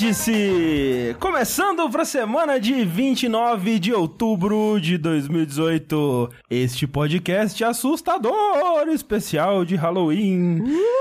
Vértice! Começando para a semana de 29 de outubro de 2018. Este podcast assustador especial de Halloween. Que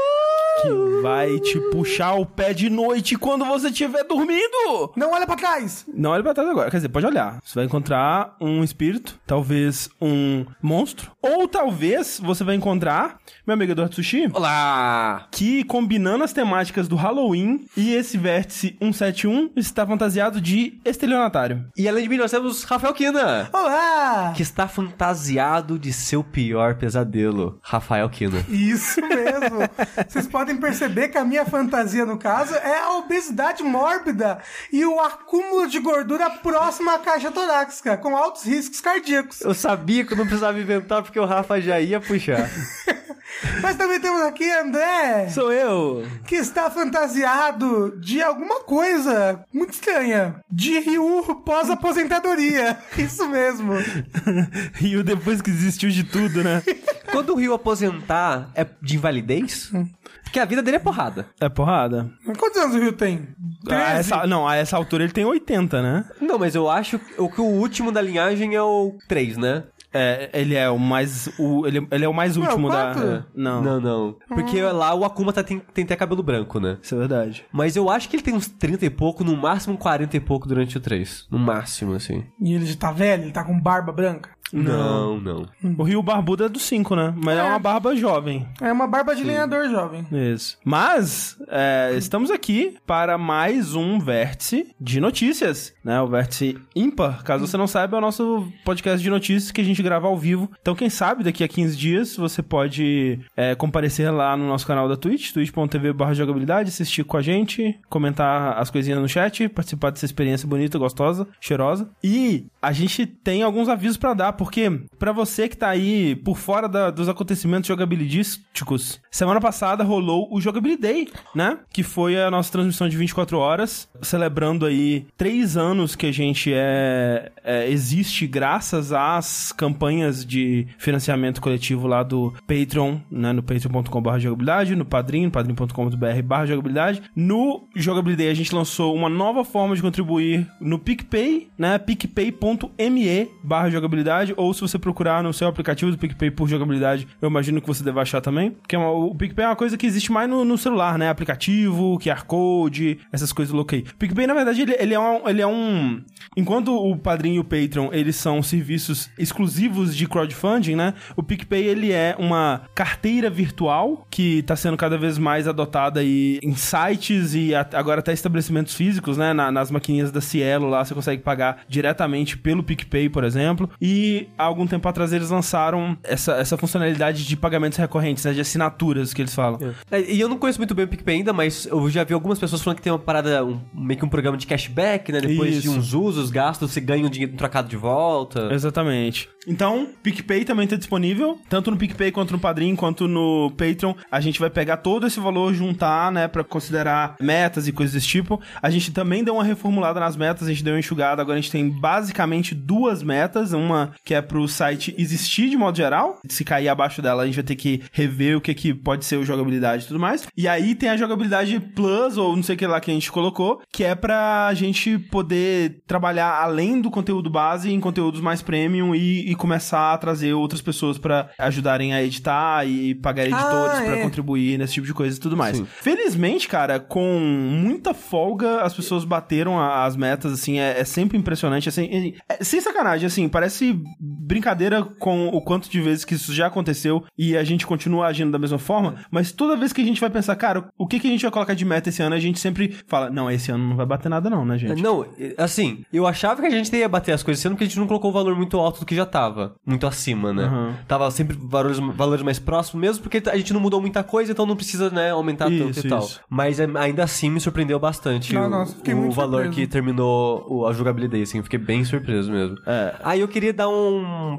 vai te puxar o pé de noite quando você estiver dormindo. Não olha pra trás! Não olhe pra trás agora. Quer dizer, pode olhar. Você vai encontrar um espírito, talvez um monstro, ou talvez você vai encontrar meu amigo Eduardo Sushi, Olá! que combinando as temáticas do Halloween e esse vértice 171 está fantasiado de estelionatário. E além de mim, nós temos Rafael Kina, Olá! que está fantasiado de seu pior pesadelo. Rafael Kina. Isso mesmo! Vocês podem perceber que a minha fantasia, no caso, é a obesidade mórbida e o acúmulo de gordura próximo à caixa torácica, com altos riscos cardíacos. Eu sabia que eu não precisava inventar porque o Rafa já ia puxar. Mas também temos aqui André, Sou eu! que está fantasiado de alguma coisa muito estranha. De Ryu pós-aposentadoria. Isso mesmo. Rio depois que desistiu de tudo, né? Quando o Rio aposentar, é de invalidez? Porque a vida dele é porrada. É porrada. Quantos anos o Rio tem? A 13? essa, não, a essa altura ele tem 80, né? Não, mas eu acho que o que o último da linhagem é o 3, né? É, ele é o mais. O, ele, ele é o mais Não, último da. quatro? Não, Não, não. Porque lá o Akuma tá, tem, tem até cabelo branco, né? Isso é verdade. Mas eu acho que ele tem uns 30 e pouco, no máximo 40 e pouco durante o 3. No máximo, assim. E ele já tá velho, ele tá com barba branca. Não, não. O Rio Barbudo é do 5, né? Mas é. É. uma barba jovem. É uma barba de lenhador jovem. Isso. Mas, é, estamos aqui para mais um vértice de notícias, né? O vértice ímpar. Caso você não saiba, é o nosso podcast de notícias que a gente grava ao vivo. Então, quem sabe, daqui a 15 dias, você pode é, comparecer lá no nosso canal da Twitch, twitch.tv jogabilidade, assistir com a gente, comentar as coisinhas no chat, participar dessa experiência bonita, gostosa, cheirosa. E a gente tem alguns avisos pra dar, porque pra você que tá aí por fora da- dos acontecimentos jogabilísticos, semana passada rolou o Jogabilidade, né? Que foi a nossa transmissão de 24 horas, celebrando aí três anos que a gente é, é- existe graças às campanhas de financiamento coletivo lá do Patreon, né? No patreon.com.br jogabilidade, no Padrim, padrim.com.br barra jogabilidade. No Jogabilidade a gente lançou uma nova forma de contribuir no PicPay, né? picpay.me barra jogabilidade, ou se você procurar no seu aplicativo do PicPay por jogabilidade, eu imagino que você deve achar também. Porque é uma- o PicPay é uma coisa que existe mais no, no celular, né? Aplicativo, QR Code, essas coisas loucas aí. PicPay, na verdade, ele, ele é um, ele é um... Enquanto o Padrim e o Patreon, eles são serviços exclusivos de crowdfunding, né? O PicPay, ele é uma carteira virtual que tá sendo cada vez mais adotada aí em sites e agora até estabelecimentos físicos, né? Na- nas maquininhas da Cielo lá, você consegue pagar diretamente pelo PicPay, por exemplo. E há algum tempo atrás eles lançaram essa, essa funcionalidade de pagamentos recorrentes, né? De assinaturas que eles falam. É, E eu não conheço muito bem o PicPay ainda, mas eu já vi algumas pessoas falando que tem uma parada, um- meio que um programa de cashback, né? Depois de Isso. uns usos, gastos, você ganha um dinheiro trocado de volta. Exatamente. Então, PicPay também tá disponível, tanto no PicPay quanto no Padrim, quanto no Patreon. A gente vai pegar todo esse valor, juntar, né, pra considerar metas e coisas desse tipo. A gente também deu uma reformulada nas metas, a gente deu uma enxugada. Agora a gente tem basicamente duas metas. Uma que é pro site existir de modo geral. Se cair abaixo dela, a gente vai ter que rever o que, que pode ser o jogabilidade e tudo mais. E aí tem a jogabilidade Plus, ou não sei o que lá que a gente colocou, que é pra gente poder trabalhar além do conteúdo base em conteúdos mais premium e, e começar a trazer outras pessoas pra ajudarem a editar e pagar editores Ah, pra é. contribuir nesse tipo de coisa e tudo mais. Sim. Felizmente, cara, com muita folga, as pessoas bateram as metas, assim, é, é sempre impressionante, assim, é- sem sacanagem, assim, parece brincadeira com o quanto de vezes que isso já aconteceu e a gente continua agindo da mesma forma, mas toda vez que a gente vai pensar, cara, o que, que a gente vai colocar de meta esse ano, a gente sempre fala, não, esse ano não vai bater nada não, né, gente? Não, assim, eu achava que a gente ia bater as coisas, sendo que a gente não colocou o valor muito alto do que já tava. Muito acima, né? Uhum. Tava sempre valores, valores mais próximos, mesmo porque a gente não mudou muita coisa, então não precisa, né, aumentar tanto Isso, e tal. isso. Mas é, ainda assim me surpreendeu bastante Não, o, nossa, o valor surpreso. que terminou a jogabilidade, assim. Fiquei bem surpreso mesmo. É. Aí eu queria dar um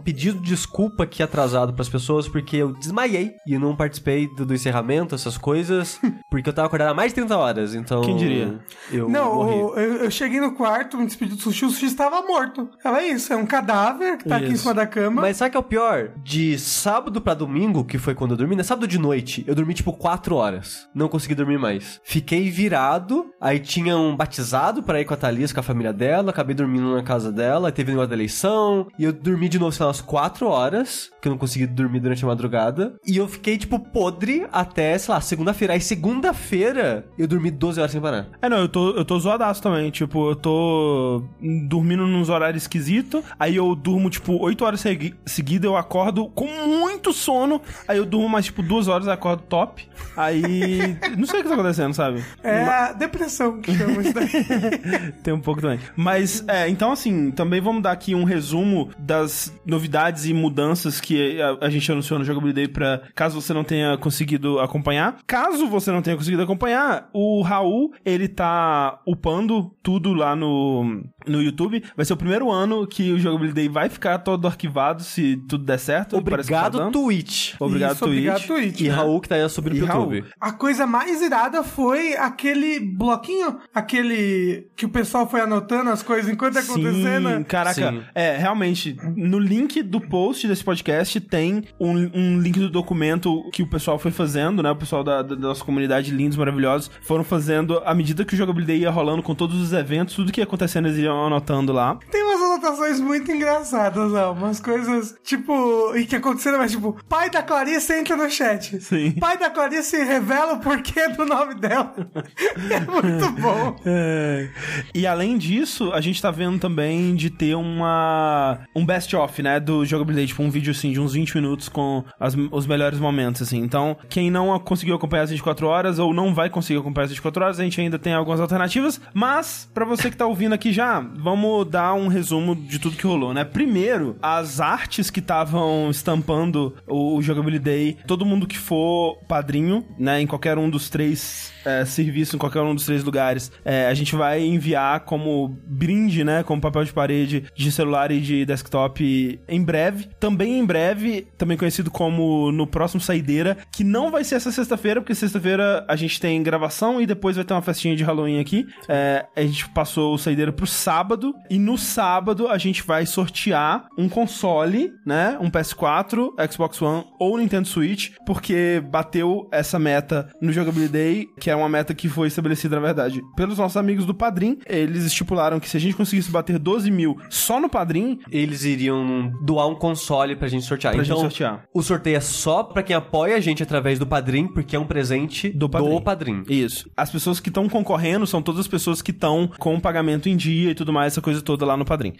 pedido de desculpa aqui atrasado pras pessoas, porque eu desmaiei e não participei do, do encerramento, essas coisas. Porque eu tava acordado há mais de 30 horas, então... Quem diria? Eu Não, morri. eu, eu cheguei no quarto, me despedi do sushi, o sushi estava morto. Ela é isso, é um cadáver que tá aqui em Isso. cima da cama. Mas sabe o que é o pior? De sábado pra domingo, que foi quando eu dormi, né? Sábado de noite, eu dormi tipo 4 horas. Não consegui dormir mais. Fiquei virado, aí tinha um batizado pra ir com a Thalys, com a família dela, acabei dormindo na casa dela, aí teve o negócio da eleição, e eu dormi de novo, sei lá, umas 4 horas, que eu não consegui dormir durante a madrugada, e eu fiquei, tipo, podre até, sei lá, segunda-feira. Aí segunda-feira, eu dormi 12 horas sem parar. É, não, eu tô, eu tô zoadaço também. Tipo, eu tô dormindo nos horários esquisitos. Aí eu durmo, tipo, 8 horas segui seguidas. Eu acordo com muito sono. Aí eu durmo mais, tipo, 2 horas acordo top. Aí. não sei o que tá acontecendo, sabe? É a depressão que chama isso daí. Tem um pouco também. Mas, é, então assim, também vamos dar aqui um resumo das novidades e mudanças que a, a gente anunciou no Jogabilidade pra caso você não tenha conseguido acompanhar. Caso você não tenha conseguido acompanhar, o Raul, ele tá upando tudo lá no, no YouTube. Vai ser o primeiro ano que o Jogabilidade vai ficar todo arquivado, se tudo der certo. Tá Obrigado, dando. Twitch. Obrigado, Isso, Twitch. obrigado, Twitch. E né? Raul, que tá aí sobre o E Raul. YouTube. A coisa mais irada foi aquele bloquinho, aquele que o pessoal foi anotando as coisas enquanto tá acontecendo. Sim, caraca. Sim. É, realmente, no link do post desse podcast tem um, um link do documento que o pessoal foi fazendo, né? O pessoal da, da nossa comunidade, lindos, maravilhosos, foram fazendo à medida que o jogabilidade ia rolando com todos os eventos, tudo que ia acontecendo eles anotando lá. Tem umas anotações muito engraçadas, ó. Umas coisas, tipo, e que aconteceram, mas tipo, pai da Clarice entra no chat. Sim. Pai da Clarice revela o porquê do nome dela. é muito bom. É. E além disso, a gente tá vendo também de ter uma um best-of, né, do jogabilidade, tipo um vídeo assim de uns 20 minutos com as- os melhores momentos, assim. Então, quem não conseguiu acompanhar as 24 horas ou não vai conseguir acompanhar as 24 horas, a gente ainda tem algumas alternativas. Mas, pra você que tá ouvindo aqui já, vamos dar um resumo de tudo que rolou, né? Primeiro, as artes que estavam estampando o Jogabilidade, todo mundo que for padrinho, né, em qualquer um dos três é, serviços, em qualquer um dos três lugares, é, a gente vai enviar como brinde, né, como papel de parede de celular e de desktop em breve. Também em breve, também conhecido como no próximo Saideira, que não vai ser essa sexta-feira, porque sexta-feira a gente tem gravação e depois vai ter uma festinha de Halloween aqui. É, a gente passou o Saideira pro sábado, e no sábado a gente vai sortear um console, né, um PS4, Xbox One ou Nintendo Switch, porque bateu essa meta no Jogabilidade, que é uma meta que foi estabelecida, na verdade, pelos nossos amigos do Padrim. Eles estipularam que se a gente conseguisse bater 12 mil só no Padrim, Eles iriam doar um console pra gente sortear. Pra então, gente sortear. o sorteio é só pra quem apoia a gente através do Padrim, porque é um presente Do do Padrim. Padrim. Isso. As pessoas que estão concorrendo são todas as pessoas que estão com o pagamento em dia e tudo mais, essa coisa toda lá no Padrim.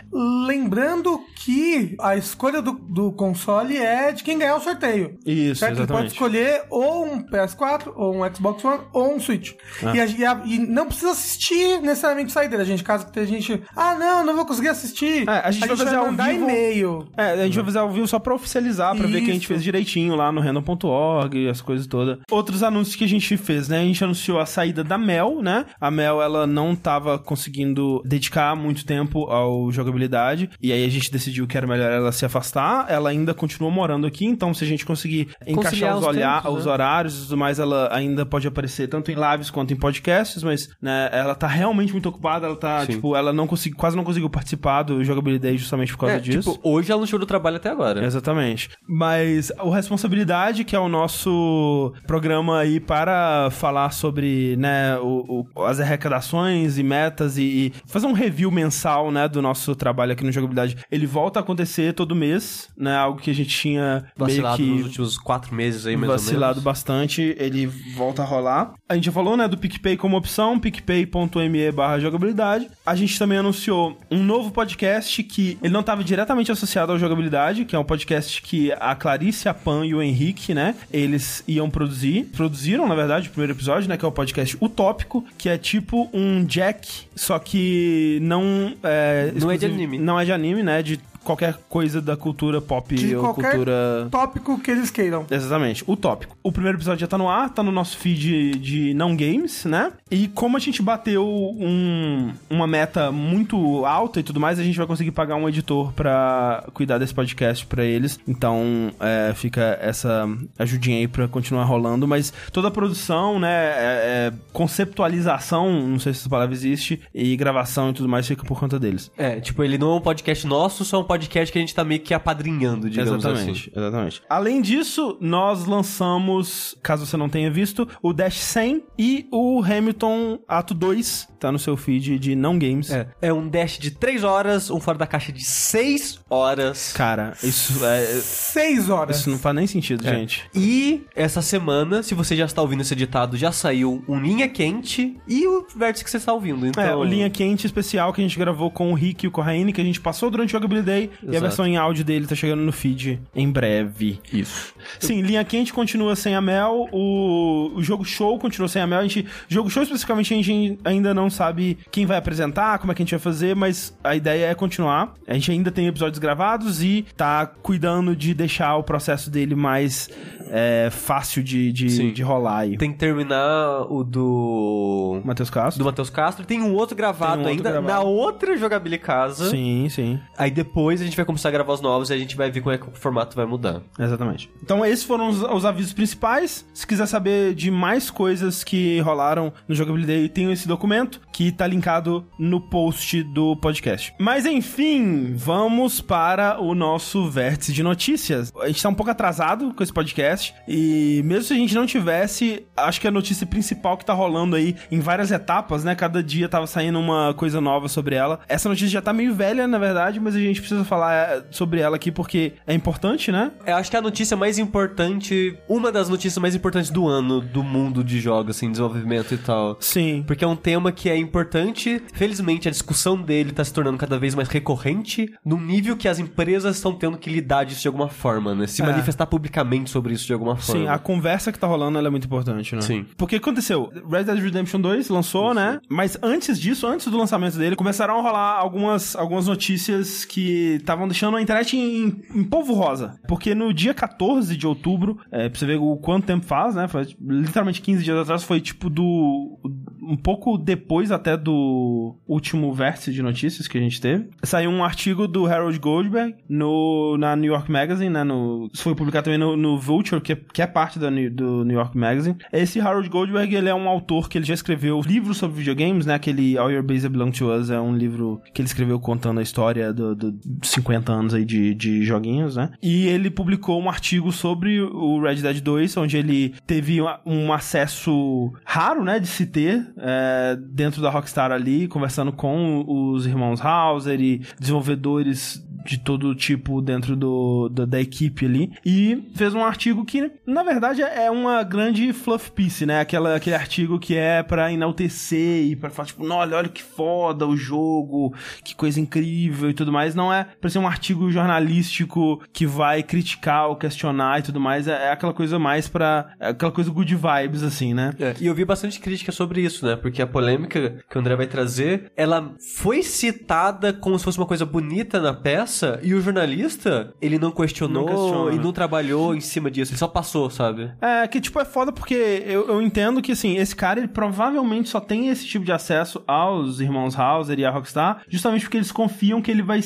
Lembrando que a escolha do, do console é de quem ganhar o sorteio. Isso, Certo? Ele pode exatamente. escolher ou um PS4, ou um Xbox One, ou um Switch. Ah. E, a- e a- e não precisa assistir necessariamente saideira, gente. Caso que tenha gente, ah, não, não vou conseguir assistir. É, a gente vai fazer mandar vivo- e-mail. É, a gente vai fazer ao vivo só pra oficializar, pra ver que a gente Isso. fez direitinho lá no random.org, as coisas todas. Outros anúncios que a gente fez, né? A gente anunciou a saída da Mel, né? A Mel, ela não tava conseguindo dedicar muito tempo ao jogabilidade, e aí a gente decidiu que era melhor ela se afastar. Ela ainda continua morando aqui, então se a gente conseguir encaixar Conciliar os, os olhar, tempos, os né? horários e tudo mais, ela ainda pode aparecer tanto em lives quanto em podcasts, mas, né, ela tá realmente muito ocupada, ela tá, Sim. tipo, ela não conseguiu, quase não conseguiu participar do jogabilidade justamente por causa É, disso. tipo, hoje ela não chegou do trabalho até agora. Exatamente. Mas o Responsabilidade, que é o nosso programa aí para falar sobre né, o, o- as arrecadações e metas e, e fazer um review mensal né, do nosso trabalho aqui no Jogabilidade. Ele volta a acontecer todo mês, né? Algo que a gente tinha Vacilado meio nos que últimos quatro meses aí, mais vacilado ou menos. bastante, ele volta a rolar. A gente já falou, né, do PicPay como opção, picpay.me barra jogabilidade. A gente também anunciou um novo podcast que ele não estava diretamente associado ao jogabilidade, que é um podcast que a Clarice, a Pan e o Henrique, né, eles iam produzir. Produziram, na verdade, o primeiro episódio, né, que é o podcast Utópico, que é tipo um Jack, só que não é... Não é de anime. Não é de anime, né, de qualquer coisa da cultura pop De ou qualquer cultura. tópico que eles queiram. Exatamente, o tópico. O primeiro episódio já tá no ar, tá no nosso feed de não games, né? E como a gente bateu um- uma meta muito alta e tudo mais, a gente vai conseguir pagar um editor pra cuidar desse podcast pra eles. Então, é, fica essa ajudinha aí pra continuar rolando. Mas toda a produção, né, é- é conceptualização, não sei se essa palavra existe, e gravação e tudo mais fica por conta deles. É, tipo, ele não é um podcast nosso, só é um podcast que a gente tá meio que apadrinhando, digamos exatamente, assim. exatamente. Além disso, nós lançamos, caso você não tenha visto, o Dash 100 e o Hamilton Ato 2, tá no seu feed de não games. É, é um dash de 3 horas, um fora da caixa de 6 horas. Cara, isso é, Seis horas. isso não faz nem sentido, É. gente. E essa semana, se você já está ouvindo esse editado, já saiu um Linha Quente e o vértice que você está ouvindo. Então, É, o linha quente especial que a gente gravou com o Rick e o Corraine, que a gente passou durante o Jogability Day, e a Exato. versão em áudio dele tá chegando no feed em breve. Isso. Sim, linha quente continua sem a Mel, o, o jogo show continua sem a Mel. A gente, jogo show especificamente a gente ainda não sabe quem vai apresentar, como é que a gente vai fazer, mas a ideia é continuar. A gente ainda tem episódios gravados e tá cuidando de deixar o processo dele mais é, fácil de, de, de rolar aí. Tem que terminar o do. Matheus Castro? Do Matheus Castro. Tem um outro gravado um outro ainda gravado. na outra jogabilidade casa. Sim, sim. Aí depois a gente vai começar a gravar os novos e a gente vai ver como é que o formato vai mudar. Exatamente. Então esses foram os, os avisos principais. Se quiser saber de mais coisas que rolaram no Jogabilidade, tem esse documento que tá linkado no post do podcast. Mas enfim, vamos para o nosso vértice de notícias. A gente tá um pouco atrasado com esse podcast e mesmo se a gente não tivesse, acho que a notícia principal que tá rolando aí em várias etapas, né? Cada dia tava saindo uma coisa nova sobre ela. Essa notícia já tá meio velha, na verdade, mas a gente precisa falar é, sobre ela aqui porque é importante, né? Eu acho que a notícia mais importante, uma das notícias mais importantes do ano do mundo de jogos, assim, desenvolvimento e tal. Sim. Porque é um tema que é importante. Felizmente, a discussão dele tá se tornando cada vez mais recorrente, num nível que as empresas estão tendo que lidar disso de alguma forma, né? Se É. manifestar publicamente sobre isso de alguma forma. Sim, a conversa que tá rolando ela é muito importante, né? Sim. Porque aconteceu? Red Dead Redemption 2 lançou, né? Mas antes disso, antes do lançamento dele, começaram a rolar algumas, algumas notícias que estavam deixando a internet em, em polvo rosa. Porque no dia 14 de outubro, é, pra você ver o quanto tempo faz, né? Foi literalmente 15 dias atrás, foi tipo do. um pouco depois até do último vértice de notícias que a gente teve. Saiu um artigo do Harold Goldberg no, na New York Magazine, né? No, isso foi publicado também no, no Vulture, que é, que é parte da, do New York Magazine. Esse Harold Goldberg, ele é um autor que ele já escreveu livros sobre videogames, né? Aquele All Your Base Belong to Us é um livro que ele escreveu contando a história do, do 50 anos aí de, de joguinhos, né? E ele publicou um artigo sobre o Red Dead 2, onde ele teve um acesso raro, né, de se ter é, dentro da Rockstar ali, conversando com os irmãos Hauser e desenvolvedores de todo tipo dentro do, da, da equipe ali. E fez um artigo que, na verdade, é uma grande fluff piece, né? Aquela, aquele artigo que é pra enaltecer e pra falar, tipo, "Não, olha, olha que foda o jogo, que coisa incrível e tudo mais. Não é pra ser um artigo jornalístico que vai criticar ou questionar e tudo mais. É, é aquela coisa mais pra. É aquela coisa good vibes, assim, né? É, e eu vi bastante crítica sobre isso, né? Porque a polêmica que o André vai trazer, ela foi citada como se fosse uma coisa bonita na peça, e o jornalista, ele não questionou Não e não trabalhou em cima disso, ele só passou, sabe? É, que tipo, é foda porque eu, eu entendo que, assim, esse cara, ele provavelmente só tem esse tipo de acesso aos irmãos Hauser e à Rockstar, justamente porque eles confiam que ele vai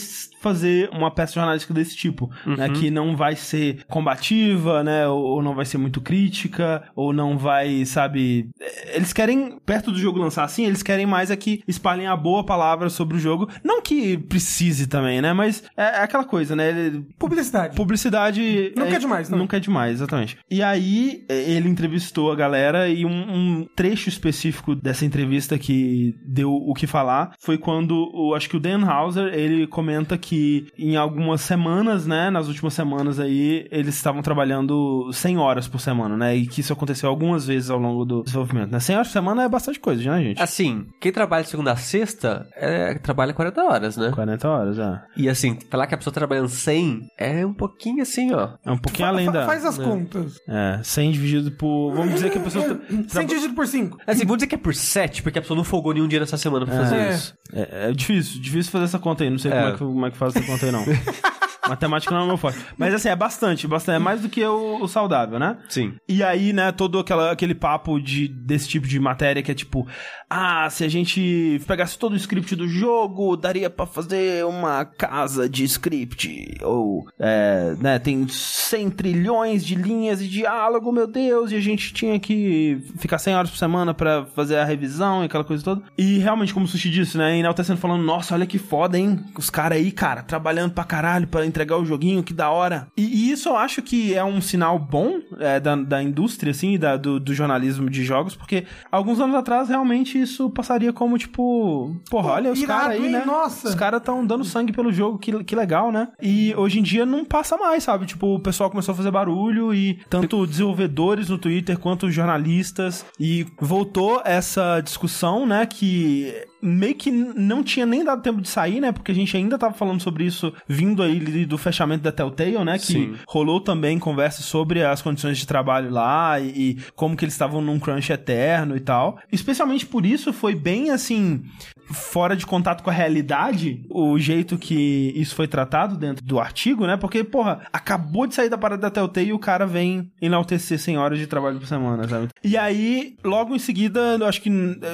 fazer uma peça jornalística desse tipo, né? Que não vai ser combativa, né? Ou, não vai ser muito crítica, ou não vai, sabe... é, Eles querem, perto do jogo lançar assim, eles querem mais é que espalhem a boa palavra sobre o jogo. Não que precise também, né? Mas é, é aquela coisa, né? Ele- Publicidade. Publicidade. Nunca é demais, não. Nunca é demais, exatamente. E aí, ele entrevistou a galera e um, um trecho específico dessa entrevista que deu o que falar foi quando, o, acho que o Dan Hauser, ele comenta que em algumas semanas, né, nas últimas semanas aí, eles estavam trabalhando 100 horas por semana, né, e que isso aconteceu algumas vezes ao longo do desenvolvimento, né. 100 horas por semana é bastante coisa, né, gente? Assim, quem trabalha de segunda a sexta, é, trabalha 40 horas, né? 40 horas, é. E assim, falar que a pessoa tá trabalhando 100 é um pouquinho assim, ó. É um pouquinho Fa- além fa- da... Faz as contas. É, 100 dividido por... Vamos dizer que a pessoa... tra- Sem traba- dividido por 5. Assim, vamos dizer que é por 7, porque a pessoa não folgou nenhum dia nessa semana pra fazer É. isso. É, é difícil, difícil fazer essa conta aí. Não sei É. como, é que, como é que faz essa conta aí, não. Matemática não é meu forte. Mas assim, é bastante, bastante. É mais do que o, o saudável, né? Sim. E aí, né, todo aquela, aquele papo de, desse tipo de matéria que é tipo, ah, se a gente pegasse todo o script do jogo, daria pra fazer uma casa de script. Ou, é, né, tem 100 trilhões de linhas de diálogo, meu Deus, e a gente tinha que ficar 100 horas por semana pra fazer a revisão e aquela coisa toda. E realmente, como o Sushi disse, né, enaltecendo falando, nossa, olha que foda, hein? Os caras aí, cara, trabalhando pra caralho pra entregar o joguinho, que da hora. E, e isso eu acho que é um sinal bom é, da, da indústria, assim, da, do, do jornalismo de jogos, porque alguns anos atrás, realmente, isso passaria como, tipo, porra, olha os caras aí, hein? né? Nossa. Os caras tão dando sangue pelo jogo, que, que legal, né? E hoje em dia não passa mais, sabe? Tipo, o pessoal começou a fazer barulho e tanto desenvolvedores no Twitter quanto jornalistas. E voltou essa discussão, né? Que meio que não tinha nem dado tempo de sair, né? Porque a gente ainda tava falando sobre isso vindo aí do fechamento da Telltale, né? Que Sim. rolou também conversa sobre as condições de trabalho lá e, e como que eles estavam num crunch eterno e tal. Especialmente por isso foi bem assim fora de contato com a realidade o jeito que isso foi tratado dentro do artigo, né? Porque, porra, acabou de sair da parada da Telltale e o cara vem enaltecer 100 horas de trabalho por semana, sabe? E aí, logo em seguida, eu acho que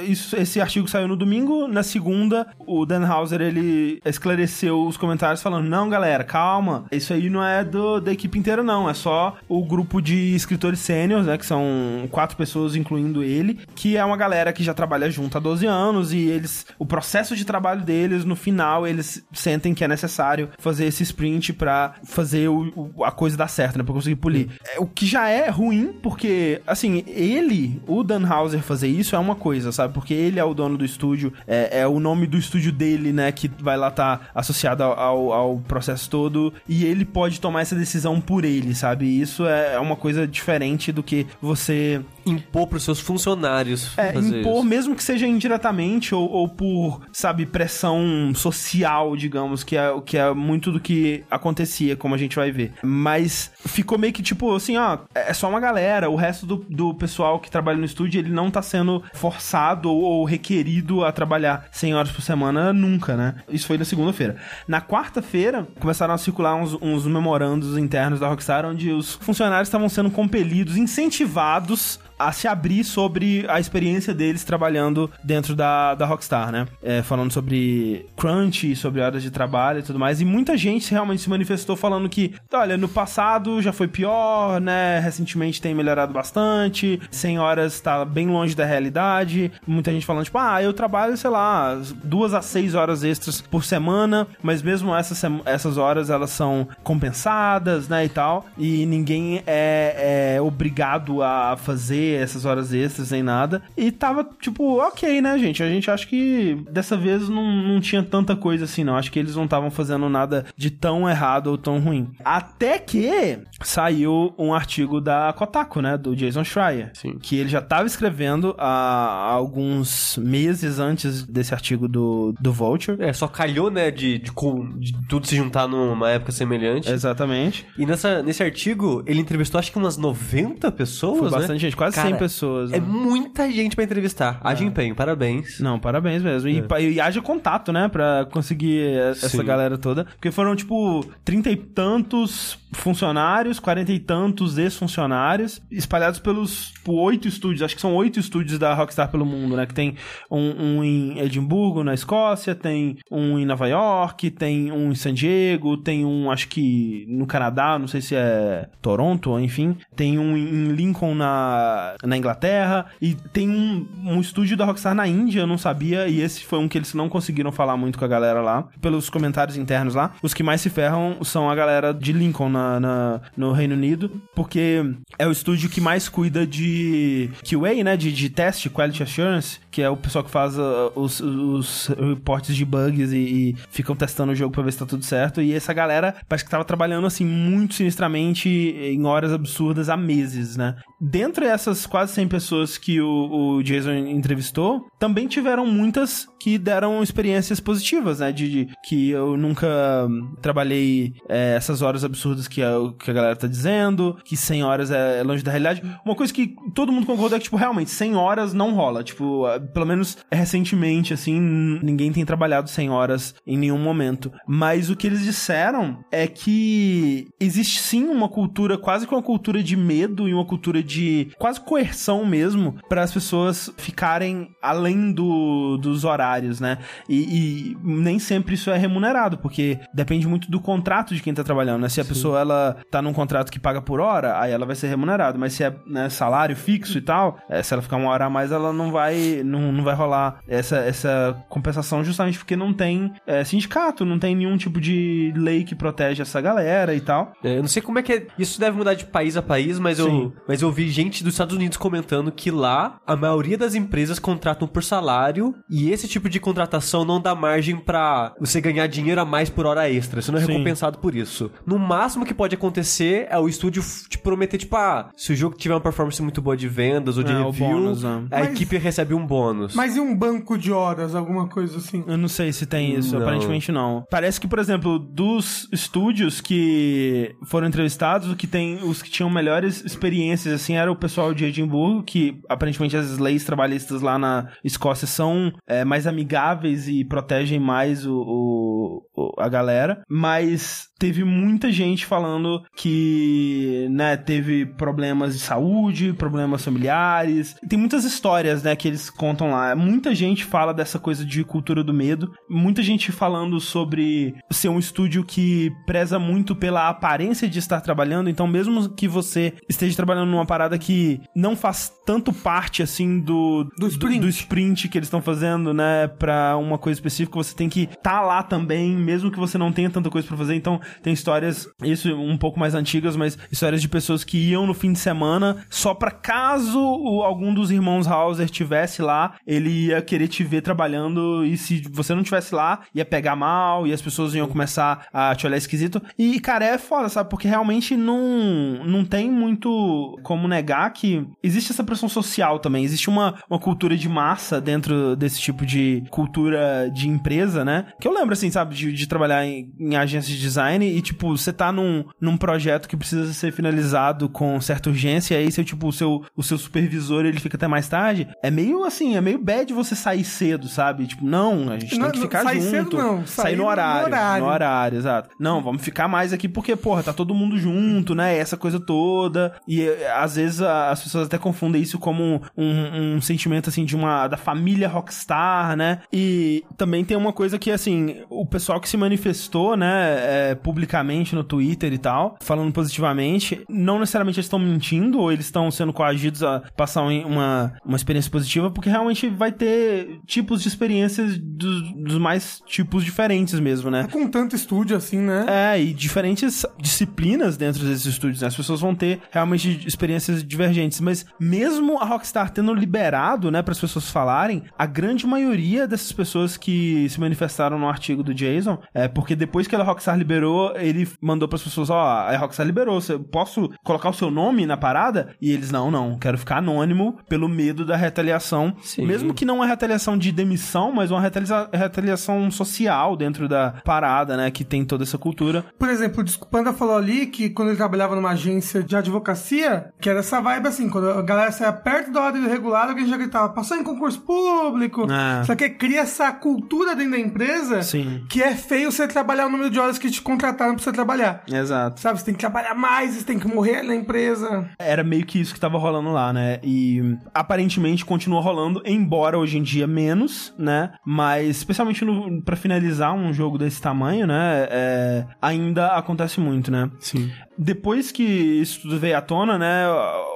isso, esse artigo saiu no domingo, na segunda, o Dan Hauser, ele esclareceu os comentários falando, não, galera, calma, isso aí não é do, da equipe inteira, não, é só o grupo de escritores sêniores, né, que são quatro pessoas, incluindo ele, que é uma galera que já trabalha junto há 12 anos e eles, o processo de trabalho deles, no final, eles sentem que é necessário fazer esse sprint pra fazer o, o- a coisa dar certo, né, pra conseguir polir. É, o que já é ruim, porque, assim, ele, o Dan Hauser fazer isso é uma coisa, sabe, porque ele é o dono do estúdio, é, é o nome do estúdio dele, né, que vai lá estar associado ao, ao, processo todo, e ele pode tomar essa decisão por ele, sabe, isso é uma coisa diferente do que você Impor pros seus funcionários é, impor, isso. mesmo que seja indiretamente ou, ou por, sabe, pressão social, digamos, que é, que é muito do que acontecia, como a gente vai ver. Mas ficou meio que tipo assim, ó, é só uma galera, o resto do, do pessoal que trabalha no estúdio, ele não tá sendo forçado ou, ou requerido a trabalhar 100 horas por semana nunca, né? Isso foi na segunda-feira. Na quarta-feira, começaram a circular uns, uns memorandos internos da Rockstar, onde os funcionários estavam sendo compelidos, incentivados a se abrir sobre a experiência deles trabalhando dentro da, da Rockstar, né? É, falando sobre crunch, sobre horas de trabalho e tudo mais. E muita gente realmente se manifestou falando que, olha, no passado já foi pior, né? Recentemente tem melhorado bastante, 100 horas tá bem longe da realidade. Muita gente falando, tipo, ah, eu trabalho, sei lá, duas a seis horas extras por semana, mas mesmo essas, essas horas elas são compensadas, né, e tal. E ninguém é, é obrigado a fazer essas horas extras nem nada. E tava, tipo, ok, né, gente? A gente acha que dessa vez não, não tinha tanta coisa assim, não. Acho que eles não estavam fazendo nada de tão errado ou tão ruim. Até que saiu um artigo da Kotaku, né, do Jason Schreier. Sim. Que ele já tava escrevendo há alguns meses antes desse artigo do, do Vulture. É, só calhou, né, de, de, de tudo se juntar numa época semelhante. Exatamente. E nessa, nesse artigo, ele entrevistou acho que umas 90 pessoas, Foi né? bastante gente, quase Cara, 100 pessoas. É né? muita gente pra entrevistar. Haja empenho, parabéns. Não, parabéns mesmo. E, pa- e haja contato, né? Pra conseguir essa Sim. galera toda. Porque foram, tipo, trinta e tantos funcionários, quarenta e tantos ex-funcionários, espalhados pelos tipo, oito estúdios. Acho que são oito estúdios da Rockstar pelo mundo, né? Que tem um, um em Edimburgo, na Escócia, tem um em Nova York, tem um em San Diego, tem um, acho que no Canadá, não sei se é Toronto, enfim. Tem um em Lincoln, na, na Inglaterra. E tem um, um estúdio da Rockstar na Índia, eu não sabia. E esse foi um que eles não conseguiram falar muito com a galera lá. Pelos comentários internos lá. Os que mais se ferram são a galera de Lincoln na, na- no Reino Unido. Porque é o estúdio que mais cuida de QA, né? De, de teste, Quality Assurance. Que é o pessoal que faz uh, os, os reportes de bugs e, e ficam testando o jogo pra ver se tá tudo certo. E essa galera parece que tava trabalhando assim muito sinistramente em horas absurdas há meses, né? dentre essas quase 100 pessoas que o, o Jason entrevistou, também tiveram muitas que deram experiências positivas, né? De, de que eu nunca trabalhei é, essas horas absurdas que a, que a galera tá dizendo, que 100 horas é longe da realidade. Uma coisa que todo mundo concorda é que, tipo, realmente, 100 horas não rola. Tipo, pelo menos recentemente, assim, ninguém tem trabalhado 100 horas em nenhum momento. Mas o que eles disseram é que existe sim uma cultura, quase que uma cultura de medo e uma cultura de quase coerção mesmo, para as pessoas ficarem além do, dos horários, né? E, e, nem sempre isso é remunerado, porque depende muito do contrato de quem tá trabalhando, né? Se a sim. pessoa ela tá num contrato que paga por hora, aí ela vai ser remunerada, mas se é né, salário fixo e tal, é, se ela ficar uma hora a mais, ela não vai não, não vai rolar essa, essa compensação justamente porque não tem é, sindicato, não tem nenhum tipo de lei que protege essa galera e tal. É, eu não sei como é que é, isso deve mudar de país a país, mas eu, mas eu vi gente dos Estados Unidos comentando que lá a maioria das empresas contratam por salário e esse tipo de contratação não dá margem para você ganhar dinheiro a mais por hora extra. Você não é Sim. recompensado por isso. No máximo que pode acontecer é o estúdio te prometer, tipo, ah, se o jogo tiver uma performance muito boa de vendas ou de é, review, bônus, né? a mas, equipe recebe um bônus. Mas e um banco de horas, alguma coisa assim? Eu não sei se tem isso, não. aparentemente não. Parece que, por exemplo, dos estúdios que foram entrevistados, o que tem os que tinham melhores experiências assim era o pessoal de Edimburgo, que aparentemente as leis trabalhistas lá na Escócia são é, mais amigáveis e protegem mais o, o, o, a galera, mas teve muita gente falando que, né, teve problemas de saúde, problemas familiares. Tem muitas histórias, né, que eles contam lá. Muita gente fala dessa coisa de cultura do medo. Muita gente falando sobre ser um estúdio que preza muito pela aparência de estar trabalhando. Então, mesmo que você esteja trabalhando numa parada que não faz tanto parte, assim, do, do, sprint. do, do sprint que eles estão fazendo, né, pra uma coisa específica, você tem que estar tá lá também, mesmo que você não tenha tanta coisa para fazer. Então, tem histórias, isso um pouco mais antigas, mas histórias de pessoas que iam no fim de semana só para caso algum dos irmãos Hauser tivesse lá, ele ia querer te ver trabalhando e se você não tivesse lá, ia pegar mal e as pessoas iam começar a te olhar esquisito. E, cara, é foda, sabe? Porque realmente não, não tem muito como negar que existe essa pressão social também. Existe uma, uma cultura de massa dentro desse tipo de cultura de empresa, né? Que eu lembro, assim, sabe, de, de trabalhar em, em agências de design e, tipo, você tá num, num projeto que precisa ser finalizado com certa urgência, e aí seu, tipo, o seu, o seu supervisor, ele fica até mais tarde. É meio, assim, é meio bad você sair cedo, sabe? Tipo, não, a gente não, tem que ficar sair junto. Cedo, não. Sair, sair no, horário, no horário. No horário, exato. Não, vamos ficar mais aqui porque, porra, tá todo mundo junto, né? Essa coisa toda. E às vezes as pessoas até confundem isso como um, um sentimento, assim, de uma, da família rockstar, né? E também tem uma coisa que, assim, o pessoal que se manifestou, né, é, publicamente no Twitter e tal, falando positivamente, não necessariamente eles estão mentindo ou eles estão sendo coagidos a passar uma, uma experiência positiva, porque realmente vai ter tipos de experiências dos, dos mais tipos diferentes mesmo, né? É com tanto estúdio assim, né? É, e diferentes disciplinas dentro desses estúdios, né? As pessoas vão ter realmente experiências divergentes, mas mesmo a Rockstar tendo liberado, né, para as pessoas falarem, a grande maioria dessas pessoas que se manifestaram no artigo do Jason, é porque depois que a Rockstar liberou, ele mandou para as pessoas, ó, oh, a Rockstar liberou, você posso colocar o seu nome na parada? E eles não, não, quero ficar anônimo pelo medo da retaliação, Sim. mesmo que não uma retaliação de demissão, mas uma retaliação social dentro da parada, né, que tem toda essa cultura. Por exemplo, o Panda falou ali que quando ele trabalhava numa agência de advocacia, que era essa vibe assim, quando a galera saia perto da ordem regular, alguém já gritava, passou em concurso público. É. Só que cria essa cultura dentro da empresa Sim. que é feio você trabalhar o número de horas que te contrataram pra você trabalhar. Exato. Sabe, você tem que trabalhar mais, você tem que morrer na empresa. Era meio que isso que tava rolando lá, né? E aparentemente continua rolando, embora hoje em dia menos, né? Mas especialmente no, pra finalizar um jogo desse tamanho, né? É, ainda acontece muito, né? Sim depois que isso tudo veio à tona, né,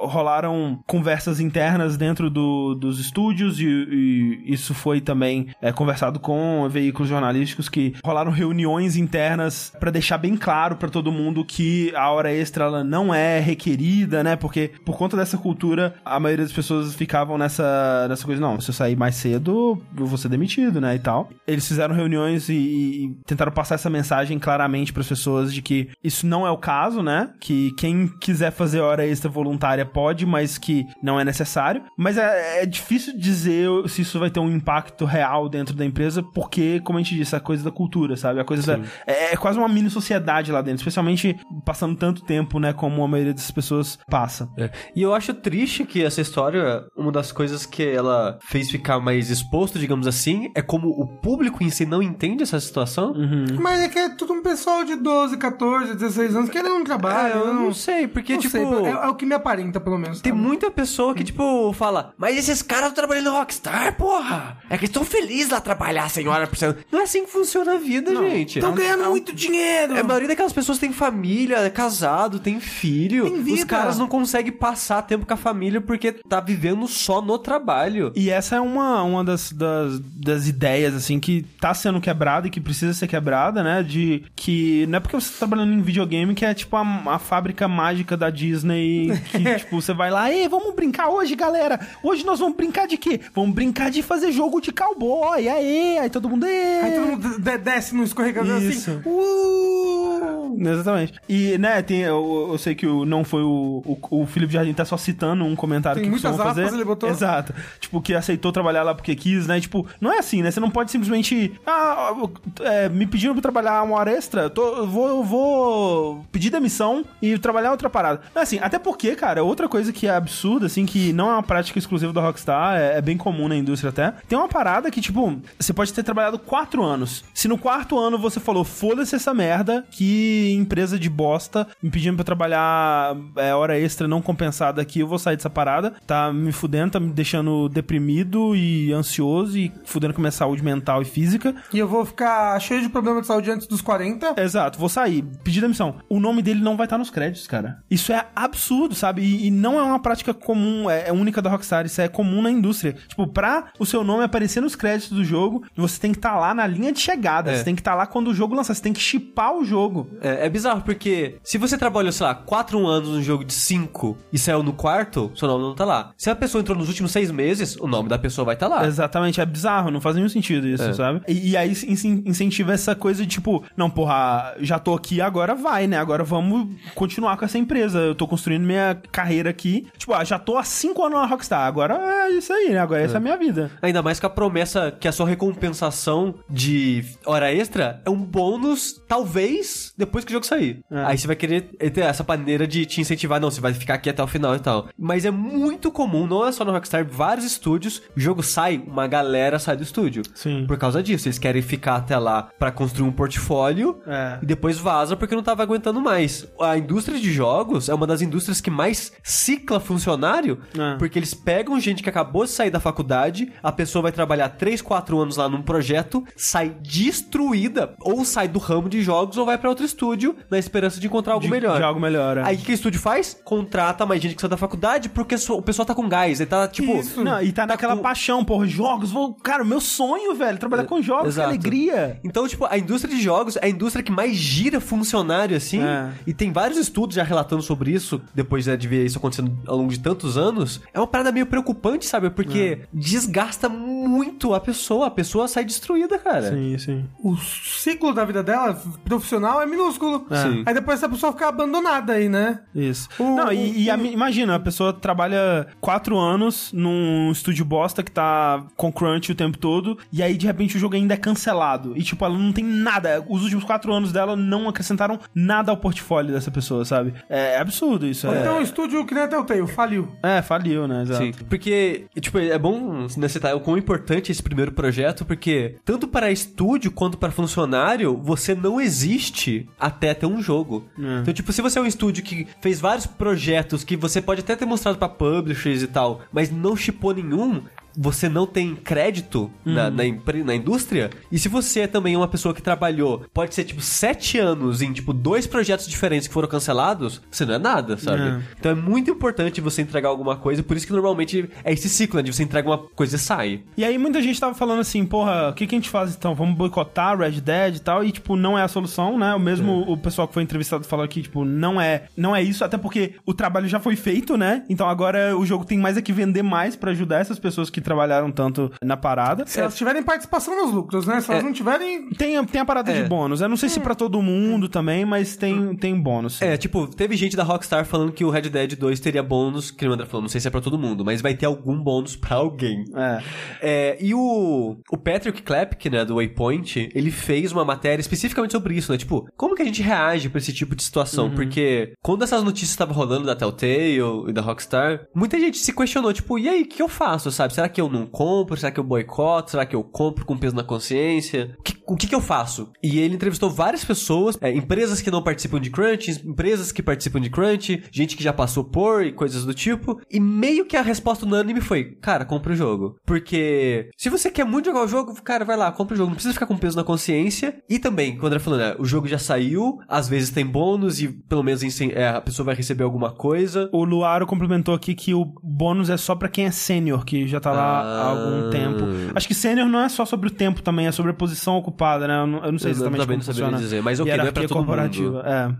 rolaram conversas internas dentro do, dos estúdios e, e, isso foi também é, conversado com veículos jornalísticos que rolaram reuniões internas para deixar bem claro para todo mundo que a hora extra ela não é requerida, né, porque por conta dessa cultura a maioria das pessoas ficavam nessa, nessa coisa, não, se eu sair mais cedo eu vou ser demitido, né, e tal. Eles fizeram reuniões e, e tentaram passar essa mensagem claramente para as pessoas de que isso não é o caso, né, né? Que quem quiser fazer hora extra voluntária pode, mas que não é necessário. Mas é, é difícil dizer se isso vai ter um impacto real dentro da empresa, porque, como a gente disse, a coisa da cultura, sabe? A coisa da, é, é quase uma mini sociedade lá dentro, especialmente passando tanto tempo, né? Como a maioria das pessoas passa. É. E eu acho triste que essa história, uma das coisas que ela fez ficar mais exposto, digamos assim, é como o público em si não entende essa situação. Mas é que é tudo um pessoal de 12, 14, 16 anos querendo um trabalho. É, eu não sei, porque, não tipo. sei, é, é o que me aparenta, pelo menos. Tem sabe? muita pessoa que, tipo, fala, mas esses caras estão trabalhando no Rockstar, porra! É que estão felizes lá trabalhar 100 horas por semana. Não é assim que funciona a vida, gente. Estão ganhando muito dinheiro. É, a maioria daquelas pessoas tem família, é casado, tem filho. Tem vida. Os caras não conseguem passar tempo com a família porque tá vivendo só no trabalho. E essa é uma, uma das, das, das ideias, assim, que tá sendo quebrada e que precisa ser quebrada, né? De que não é porque você tá trabalhando em videogame que é tipo a, a fábrica mágica da Disney que, tipo, você vai lá, ei, vamos brincar hoje, galera. Hoje nós vamos brincar de quê? Vamos brincar de fazer jogo de cowboy, aê! Aí todo mundo, "Ê!" Aí todo mundo de- desce no escorregador Isso. assim. Uh! Exatamente. E, né, tem, eu, eu sei que o, não foi o, o, o Felipe Jardim tá só citando um comentário Tem que muitas aspas, fazer. ele botou. Exato. Tipo, que aceitou trabalhar lá porque quis, né? Tipo, não é assim, né? Você não pode simplesmente. Ah, é, me pediram pra trabalhar uma hora extra, tô, vou, eu vou pedir demissão e trabalhar outra parada. Assim, até porque, cara, outra coisa que é absurda, assim, que não é uma prática exclusiva da Rockstar, é, é bem comum na indústria até. Tem uma parada que, tipo, você pode ter trabalhado quatro anos. Se no quarto ano você falou, foda-se essa merda, que empresa de bosta, me pedindo pra eu trabalhar é, hora extra não compensada aqui, eu vou sair dessa parada. Tá me fudendo, tá me deixando deprimido e ansioso e fudendo com a minha saúde mental e física. E eu vou ficar cheio de problema de saúde antes dos 40. Exato, vou sair, pedir demissão. O nome dele não vai estar nos créditos, cara. Isso é absurdo, sabe? E, e não é uma prática comum, é, é única da Rockstar, isso é comum na indústria. Tipo, pra o seu nome aparecer nos créditos do jogo, você tem que estar lá na linha de chegada, É. você tem que estar lá quando o jogo lançar, você tem que chipar o jogo. É, é bizarro, porque se você trabalhou, sei lá, 4 anos num jogo de 5 e saiu no quarto, seu nome não tá lá. Se a pessoa entrou nos últimos 6 meses, o nome da pessoa vai estar tá lá. Exatamente, é bizarro, não faz nenhum sentido isso, É. sabe? E, e aí in- incentiva essa coisa de tipo, não, porra, já tô aqui, agora vai, né? Agora vamos continuar com essa empresa. Eu tô construindo minha carreira aqui. Tipo, ah, já tô há cinco anos na Rockstar, agora é isso aí, né? Agora essa é a minha vida. Ainda mais com a promessa que a sua recompensação de hora extra é um bônus, talvez, depois que o jogo sair. É. Aí você vai querer ter essa maneira de te incentivar, não, você vai ficar aqui até o final e tal. Mas é muito comum, não é só no Rockstar, vários estúdios, o jogo sai, uma galera sai do estúdio. Sim. Por causa disso, eles querem ficar até lá pra construir um portfólio É. e depois vaza porque não tava aguentando mais. A indústria de jogos é uma das indústrias que mais cicla funcionário, É. porque eles pegam gente que acabou de sair da faculdade, a pessoa vai trabalhar 3, 4 anos lá num projeto, sai destruída, ou sai do ramo de jogos ou vai pra outro estúdio na esperança de encontrar algo De- melhor. de algo melhor, é. Aí o que o estúdio faz? Contrata mais gente que saiu da faculdade porque o pessoal tá com gás, ele tá tipo. Isso. Não, e tá naquela com- paixão, por jogos. Vou, cara, meu sonho, velho, trabalhar com jogos, que alegria. Então, tipo, a indústria de jogos é a indústria que mais gira funcionário, assim. É. E tem vários estudos já relatando sobre isso, depois né, de ver isso acontecendo ao longo de tantos anos. É uma parada meio preocupante, sabe? Porque É. desgasta muito a pessoa. A pessoa sai destruída, cara. Sim, sim. O ciclo da vida dela, profissional, é minúsculo. Sim. Aí depois essa pessoa fica abandonada aí, né? Isso. O- não, e, e o- a imagina, a pessoa trabalha quatro anos num estúdio bosta que tá com crunch o tempo todo, e aí de repente o jogo ainda é cancelado. E tipo, ela não tem nada. Os últimos quatro anos dela não acrescentaram nada ao portfólio dessa pessoa, sabe? É absurdo isso. Ou É, Então o estúdio que nem até o Telltale, faliu. é faliu, né? Exato. Sim, porque, tipo, é bom né, citar o quão importante é esse primeiro projeto, porque tanto para estúdio quanto para funcionário, você não existe até ter um jogo. É. Então, tipo, se você é um estúdio que fez vários projetos que você pode até ter mostrado para publishers e tal, mas não chipou nenhum, você não tem crédito na, na, empre- na indústria. E se você é também uma pessoa que trabalhou, pode ser tipo sete anos em tipo dois projetos diferentes que foram cancelados, você não é nada, sabe? É. Então é muito importante você entregar alguma coisa, por isso que normalmente é esse ciclo, né? De você entrega uma coisa e sai. E aí muita gente tava falando assim, porra, o que, que a gente faz então? Vamos boicotar Red Dead e tal, e tipo, não é a solução, né? O mesmo o pessoal que foi entrevistado falou que, tipo, não é, não é isso, até porque o trabalho já foi feito, né? Então agora o jogo tem mais é que vender mais pra ajudar essas pessoas que trabalharam tanto na parada. Se elas tiverem participação nos lucros, né? Se elas É. não tiverem. Tem, tem a parada É. de bônus. Eu não sei se pra todo mundo também, mas tem, tem bônus. É, tipo, teve gente da Rockstar falando que o Red Dead 2 teria bônus, que o André falou, não sei se é pra todo mundo, mas vai ter algum bônus pra alguém. É. É, e o, o Patrick Klepke, né, do Waypoint, ele fez uma matéria especificamente sobre isso, né? Tipo, como que a gente reage pra esse tipo de situação? Porque quando essas notícias estavam rolando da Telltale e da Rockstar, muita gente se questionou, tipo, e aí, o que eu faço, sabe? Será que eu não compro? Será que eu boicoto? Será que eu compro com peso na consciência? O que, o que que eu faço? E ele entrevistou várias pessoas, é, empresas que não participam de Crunch, empresas que participam de Crunch, gente que já passou por e coisas do tipo. E meio que a resposta unânime foi, cara, compra o jogo. Porque se você quer muito jogar o jogo, cara, vai lá, compra o jogo. Não precisa ficar com peso na consciência. E também, quando ele falou, né, o jogo já saiu, às vezes tem bônus e pelo menos é, a pessoa vai receber alguma coisa. O Luaro complementou aqui que o bônus é só pra quem é sênior, que já tá lá há Ah. algum tempo. Acho que sênior não é só sobre o tempo também, é sobre a posição ocupada, né? Eu não, eu não sei Eu exatamente também como não funciona. dizer, mas ok, não é pra todo mundo. corporativa. É.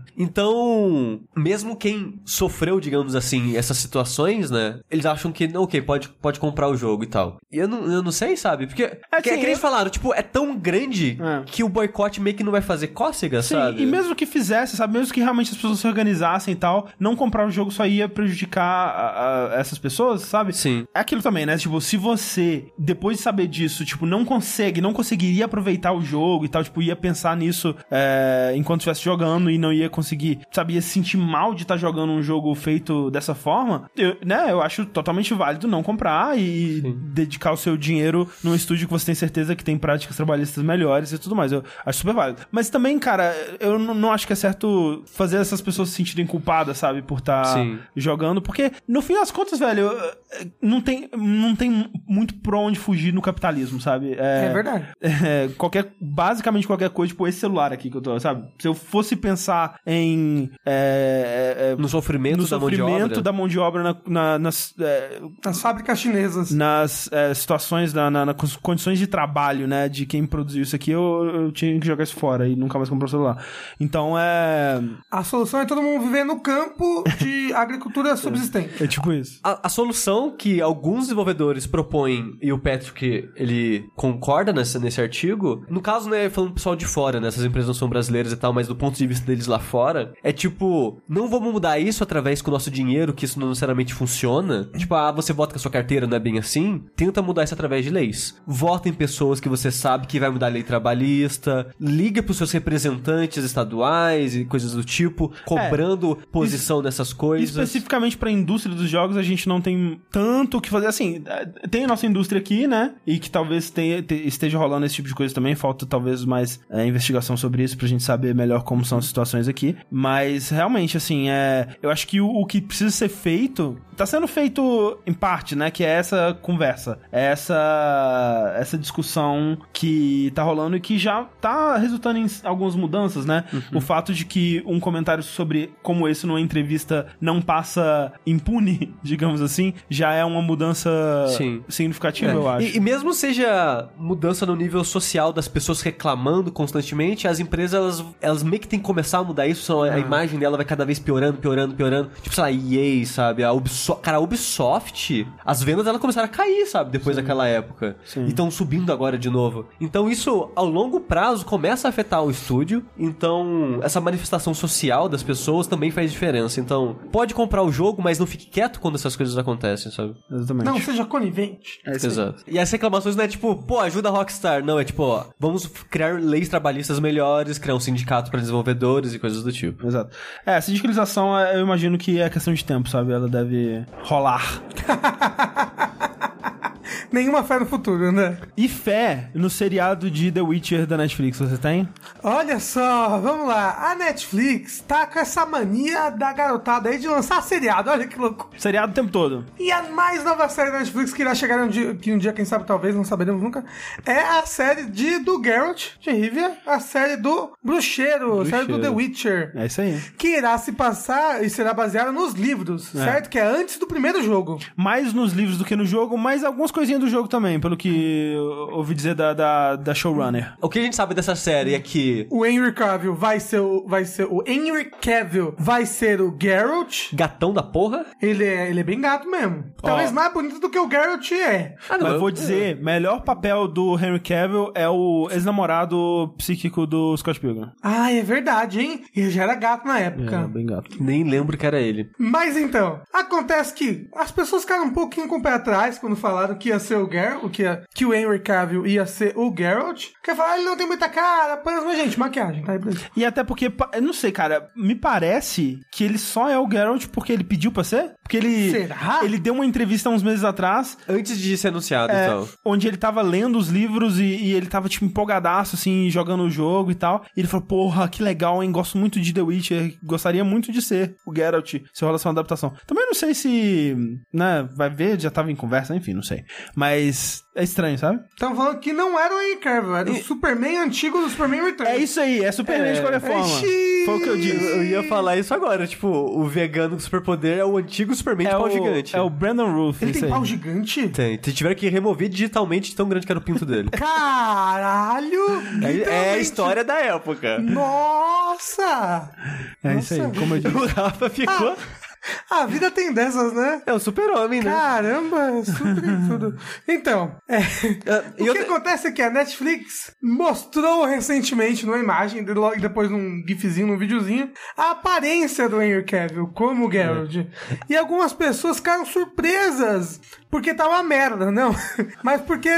Então, mesmo quem sofreu, digamos assim, essas situações, né? Eles acham que, ok, pode, pode comprar o jogo e tal. E eu não, eu não sei, sabe? Porque, é, que, assim, é que eles eu- falaram, tipo, é tão grande É. que o boicote meio que não vai fazer cócega, Sim, sabe? e mesmo que fizesse, sabe? Mesmo que realmente as pessoas se organizassem e tal, não comprar o jogo só ia prejudicar a- a- essas pessoas, sabe? Sim. É aquilo também, né? Tipo, se você, depois de saber disso, tipo, não consegue, não conseguiria aproveitar o jogo e tal, tipo, ia pensar nisso é, enquanto estivesse jogando e não ia conseguir, sabe, ia se sentir mal de estar jogando um jogo feito dessa forma, eu, né? Eu acho totalmente válido não comprar e dedicar o seu dinheiro num estúdio que você tem certeza que tem práticas trabalhistas melhores e tudo mais. Eu acho super válido. Mas também, cara, eu não, acho que é certo fazer essas pessoas se sentirem culpadas, sabe, por estar Sim. jogando, porque no fim das contas, velho, não tem, não tem muito pra onde fugir no capitalismo, sabe? É verdade. é, qualquer, basicamente qualquer coisa, tipo esse celular aqui que eu tô, sabe? Se eu fosse pensar em é, é, é, No sofrimento no da mão de sofrimento obra. da mão de obra na- na- nas, é, As fábricas chinesas. nas é, situações, na, na- nas condições de trabalho, né, de quem produziu isso aqui, eu, eu tinha que jogar isso fora e nunca mais comprar o celular. Então é. A solução é todo mundo viver no campo de agricultura subsistente. É tipo isso. A, a solução que alguns desenvolvedores propõem, e o Patrick, ele concorda nessa, nesse artigo, no caso, né, falando do pessoal de fora, né, essas empresas não são brasileiras e tal, mas do ponto de vista deles lá fora, é tipo, não vamos mudar isso através com o nosso dinheiro, que isso não necessariamente funciona. Tipo, ah, você vota com a sua carteira, não é bem assim? Tenta mudar isso através de leis. Vota em pessoas que você sabe que vai mudar a lei trabalhista, liga pros seus representantes estaduais e coisas do tipo, cobrando posição nessas coisas. Especificamente pra indústria dos jogos, a gente não tem tanto o que fazer. Assim, eh, tem a nossa indústria aqui, né? E que talvez tenha, te- esteja rolando esse tipo de coisa também. Falta talvez mais eh, investigação sobre isso pra gente saber melhor como são as situações aqui. Mas realmente, assim, é, eu acho que o, o que precisa ser feito tá sendo feito em parte, né? Que é essa conversa, é essa, essa discussão que tá rolando e que já tá resultando em algumas mudanças, né? O fato de que um comentário sobre como esse numa entrevista não passa impune, digamos assim, já é uma mudança Sim. significativa, É. eu acho. E, e mesmo seja mudança no nível social das pessoas reclamando constantemente, as empresas elas, elas meio que têm que começar a mudar isso, senão a- a imagem dela vai cada vez piorando, piorando, piorando. Tipo, sei lá, EA, sabe? A Ubisoft. Cara, a Ubisoft, as vendas dela começaram a cair, sabe? Depois daquela época. Sim. E estão subindo agora de novo. Então isso, ao longo prazo, começa a afetar o estúdio. Então, essa manifestação social das pessoas também faz diferença. Então, pode comprar o jogo, mas não fique quieto quando essas coisas acontecem, sabe? Exatamente. Não seja conivente. É aí. Exato. E as reclamações não é tipo, pô, ajuda a Rockstar. Não, é tipo, ó, vamos criar leis trabalhistas melhores, criar um sindicato para desenvolvedores e coisas do tipo. Exato. É, essa sindicalização, é, eu imagino que é questão de tempo, sabe? Ela deve rolar. Nenhuma fé no futuro, né? E fé no seriado de The Witcher da Netflix, você tem? Olha só, vamos lá. A Netflix tá com essa mania da garotada aí de lançar seriado. Olha que louco. Seriado o tempo todo. E a mais nova série da Netflix que irá chegar um dia, que um dia, quem sabe, talvez, não saberemos nunca, é a série de, do Geralt de Rivia, a série do Bruxeiro, a série do The Witcher. É isso aí. Que irá se passar e será baseada nos livros, certo? Que é antes do primeiro jogo. Mais nos livros do que no jogo, mas algumas coisinhas do jogo também, pelo que eu ouvi dizer da, da, da showrunner. O que a gente sabe dessa série é que O Henry Cavill vai ser o. Vai ser o Henry Cavill vai ser o Geralt. gatão da porra. Ele é, ele é bem gato mesmo. Talvez mais bonito do que o Geralt é. Ah, Mas eu- vou dizer, melhor papel do Henry Cavill é o ex-namorado psíquico do Scott Pilgrim. Ah, é verdade, hein? Ele já era gato na época. É, bem gato. Nem lembro que era ele. Mas então, acontece que as pessoas ficaram um pouquinho com o pé atrás quando falaram que ia ser o Geralt, que, ia- que o Henry Cavill ia ser o Geralt. Porque falaram, ah, ele não tem muita cara, mas gente, maquiagem, tá aí pra. E até porque, eu não sei, cara, me parece que ele só é o Geralt porque ele pediu pra ser? Porque ele. Será? Ele deu uma entrevista uns meses atrás. Antes de ser anunciado, é, então. onde ele tava lendo os livros e, e ele tava, tipo, empolgadaço, assim, jogando o jogo e tal. E ele falou, porra, que legal, hein? Gosto muito de The Witcher. Gostaria muito de ser o Geralt, se rola essa adaptação. Também não sei se, né, vai ver, já tava em conversa, enfim, não sei. Mas é estranho, sabe? Estão falando que não era o Henry Cavill, era o Superman antigo do Superman Returns. É isso aí, é Superman de qualquer forma. Ixi. Foi o que eu disse. Eu ia falar isso agora, tipo, o vegano com superpoder é o antigo Superman de É pau o, gigante. é o Brandon Ruth, Ele tem aí. pau gigante? Tem, tiveram que remover digitalmente de tão grande que era o pinto dele. Caralho! É, é a história da época. Nossa! É isso aí, Nossa. como eu disse. O Rafa ficou. A vida tem dessas, né? É o super-homem, né? Caramba, super tudo. Então, é, Ah, o que acontece é que a Netflix mostrou recentemente numa imagem, logo depois num gifzinho, num videozinho, a aparência do Henry Cavill como Geralt. E algumas pessoas ficaram surpresas, porque tá uma merda, não? Mas porque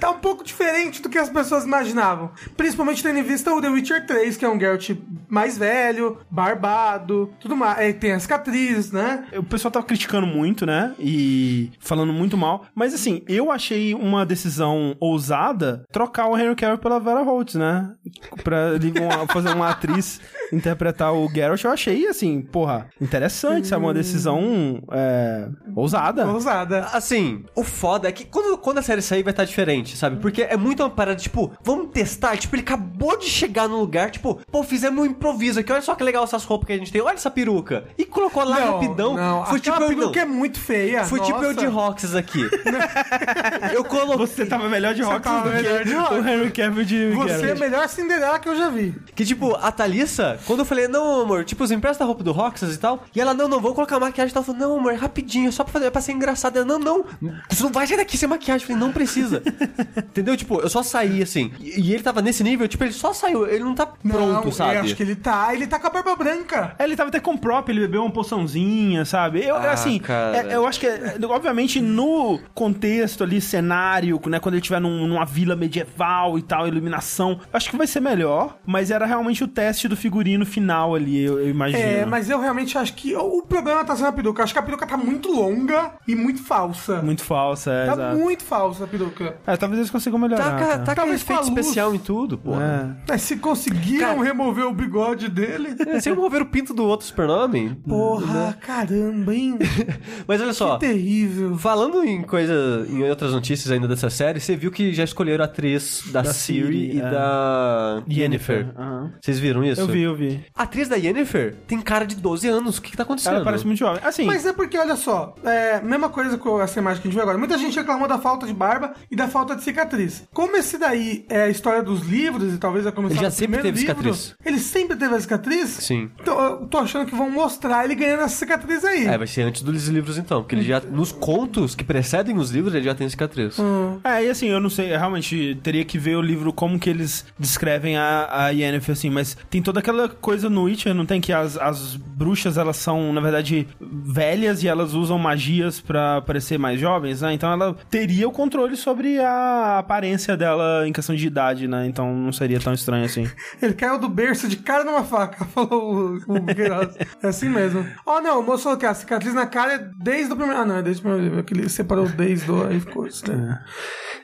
tá um pouco diferente do que as pessoas imaginavam. Principalmente tendo em vista o The Witcher 3, que é um Geralt mais velho, barbado, tudo mais. É, tem as cicatrizes, né? O pessoal tava criticando muito, né? E falando muito mal. Mas assim, eu achei uma decisão ousada trocar o Henry Cavill pela Vera Holtz, né? Pra ele fazer uma atriz interpretar o Geralt. Eu achei, assim, porra, interessante, sabe? Uma decisão é, ousada. Ousada. Assim, o foda é que quando, quando a série sair vai estar diferente, sabe? Porque é muito uma parada, tipo, vamos testar. Tipo, ele acabou de chegar no lugar, tipo, pô, fizemos um improviso aqui. Olha só que legal essas roupas que a gente tem. Olha essa peruca. E colocou lá rapidão. Não, Foi tipo eu, peruca não. é muito feia. Foi tipo eu nossa. de Roxas aqui. eu coloquei. Você tava melhor de tava do melhor de que Roxas. o Henry Cavill de Você é a melhor Cinderela que eu já vi. Que tipo, a Thalissa, quando eu falei, não, amor, tipo, você empresta a roupa do Roxas e tal, e ela, não, não, vou colocar maquiagem e tal, falou, não, amor, é rapidinho, só pra fazer, é pra ser engraçado. Ela, não, não, você não vai sair daqui sem maquiagem. Eu falei, não precisa. Entendeu? Tipo, eu só saí assim, e, e ele tava nesse nível, tipo, ele só saiu, ele não tá pronto, não, sabe? Eu acho que ele tá. Ele tá com a barba branca. É, Ele tava até com prop, ele bebeu uma poçãozinha, sabe? Eu, Ah, assim, cara. é- eu acho que, é, obviamente, no contexto ali, cenário, né, quando ele estiver num- numa vila medieval e tal, iluminação, eu acho que vai ser melhor, mas era realmente o teste do figurino final ali, eu, eu imagino. É, mas eu realmente acho que o o problema tá sendo a peruca. Eu acho que a peruca tá muito longa e muito falsa. Muito falsa, é, tá exato. muito falsa a peruca. É, talvez eles consigam melhorar. Taca, cara. taca Talvez efeito especial em tudo, porra. É. Mas se conseguiram Cara- remover o bigode dele. É. Você remover o pinto do outro super-homem? Porra, caramba, hein? Mas olha só, Terrível. Falando em coisa, em outras notícias ainda dessa série, você viu que já escolheram a atriz da, Da Siri, e é. da Yennefer. Aham. Vocês viram isso? Eu vi, eu vi. A atriz da Yennefer tem cara de 12 anos. O que, que tá acontecendo? Ela parece muito jovem. Assim, Mas é porque, olha só, é, mesma coisa com essa imagem que a gente vê agora. Muita gente reclamou da falta de barba e da falta de cicatriz. Como esse daí é a história dos livros, e talvez vai começar Ele já no sempre teve livro, cicatriz. Ele sempre teve a cicatriz? Sim. Então, eu tô achando que vão mostrar ele ganhando essa cicatriz aí. É, vai ser antes dos livros então. Porque ele já, nos contos que precedem os livros, ele já tem cicatriz. É, e assim, eu não sei, eu realmente teria que ver o livro como que eles descrevem a, a Yennefer, assim, mas tem toda aquela coisa no Witcher, não tem que as, as bruxas, elas são, na verdade, velhas e elas usam magias pra parecer mais jovens, né? Então ela teria o controle sobre a aparência dela em questão de idade, né? Então não seria tão estranho assim. Ele caiu do berço de cara numa faca, falou o, o Queiroz. É assim mesmo. Ó, não, o moço falou que a cicatriz na cara é desde o primeiro. Ah, não, é desde o primeiro livro. é que ele separou desde o. Aí ficou isso, né?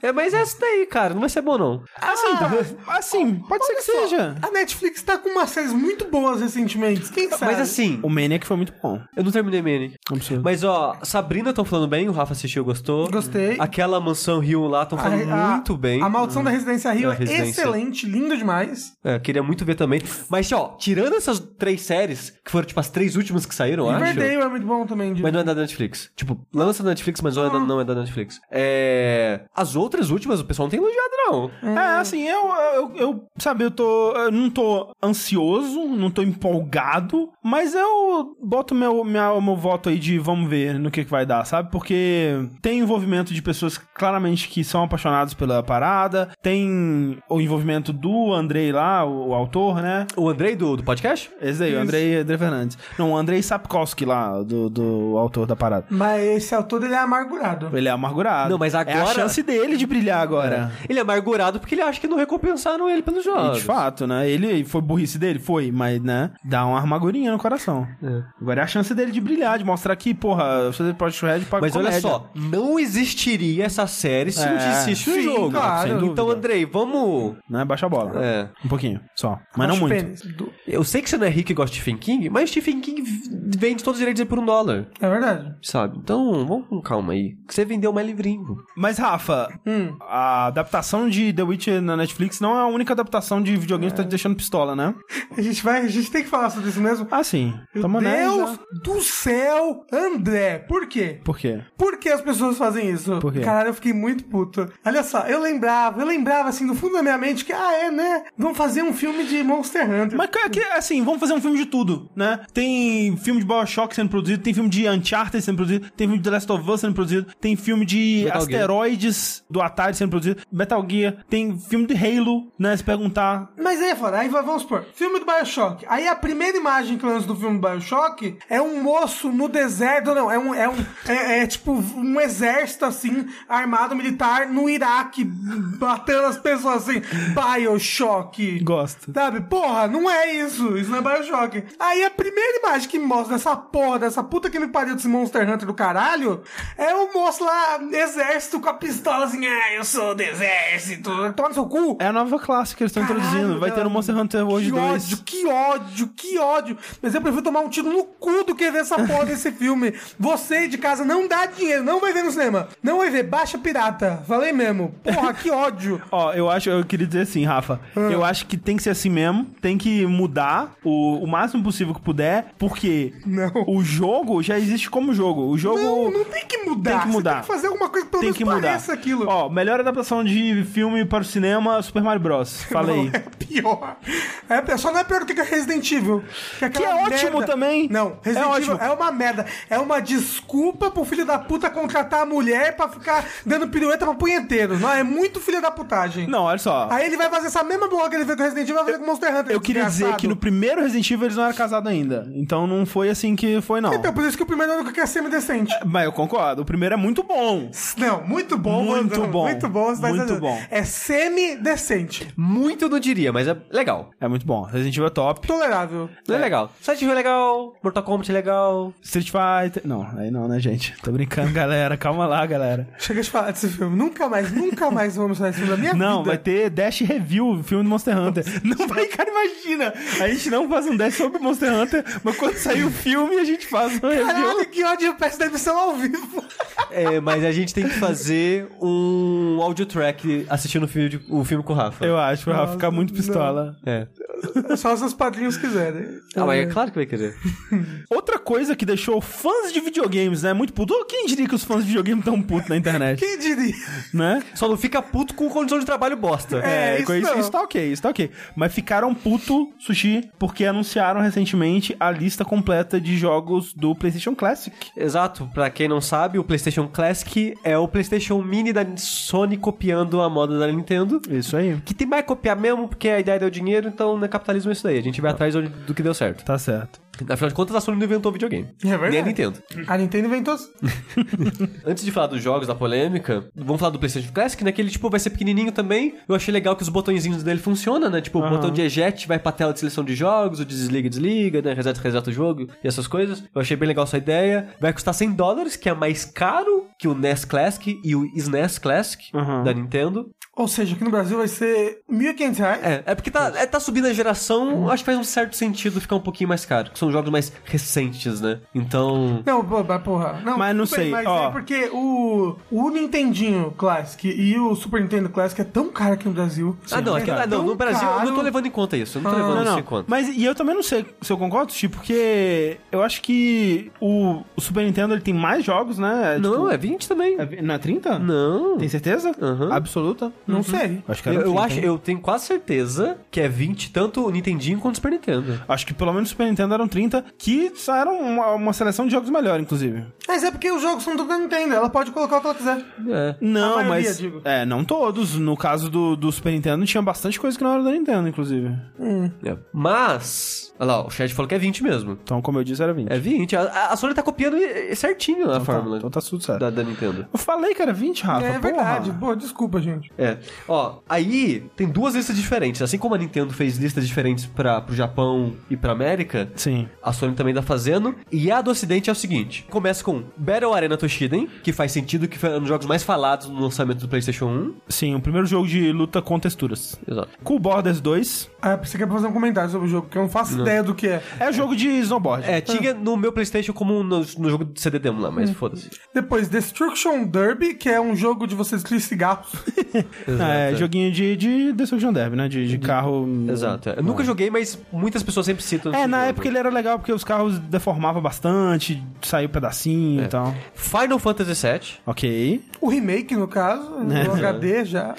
É, mas é essa daí, cara. Não vai ser bom, não. Assim, talvez- assim, pode ser que só, seja. A Netflix tá com umas séries muito boas recentemente. Quem sabe? Mas assim, O Maniac foi muito bom. eu não terminei. Absurdo. Mas ó, Sabrina estão falando bem, o Rafa assistiu, gostou. Gostei. Aquela mansão Rio lá estão falando A- a- muito bem. A Maldição da Residência Rio A é Residência. excelente, lindo demais. É, queria muito ver também. Mas, ó, tirando essas três séries, que foram, tipo, as três últimas que saíram, eu acho. Riverdale é muito bom também. de- Mas não é da Netflix. Tipo, lança da Netflix, mas não é da, não é da Netflix. É... As outras últimas, o pessoal não tem elogiado, não. É, assim, eu, eu, eu- sabe, eu tô, eu não tô ansioso, não tô empolgado, mas eu boto meu, minha, meu voto aí de vamos ver no que, que vai dar, sabe? Porque tem envolvimento de pessoas claramente que são apaixonadas pela parada, tem o envolvimento do Andrei lá, o, o autor, né? O Andrei do, do podcast? Esse aí, o Andrei, Andrei Fernandes. Não, o Andrei Sapkowski lá, do, do autor da parada. Mas esse autor, ele é amargurado. Ele é amargurado. Não, mas É a agora- chance dele de brilhar agora. Ele é amargurado porque ele acha que não recompensaram ele pelos E jogos. de fato, né? Ele foi burrice dele? Foi, mas, né? Dá uma armagurinha no coração. É. Agora é a chance dele de brilhar, de mostrar que, porra, fazer Project Red pra Mas comédia. olha só, não existiria essa série se não É, existisse o jogo. claro. Sem Então. Andrei, vamos. Né? Baixa a bola. É. Um pouquinho, só. Mas não muito. Do- Eu sei que você não é rico e gosta de Stephen King, mas Stephen King vende todos os direitos por um dólar, É verdade. sabe? Então, vamos com calma aí. Você vendeu mais livrinho. Mas, Rafa, Hum. a adaptação de The Witcher na Netflix não é a única adaptação de videogame que tá te deixando pistola, né? A gente vai, a gente tem que falar sobre isso mesmo. Ah, sim. Meu Tamo. Deus do céu, André, por quê? Por quê? Por que as pessoas fazem isso? Por quê? Caralho, eu fiquei muito puto. Olha só, eu lembrava, eu lembrava assim, no fundo da minha mente, que, ah, é, né? Vamos fazer um filme de Monster Hunter. Mas que, que, assim, vamos fazer um filme de tudo, né? Tem filme de Bioshock sendo produzido, tem filme de Uncharted sendo produzido, tem filme de The Last of Us sendo produzido, tem filme de Metal asteroides do Atari sendo produzido, Metal Gear, tem filme de Halo, né? Se perguntar. Mas aí é foda, aí vai- vamos supor, filme do Bioshock. Aí a primeira imagem que lança do filme do Bioshock é um moço no deserto, não, é um, é um, é, é tipo um exército assim, armado militar no Iraque, batendo as pessoas assim, Bioshock. Gosto. Sabe? Porra, não é isso. Isso não é Bioshock. Aí a primeira imagem que mostra dessa porra, dessa puta que me pariu desse Monster Hunter do caralho, é o moço lá, exército, com a pistola assim, ah, eu sou do exército. Toma no seu cu. É a nova classe que eles estão introduzindo. Vai ter no Monster Hunter que 2. ódio, que ódio, que ódio. Mas eu prefiro tomar um tiro no cu do que ver essa porra desse filme. Você de casa não dá dinheiro, não vai ver no cinema. Não vai ver, baixa pirata. Falei mesmo. Porra, que ódio. Ó, eu acho, eu queria dizer assim, Rafa. Ah. Eu acho que tem que ser assim mesmo. Tem que mudar o, o máximo possível que puder, porque Não. o jogo já existe como jogo. O jogo. Não, não tem que mudar. Tem que Você mudar. tem que fazer alguma coisa que pelo tem que mudar. pareça aquilo. Ó, melhor adaptação de filme para o cinema, Super Mario Bros. Falei. Não, é pior. É, só não é pior do que Resident Evil. Que, aquela Que é ótimo merda- também. Não, Resident É Evil ótimo. é uma merda. É uma desculpa pro filho da puta contratar a mulher pra ficar dando pirueta pra punheteiro. Não, é muito filho da putagem. Não, olha só. Aí ele vai fazer essa mesma bloga que ele fez com Resident Evil, vai fazer com Monster Hunter. Eu queria dizer que no primeiro Resident Evil eles não eram casados ainda. Então não foi assim que foi, não. Então, por isso que o primeiro é o que é semi-decente. Mas eu concordo. O primeiro é muito bom. Não, muito bom, Muito mano. bom. Muito bom, você Muito exagerando. bom. É semi-decente. Muito eu não diria, mas é legal. É muito bom. Resident Evil é top. Tolerável. É, legal. Silent Hill é legal, Mortal Kombat é legal. Street Fighter. Não, aí não, né, gente? Tô brincando, galera. Calma lá, galera. Chega de falar desse filme. Nunca mais, nunca mais vamos falar desse filme da minha Não, vida. vai ter Dash Review, filme do Monster Hunter. Não vai, cara, imagina. A gente não faz um Dash sobre Monster Hunter, mas quando sair o filme, a gente faz um review. Caralho, que ódio, eu peço demissão ao vivo. É, mas a gente tem que fazer um audio track assistindo o filme, de- o filme com o Rafa. Eu acho, vai ficar muito pistola. É. Só se os padrinhos quiserem. Ah, mas é claro que vai querer. Outra coisa que deixou fãs de videogames, né, muito puto. Quem diria que os fãs de videogame tão putos na internet, Quem diria? né? Só não fica puto com condição de trabalho bosta. É, isso isso, não. isso tá ok, isso tá ok. Mas ficaram puto, Sushi, porque anunciaram recentemente a lista completa de jogos do PlayStation Classic. Exato, pra quem não sabe, o PlayStation Classic é o PlayStation Mini da Sony copiando a moda da Nintendo. Isso aí. Que tem mais copiar mesmo, porque a ideia deu dinheiro, então no capitalismo é isso daí. A gente vai atrás do, do que deu certo. Tá certo. Afinal de contas, a Sony não inventou videogame. É verdade. Nem a Nintendo. A Nintendo inventou. Antes de falar dos jogos, da polêmica, vamos falar do PlayStation Classic, né? Que ele, tipo, vai ser pequenininho também. Eu achei legal que os botõezinhos dele funcionam, né? Tipo, o botão de eject vai pra tela de seleção de jogos, o desliga, desliga, né? Reseta, reseta o jogo e essas coisas. Eu achei bem legal essa ideia. Vai custar 100 dólares, que é mais caro que o NES Classic e o SNES Classic Uhum. da Nintendo. Ou seja, aqui no Brasil vai ser 1.500 reais. É, é porque tá, é, tá subindo a geração, acho que faz um certo sentido ficar um pouquinho mais caro, que são jogos mais recentes, né? Então. Não, mas porra. Não, Mas não bem, sei, Mas ó. é porque o, o Nintendinho Classic e o Super Nintendo Classic é tão caro aqui no Brasil. ah, não, é aqui, ah, não, no Brasil eu não tô caro. levando em conta isso. Eu não tô Ah. levando Não, isso não. em conta. Mas e eu também não sei se eu concordo, tipo, porque eu acho que o, o Super Nintendo ele tem mais jogos, né? Não, tipo, é 20 também. é vi- não é 30? Não. Tem certeza? Aham. Absoluta? Não sei. Acho que era Eu, eu 30, acho, hein? eu tenho quase certeza que é 20, tanto o Nintendinho quanto o Super Nintendo. Acho que pelo menos o Super Nintendo eram 30, que saíram uma, uma seleção de jogos melhor, inclusive. Mas é porque os jogos são do Nintendo. Ela pode colocar o que ela quiser. É. Não, maioria, mas. digo. É, não todos. No caso do, do Super Nintendo, tinha bastante coisa que não era da Nintendo, inclusive. é. Mas. Olha lá, o chat falou que é 20 mesmo. Então, como eu disse, era 20. É 20. A, a Sony tá copiando certinho a Então tá, fórmula então tá tudo certo. da, da Nintendo. Eu falei que era 20, Rafa. é porra. verdade. Pô, desculpa, gente. É. Ó, aí tem duas listas diferentes. Assim como a Nintendo fez listas diferentes para pro Japão e pra América, Sim. a Sony também tá fazendo. E a do Ocidente é o seguinte: começa com Battle Arena Toshiden, que faz sentido que foi um dos jogos mais falados no lançamento do PlayStation 1. Sim, o primeiro jogo de luta com texturas. Exato. Cool Borders 2 Ah, você quer fazer um comentário sobre o jogo, que eu não faço ideia do que é. é jogo de snowboard. É, tinha no meu PlayStation como no, no jogo de CD demo lá, mas foda-se. Depois, Destruction Derby, que é um jogo de você destruir cigarros. É, joguinho de, de Destruction Derby, né? De, de carro. Exato. é. Eu nunca joguei, mas muitas pessoas sempre citam. É, na jogo. época ele era legal porque os carros deformavam bastante, saiu pedacinho e tal. Final Fantasy VII. Ok. O remake, no caso, É. o HD já.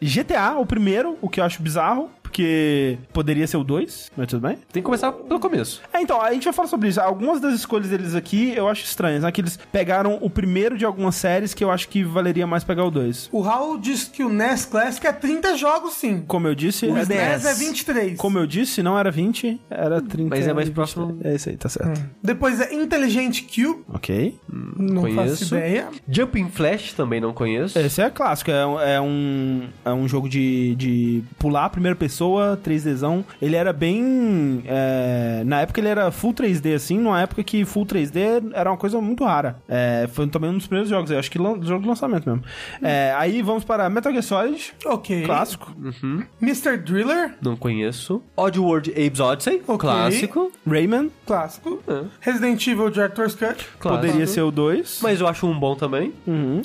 GTA, o primeiro, o que eu acho bizarro, porque poderia ser o 2, mas tudo bem. Tem que começar pelo começo. É, então, a gente vai falar sobre isso. Algumas das escolhas deles aqui eu acho estranhas, né? Que eles pegaram o primeiro de algumas séries que eu acho que valeria mais pegar o 2. O Raul diz que o NES Classic é 30 jogos, sim. Como eu disse, O é NES 10. é 23. Como eu disse, não era 20, era 30. Mas é mais próximo. 23. É isso aí, tá certo. Depois é Intelligent Q, Ok. não faço conheço. ideia. Jumping Flash também não conheço. Esse é clássico, é, um- é um, é um jogo de, de pular, primeira pessoa, 3Dzão. Ele era bem. é, na época ele era full 3D, assim, numa época que full 3D era uma coisa muito rara. É, foi também um dos primeiros jogos, eu acho que lan- jogo de lançamento mesmo. É, aí vamos para Metal Gear Solid, Ok. clássico. Mr. Driller, Não conheço. Oddworld Abe's Odyssey, Ok. clássico. Rayman, clássico. É. Resident Evil Director's Cut. Clássico. poderia ser o 2. Mas eu acho um bom também.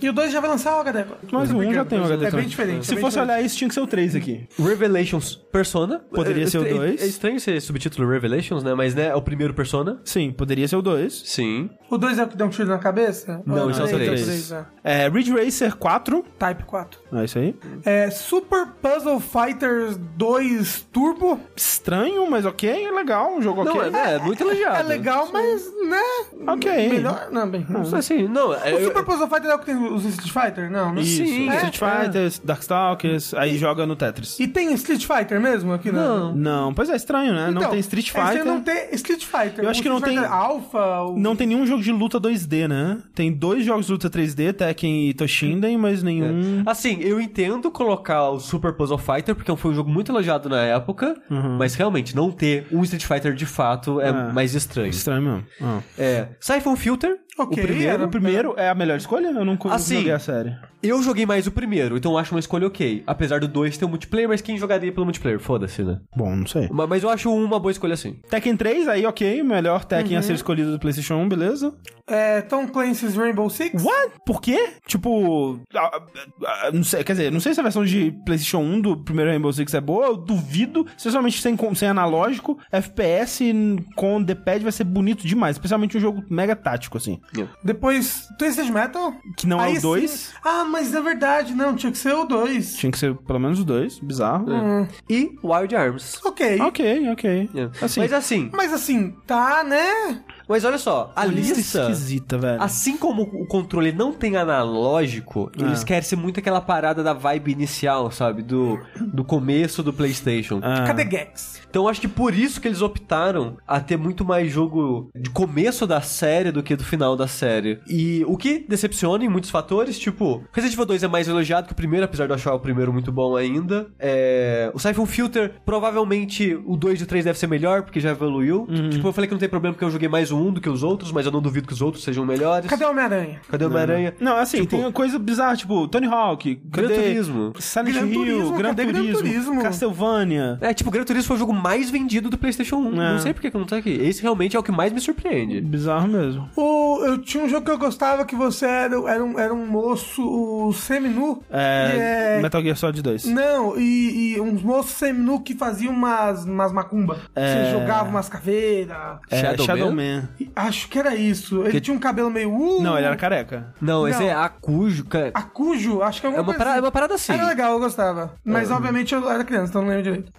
E o 2 já vai lançar o HD. Mas o 1 já tem o HD É bem diferente. Se é bem fosse diferente. olhar isso, tinha que ser o 3 aqui. Revelations Persona. Poderia É, ser o é- dois. É estranho ser subtítulo Revelations, né? Mas né, é o primeiro Persona. Sim, poderia ser o 2. Sim. O 2 é o que dá um tiro na cabeça? Não, esse é o três? três. é. É, Ridge Racer 4. Type 4. É isso aí. É, Super Puzzle Fighters 2 Turbo. Estranho, mas ok, é legal, um jogo Não, ok. é, é muito elogiado. É legal, mas, né? Ok. Melhor. Não, bem. Não Não sei. assim, não. É, O eu- Super Puzzle Fighter é o que tem os Street Fighter? Não, não Isso, Sim, Street é, Fighter, Darkstalkers, aí joga no Tetris. E tem Street Fighter mesmo aqui Não. Não, pois é estranho, né? não Então, tem Street É Fighter. não ter Street Fighter. Eu acho que não tem- Fighter Alpha. O... Não tem nenhum jogo de luta 2D, né? Tem dois jogos de luta 3D, Tekken e Toshinden, mas nenhum... Assim, eu entendo colocar o Super Puzzle Fighter, porque foi um jogo muito elogiado na época, mas realmente, não ter um Street Fighter de fato é É. mais estranho. Estranho mesmo. Ah. É. Siphon Filter, Ok, o primeiro. era- O primeiro é a melhor escolha? Eu não Assim, joguei a série. Eu joguei mais o primeiro, então eu acho uma escolha ok. Apesar do 2 ter um multiplayer, mas quem jogaria pelo multiplayer? Foda-se, né? Bom, não sei. Ma- Mas eu acho uma boa escolha assim. Tekken 3, aí ok, melhor Tekken a ser escolhido do PlayStation 1, beleza. É, Tom Clancy's Rainbow Six. What? Por quê? Tipo, ah, ah, não sei, quer dizer, não sei se a versão de PlayStation 1 do primeiro Rainbow Six é boa, eu duvido, especialmente sem, com- sem analógico, FPS com D-pad vai ser bonito demais, especialmente um jogo mega tático, assim. Depois, Twisted Metal. Que não é Aí o 2, sim- Ah, mas é verdade, não, tinha que ser o 2. tinha que ser pelo menos o 2, bizarro. E Wild Arms. Ok. Ok, ok. É. Assim, Mas assim, Mas assim, tá, né? Mas olha só, a lista lista. esquisita, velho. Assim como o controle não tem analógico, eles querem ser muito aquela parada da vibe inicial, sabe? Do, do começo do PlayStation. Ah. Cadê Gex? Então acho que por isso que eles optaram a ter muito mais jogo de começo da série do que do final da série. E o que decepciona em muitos fatores, tipo, Resident Evil 2 é mais elogiado que o primeiro, apesar de eu achar o primeiro muito bom ainda. É... O Siphon Filter, provavelmente o 2 e o 3 deve ser melhor, porque já evoluiu. Tipo, eu falei que não tem problema porque eu joguei mais o um do que os outros, mas eu não duvido que os outros sejam melhores. Cadê o Homem-Aranha? Cadê o Homem-Aranha? Não, assim, Tipo, tem coisa bizarra, tipo, Tony Hawk, Gran Turismo. Silent Gran Hill, Turismo, Gran Gran Turismo, Turismo? Castlevania. É, tipo, Gran Turismo foi o jogo mais vendido do PlayStation 1. É. Não sei por que não tá aqui. Esse realmente é o que mais me surpreende. Bizarro mesmo. O, eu tinha um jogo que eu gostava que você era, era, um, era um moço semi-nu. É, é- Metal Gear Solid 2. Não, e, e uns moços semi-nu que faziam umas, umas macumba. É. Você jogava umas caveiras. É, Shadow Shadow, Man? Man. Acho que era isso. Ele tinha um cabelo meio... Uh, Não, ele era careca. Não, esse Não. é Acujo. ca- Acujo, acho que é É uma, coisa parada, é assim. uma parada assim. Era legal, eu gostava. Mas, obviamente, eu era criança, então não lembro direito.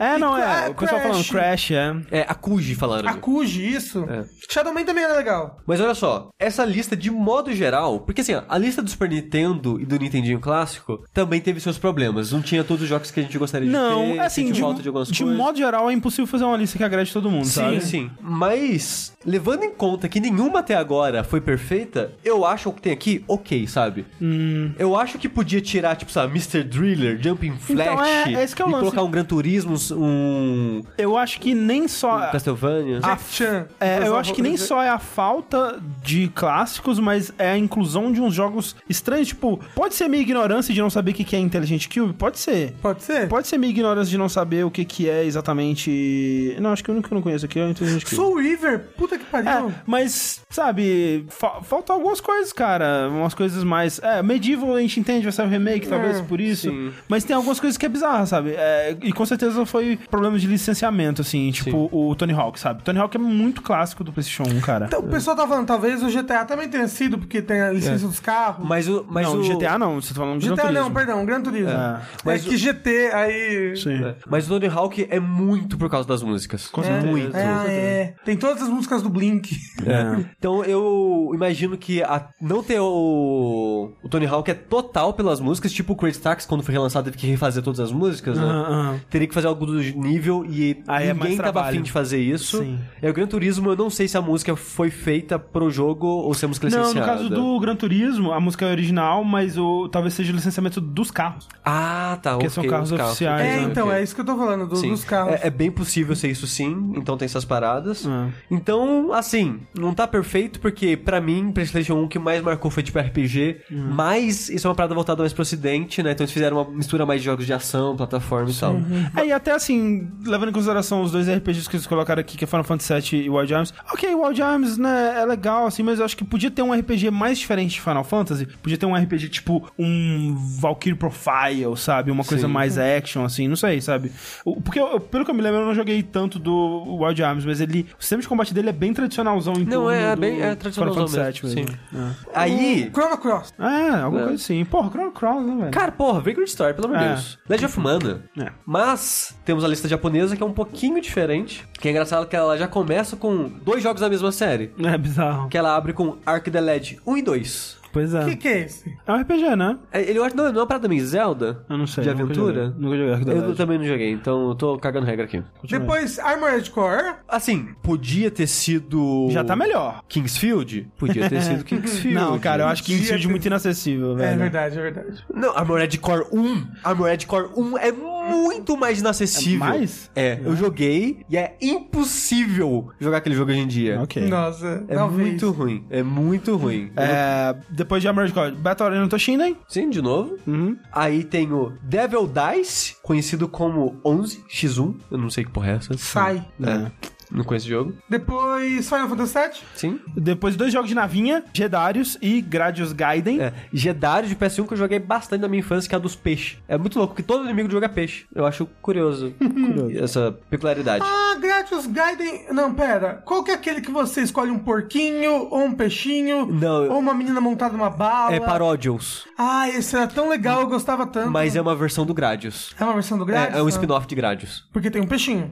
É, não, é. Ah, O pessoal falando Crash, é. É, Acuji falaram. Acuji, isso. É. Shadowman também era legal. Mas olha só, essa lista de modo geral, porque assim, ó, a lista do Super Nintendo e do Nintendinho clássico também teve seus problemas. Não tinha todos os jogos que a gente gostaria de Não, ter, assim, sentiu de, falta de algumas de coisas. modo geral, é impossível fazer uma lista que agrade todo mundo, Sim, sabe? sim. Mas, levando em conta que nenhuma até agora foi perfeita, eu acho o que tem aqui ok, sabe? Hum. Eu acho que podia tirar, tipo, sabe, Mr. Driller, Jumping Flash, Então, é- é esse que é o e lance. colocar um Gran Turismo, um Eu acho que nem só. Castlevania. A- Chan. É, eu acho que nem só é a falta de clássicos, mas é a inclusão de uns jogos estranhos. Tipo, pode ser minha ignorância de não saber o que é Intelligent Cube? Pode ser. Pode ser? Pode ser minha ignorância de não saber o que que é exatamente... Não, acho que o único que eu não conheço aqui é o Intelligent Cube. Soul River, puta que pariu. É, mas, sabe, fa faltam algumas coisas, cara. Umas coisas mais. É, Medieval a gente entende, vai sair o remake, talvez É, por isso. sim. Mas tem algumas coisas que é bizarra, sabe? É, e com certeza foi problema de licenciamento, assim, tipo o Tony Hawk, sabe? Tony Hawk é muito clássico do PlayStation 1, cara. Então, o pessoal tá falando, talvez o GTA também tenha sido, porque tem a licença dos carros. Mas o. Mas não, o GTA não, você tá falando de Gran GTA não, Turismo. perdão, Gran Turismo. É. Mas é que GT, aí... Sim. É. Mas o Tony Hawk é muito por causa das músicas. Com certeza. Muito. Ah, é. Tem todas as músicas do Blink. É. Então eu imagino que a- não ter o, o Tony Hawk é total pelas músicas, tipo o Crazy Taxi, quando foi relançado, teve que refazer todas as músicas, né? Teria que fazer algo do nível e Aí é ninguém tava trabalho. afim de fazer isso. Sim. E o Gran Turismo, eu não sei se a música foi feita pro jogo ou se a música é Não, licenciada. no caso do Gran Turismo, a música é original, mas o talvez seja o licenciamento dos carros. Ah, tá. Porque ok, são carros os oficiais, É, né? então, ok. é isso que eu tô falando, do- dos carros. É, é bem possível ser isso sim, então tem essas paradas. É. Então, assim, não tá perfeito, porque pra mim, PlayStation 1 o que mais marcou foi tipo RPG, Hum. mas isso é uma parada voltada mais pro ocidente, né? Então eles fizeram uma mistura mais de jogos de ação, plataforma e tal. É, e até assim, levando em consideração os dois RPGs que eles colocaram aqui, que é Final Fantasy VII e Wild Arms. Ok, Wild Arms, né, é legal, assim, mas eu acho que podia ter um RPG mais diferente de Final Fantasy. Podia ter um RPG tipo um Valkyrie Profile, sabe? Uma coisa Sim. mais action, assim, não sei, sabe? Porque, eu- pelo que eu me lembro, eu não joguei tanto do Wild Arms, mas ele, o sistema de combate dele é bem tradicionalzão em Não, é, é bem- é Final tradicionalzão mesmo, mesmo. Aí, Chrono Cross. É, é alguma É. coisa assim. Porra, Chrono Cross, né, velho? cara, porra, Vagrant Story, pelo amor de É. Deus. Legend of Mana. É. Mas temos a lista japonesa que é um pouquinho diferente, que é engraçado que ela já começa com dois jogos da mesma série. É bizarro. Que ela abre com Ark the Led 1 e 2. Pois é. O que, que é esse? É um RPG, né? É, Ele eu acho não, não é uma parada meio Zelda? Eu não sei. De nunca aventura? joguei. Nunca joguei Eu também não joguei, então eu tô cagando regra aqui. Depois, Armored Core. Assim, podia ter sido. Já tá melhor. Kingsfield? Podia ter sido Kingsfield. Não, cara, eu acho que Kingsfield é ter- muito inacessível, velho. É verdade, é verdade. Não, Armored Core 1. Armored Core 1 é muito mais inacessível. É mais? É, eu joguei e é impossível jogar aquele jogo hoje em dia. Ok. Nossa, É talvez. muito ruim. É muito ruim. É, depois de Armored Core, Battle Arena Toshinden. Sim, de novo. Uhum. Aí tem o Devil Dice, conhecido como 11x1. Eu não sei que porra é essa. Sai. É. Não conheço o jogo. Depois, Final Fantasy VII. Sim. Depois dois jogos de navinha, Jedarius e Gradius Gaiden. É, Jedari de PS1 que eu joguei bastante na minha infância, que é a dos peixes. É muito louco, porque todo inimigo do jogo é peixe. Eu acho curioso, essa peculiaridade. Ah, Gratius Gaiden. Não, pera. Qual que é aquele que você escolhe um porquinho, ou um peixinho, Não, ou uma menina montada numa bala? É Paródios, Ah, esse era tão legal, eu gostava tanto. mas é uma versão do Gradius. É uma versão do Gradius? É, é um Ah. spin-off de Gradius. Porque tem um peixinho.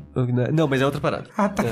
Não, mas é outra parada. Ah, tá. É,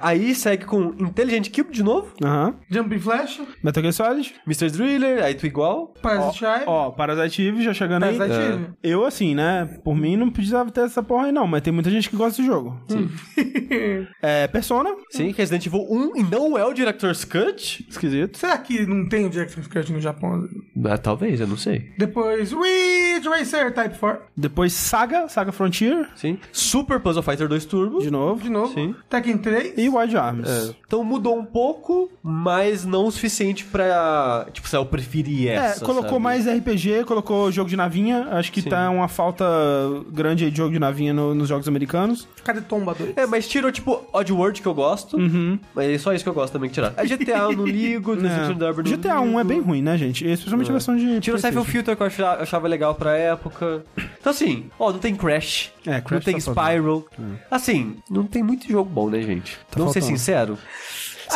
aí segue com Intelligent Cube de novo, Aham. Jumping Flash, Metal Gear Solid. Mr. Driller, aí tu igual. Parasite Eve. Ó, Parasite Eve já chegando aí. Parasite é. Eve. Eu, assim, né? Por mim, não precisava ter essa porra aí, não. Mas tem muita gente que gosta desse jogo. Sim. é, Persona. Sim, Resident Evil 1 e não é o Director's Cut. Esquisito. Será que não tem o Jackson Cut no Japão? Ah, talvez, eu não sei. Depois, Ridge Racer Type 4. Depois Saga, Saga Frontier. Sim. Super Puzzle Fighter 2 Turbo. De novo. De novo. Sim. Tekken 3. E Wide Arms. É. Então mudou um pouco, mas não o suficiente pra. Tipo, se eu preferir É, essa. colocou sabe? mais RPG, colocou jogo de navinha. Acho que Sim. tá uma falta grande aí de jogo de navinha no- nos jogos americanos. Cadê Tomba 2? É, mas tirou, tipo, Oddworld que eu gosto. Uhum. Mas é só isso que eu gosto também que tirar. A GTA eu não ligo, não GTA 1 é bem ruim, né, gente? Especialmente a versão de. Tirou o PlayStation. Filter que eu achava, achava legal pra época. Então assim, ó, não tem Crash. É, não Crash tem tá faltando. Spyro. Assim, não tem muito jogo bom, né, gente? Vamos ser faltando. sincero.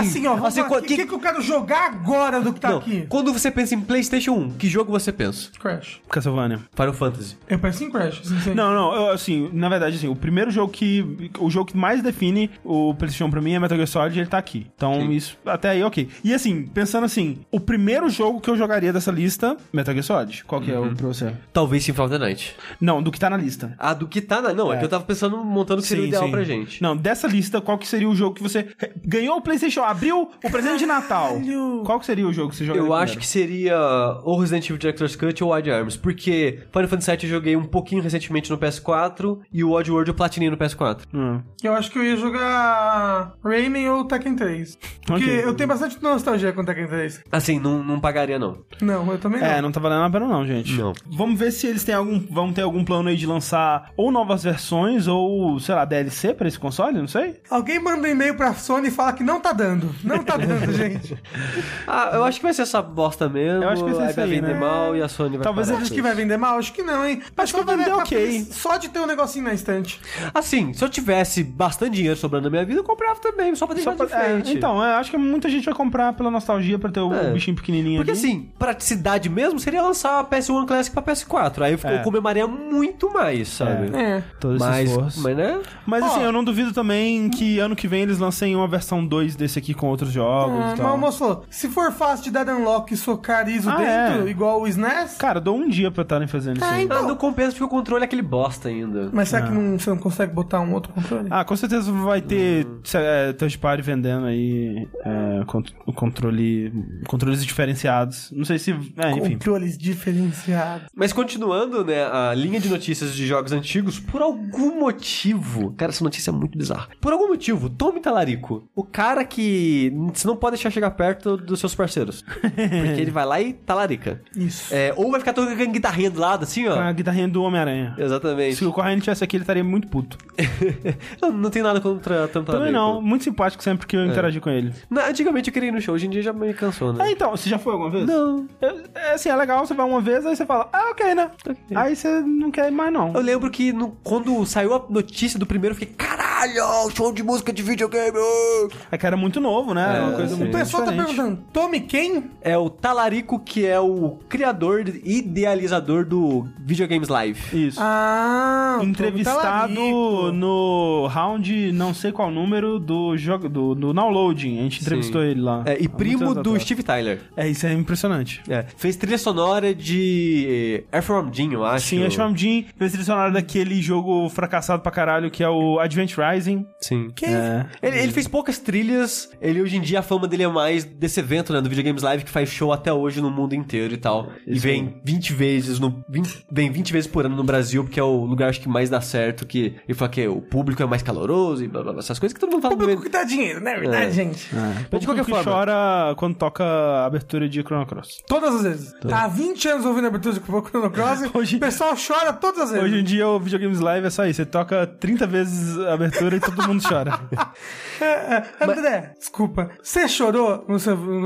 Assim, ó, vamos assim, o que, que, que eu quero jogar agora do que tá Não, aqui? quando você pensa em PlayStation 1, que jogo você pensa? Crash. Castlevania. Final Fantasy. Eu penso em Crash, sim, sim. Não, não, eu, assim, na verdade, assim, o primeiro jogo que. O jogo que mais define o PlayStation pra mim é Metal Gear Solid e ele tá aqui. Então, Sim. isso até aí, ok. E assim, pensando assim, o primeiro jogo que eu jogaria dessa lista, Metal Gear Solid. Qual que é Uhum. o pra você? Talvez Symphony of the Night. Não, do que tá na lista. Ah, do que tá na... Não, é, É. que eu tava pensando, montando o que seria o Sim, ideal sim. pra gente. Não, dessa lista, qual que seria o jogo que você ganhou o PlayStation, abriu o presente de Natal? Qual que seria o jogo que você jogaria? Eu acho primeiro? que seria ou Resident Evil Director's Cut ou Wide Arms, porque Final Fantasy VII eu joguei um pouquinho recentemente no PS4 e o Oddworld eu platinei no PS4. Hum. Eu acho que eu ia jogar Rayman ou Tekken 3. Porque Ok. eu tenho bastante nostalgia com Tekken 3. Assim, não, não pagaria não. Não, eu também não. É, não tá valendo a pena não, gente. Não. Vamos ver se eles têm algum, vão ter algum plano aí de lançar ou novas versões ou, sei lá, DLC pra esse console, não sei. Alguém manda um e-mail pra Sony e fala que não tá dando. Não tá dando, gente. Ah, eu acho que vai ser essa bosta mesmo. Eu acho que vai ser aí isso vai aí, vender né? mal e a Sony vai Talvez eles que vai vender mal? Acho que não, hein? Acho que vai vender ok. Só de ter um negocinho na estante. Assim, se eu tivesse bastante dinheiro sobrando na minha vida, eu comprava também, só pra deixar Só de pra- é, frente. então, eu acho que muita gente vai comprar pela nostalgia pra ter o É. bichinho pequenininho Porque ali. assim, praticidade mesmo seria lançar a PS1 Classic pra PS4. Aí eu É. comemoraria muito mais, sabe? É. todo esse Mas, esforço. mas, né? Mas assim, eu não duvido também que ano que vem eles lancem uma versão 2 desse aqui com outros jogos Ah, e mas tal. o moço se for fácil de dar unlock e socar ISO Ah, dentro, é. igual o SNES... Cara, dou um dia pra estarem fazendo isso Ah, aí. então. Ah, não compensa porque o controle é aquele bosta ainda. Mas será que não, você não consegue botar um outro controle? Ah, com certeza vai ter é, touch party vendendo aí é, o controle, controles diferenciados. Não sei se... É, enfim. Controles diferenciados. Mas continuando, né, a linha de notícias de jogos antigos, por algum motivo, cara, essa notícia é muito bizarra. Por algum motivo, Tommy Talarico, o cara que você não pode deixar chegar perto dos seus parceiros. Porque ele vai lá e talarica. Isso. É, ou vai ficar tocando guitarrinha do lado, assim, Com ó. a guitarrinha do Homem-Aranha. Exatamente. Se o Corrêa tivesse aqui, ele estaria muito puto. não, não tem nada contra Talarico. Também não. Muito simpático sempre que eu interagi com ele. Não, antigamente eu queria ir no show, hoje em dia já me cansou, né? Ah, então, você já foi alguma vez? Não. Eu- é assim, é legal, você vai uma vez, aí você fala, ah, ok, né? Aí você não quer ir mais, não. Eu lembro que no- quando saiu a notícia do primeiro, eu fiquei, caralho, show de música de videogame. oh!" É que era muito novo, né? Era uma coisa sim. O muito pessoal tá diferente. perguntando, Tommy quem? É o Talarico, que é o criador e idealizador do Videogames Live. Isso. Ah, o Entrevistado Talarico. no round, não sei qual número, do jogo do, do downloading. A gente entrevistou ele lá. É, e primo do atrás. Steve Tyler. É, isso é impressionante. É, fez trilha sonora de Air From Jim, eu acho. Sim, a Sham Jim fez trilha sonora daquele jogo fracassado pra caralho que é o Advent Rising. Sim. Que? É. Ele, ele fez poucas trilhas, ele hoje em dia a fama dele é mais desse evento, né, do Videogames Live, que faz show até hoje no mundo inteiro e tal. e Isso vem 20 vezes no 20, vem 20 vezes por ano no Brasil, porque é o lugar acho que mais dá certo, que ele fala que o público é mais caloroso e blá blá blá, essas coisas que todo mundo fala. Público no que dá dinheiro, não é verdade, É. gente? Mas de qualquer que forma. chora quando toca a abertura de Chrono Cross. Todas as vezes. Tá há 20 anos ouvindo a abertura de Chrono Cross, Hoje- o pessoal chora todas as vezes. Hoje em dia o Videogames Live é só isso. Você toca 30 vezes a abertura e todo mundo chora. É, é, André, desculpa. Você chorou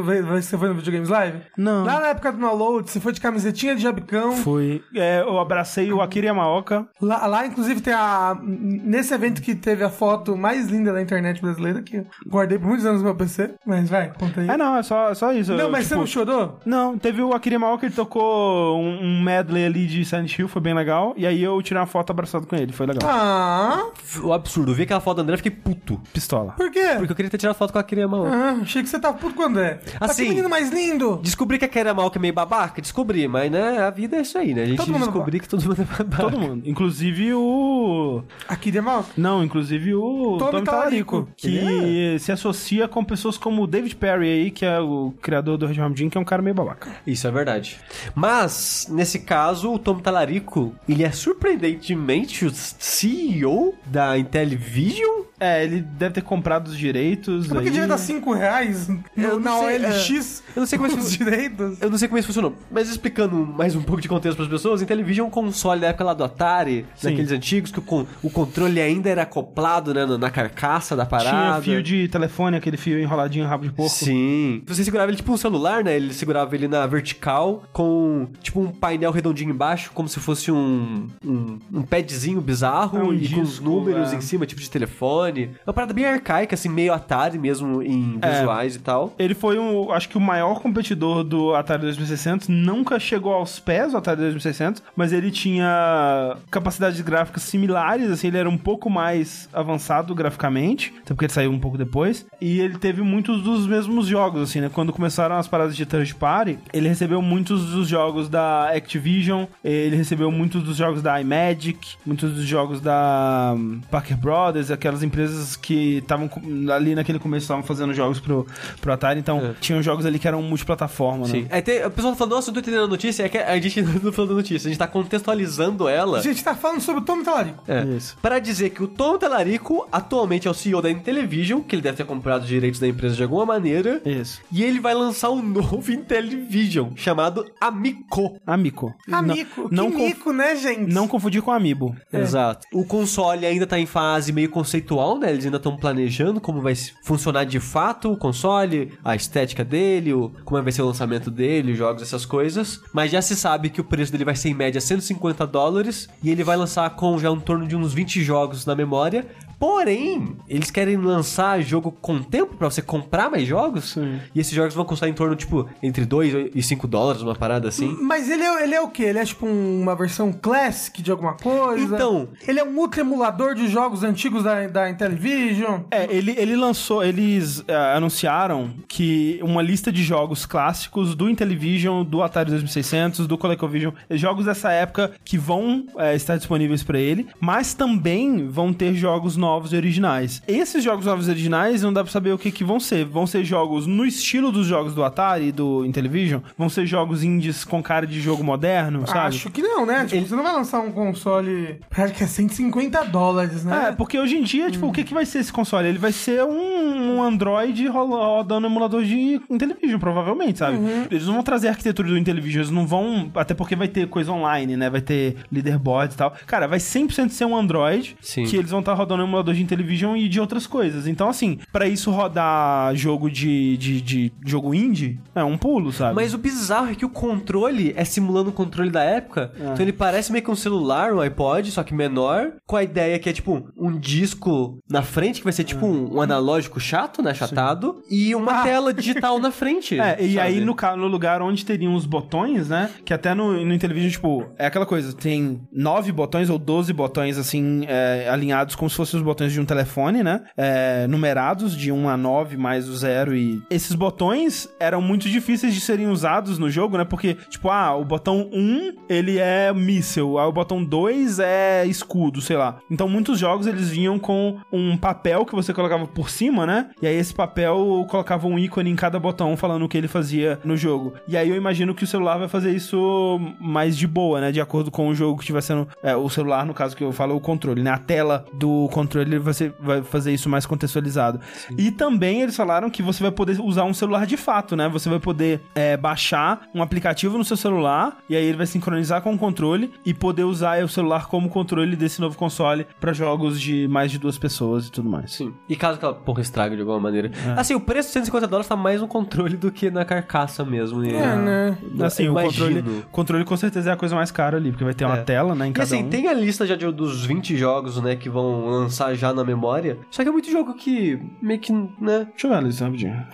ve- você foi no Videogames Live? Não. Lá na época do download, você foi de camisetinha de jabicão. Fui. É, eu abracei o Akira Yamaoka. Lá, lá, inclusive, tem a. Nesse evento que teve a foto mais linda da internet brasileira, que eu guardei por muitos anos no meu PC. Mas vai, conta aí. É, não, é só, é só isso. Não, Eu, mas tipo, você não chorou? Não, teve o Akira Yamaoka, ele tocou um, um medley ali de Silent Hill, foi bem legal. E aí eu tirei uma foto abraçado com ele, foi legal. Ah, O absurdo, eu vi aquela foto do André e fiquei puto. Pistola. por quê? Porque eu queria ter tirado foto com a Akira Yamaoka. Ah, achei que você tava puto com o André. Ah, Assim- que menino mais lindo! Descobri que a Akira Yamaoka é meio babaca? Descobri, mas né, a vida é isso aí, né? A gente Todo mundo é descobri que todo mundo é babaca. Todo mundo. Inclusive o. Aqui de mal. Não, inclusive o Tommy Tommy Talarico, que se associa com pessoas como o David Perry aí, que é o criador do Red Jim, que é um cara meio babaca. Isso é verdade. Mas, nesse caso, o Tom Talarico, ele é surpreendentemente o CEO da Intellivision. É, ele deve ter comprado os direitos. Como é que aí- devia dar 5 reais no- na sei, OLX? Eu não sei como é que os direitos. Eu não sei como isso funcionou, mas explicando mais um pouco de contexto para as pessoas, Intellivision é um console da época lá do Atari, Sim. daqueles antigos, que o, o controle ainda era acoplado né, na, carcaça da Tinha parada. fio de telefone, aquele fio enroladinho, rabo de porco. Sim. Você segurava ele tipo um celular, né? Ele segurava ele na vertical com tipo um painel redondinho embaixo, como se fosse um, um, um padzinho bizarro É um e com os disco, números é. em cima, tipo de telefone. Uma parada bem arcaica, assim, meio Atari mesmo em É. visuais e tal. Ele foi, um, acho que o maior competidor do Atari 2600. Nunca chegou aos pés do Atari 2600, mas ele tinha capacidades gráficas similares, assim, ele era um pouco mais avançado graficamente, até porque ele saiu um pouco depois. E ele teve muitos dos mesmos jogos, assim, né? Quando começaram as paradas de third party, ele recebeu muitos dos jogos da Activision, ele recebeu muitos dos jogos da iMagic, muitos dos jogos da hum, Parker Brothers, aquelas empresas que estavam ali naquele começo estavam fazendo jogos pro, pro Atari, então É. tinham jogos ali que eram multiplataforma, Sim. né? Aí tem, o pessoal falando, nossa, eu não tô entendendo a notícia. É que a gente não tá falando da notícia, a gente tá contextualizando ela. A gente tá falando sobre o Tom Talarico. É. Isso. Para dizer que o Tom Talarico atualmente é o CEO da Intellivision, que ele deve ter comprado os direitos da empresa de alguma maneira. Isso. E ele vai lançar um novo Intellivision chamado Amico. Amico. Amico, não, que conf- mico, né, gente? não confundir com Amiibo. Exato. O console ainda tá em fase meio conceitual, né? Eles ainda estão planejando como vai se- funcionar de fato o console, a estética dele, o, como vai ser o lançamento dele, os jogos, essas coisas. Mas já se sabe que o preço dele vai ser em média 150 dólares e ele vai lançar com já um torno de uns 20 jogos na memória. Porém, eles querem lançar jogo com tempo pra você comprar mais jogos. Sim. E esses jogos vão custar em torno, tipo, entre 2 e 5 dólares, uma parada assim. Mas ele é, ele é o quê? Ele é tipo um- uma versão classic de alguma coisa? Então- Ele é um ultra emulador de jogos antigos da, da Intellivision? É, ele, ele lançou, eles é, anunciaram que uma lista de jogos clássicos do Intellivision, do Atari 2600, do ColecoVision, jogos dessa época que vão é, estar disponíveis pra ele, mas também vão ter jogos novos e originais. Esses jogos novos e originais não dá pra saber o que que vão ser. Vão ser jogos no estilo dos jogos do Atari e do Intellivision? Vão ser jogos indies com cara de jogo moderno, sabe? Acho que não, né? Tipo, você não vai lançar um console. Acho que é 150 dólares, né? É, porque hoje em dia, tipo, o que, que vai ser esse console? Ele vai ser um, um Android ro- rodando emulador de Intellivision, provavelmente, sabe? Eles não vão trazer a arquitetura do Intellivision, eles não vão. Até porque vai ter coisa online, né? Vai ter leaderboards e tal. Cara, vai 100% ser um Android Sim. que eles vão estar rodando emulador de Intellivision e de outras coisas. Então, assim, pra isso rodar jogo de, de, de jogo indie, é um pulo, sabe? Mas o bizarro é que o controle é simulando o controle da época. Então ele parece meio que um celular, um iPod, só que menor, com a ideia que é tipo um disco na frente, que vai ser tipo um, um analógico chato, né? Chatado, e uma Ah. tela digital na frente. É, e sabe? aí no, no lugar onde teriam os botões, né? Que até no, no Intellivision, tipo, é aquela coisa, tem nove botões ou doze botões, assim, é, alinhados como se fossem os botões de um telefone, né? É, numerados de 1 a 9 mais o zero e... Esses botões eram muito difíceis de serem usados no jogo, né? Porque, tipo, ah, o botão 1, ele é míssel, aí o botão 2 é escudo, sei lá. Então muitos jogos, eles vinham com um papel que você colocava por cima, né? E aí esse papel colocava um ícone em cada botão falando o que ele fazia no jogo. E aí eu imagino que o celular vai fazer isso mais de boa, né? De acordo com o jogo que estiver sendo... é, o celular, no caso que eu falo, o controle, né? A tela do controle vai, ser- vai fazer isso mais contextualizado. E também eles falaram que você vai poder usar um celular de fato, né? Você vai poder é, baixar um aplicativo no seu celular e aí ele vai sincronizar com o controle e poder usar o celular como controle desse novo console pra jogos de mais de duas pessoas e tudo mais. Sim. E caso aquela porra estrague de alguma maneira. É. Assim, o preço de 150 dólares tá mais no controle do que na carcaça mesmo. É, né? Assim, o controle, controle com certeza é a coisa mais cara ali, porque vai ter uma É. tela, né, em E cada assim, um. tem a lista já de- dos 20 jogos, né, que vão lançar já na memória. Só que é muito jogo que meio que, né... Deixa eu ver a lista rapidinho.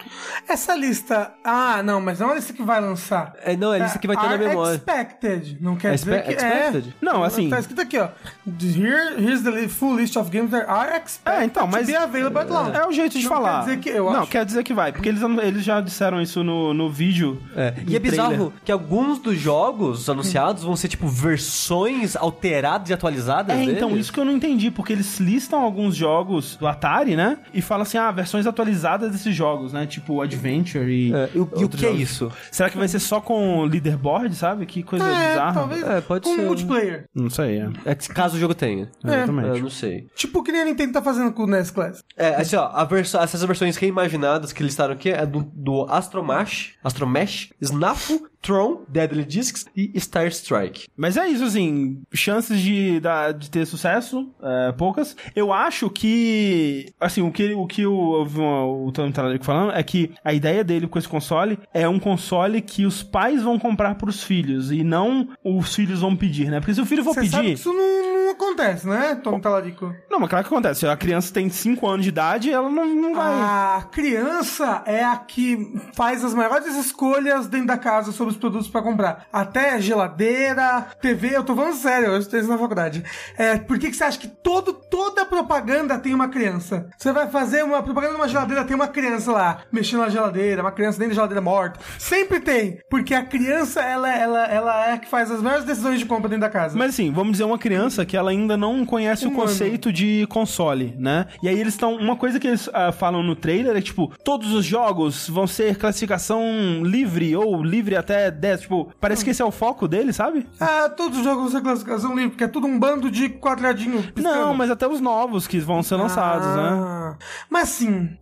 Essa lista. Ah, não, mas não é a lista que vai lançar. É, não, é a lista que vai ter na memória. Expected. Não quer É dizer que expected? é. Não, assim- Tá escrito aqui, ó. Here, here's the full list of games that are expected É, então, mas- to be available at launch. É o jeito de Não falar. Quer dizer que, eu não, acho. quer dizer que vai, porque eles, eles já disseram isso no, no vídeo. É. E é bizarro trailer. que alguns dos jogos anunciados vão ser, tipo, versões alteradas e atualizadas É, então, deles. isso que eu não entendi, porque eles listam lançam alguns jogos do Atari, né? E falam assim, ah, versões atualizadas desses jogos, né? Tipo Adventure e. É, e o, que é isso? Será que vai ser só com leaderboard, sabe? Que coisa É, bizarra. talvez É, pode com ser. multiplayer. Não sei, é. É que caso o jogo tenha. Exatamente. Eu não sei. Tipo o que nem a Nintendo tá fazendo com o NES Classic. É, assim, ó, a vers- essas versões reimaginadas que listaram aqui é do, do Astromash, Astromesh, Snafu, Tron, Deadly Discs e Star Strike. Mas é isso, assim, chances de, da- de ter sucesso, é, poucas. Eu acho que, assim, o que, o que eu ouvi o Tony Talarico falando é que a ideia dele com esse console é um console que os pais vão comprar pros filhos e não os filhos vão pedir, né? Porque se o filho for que pedir... isso não, não acontece, né, Tom Talarico? Não, mas claro que acontece. Se a criança tem 5 anos de idade, ela não, não vai... A criança é a que faz as maiores escolhas dentro da casa sobre os produtos pra comprar. Até geladeira, TV, eu tô falando sério, eu estou isso na faculdade. É, por que, que você acha que todo, toda propaganda tem uma criança? Você vai fazer uma propaganda de uma geladeira, tem uma criança lá, mexendo na geladeira, uma criança dentro da geladeira morta. Sempre tem, porque a criança, ela, ela, ela é a que faz as maiores decisões de compra dentro da casa. Mas assim, vamos dizer uma criança que ela ainda não conhece o Um conceito de console, né? E aí eles estão. Uma coisa que eles ah, falam no trailer é tipo, todos os jogos vão ser classificação livre ou livre até 10. Tipo, parece que esse é o foco dele, sabe? Ah, todos os jogos vão ser classificação livre, porque é tudo um bando de quadradinho piscando. Não, mas até os novos que vão ser lançados, né? Ah, Mas assim,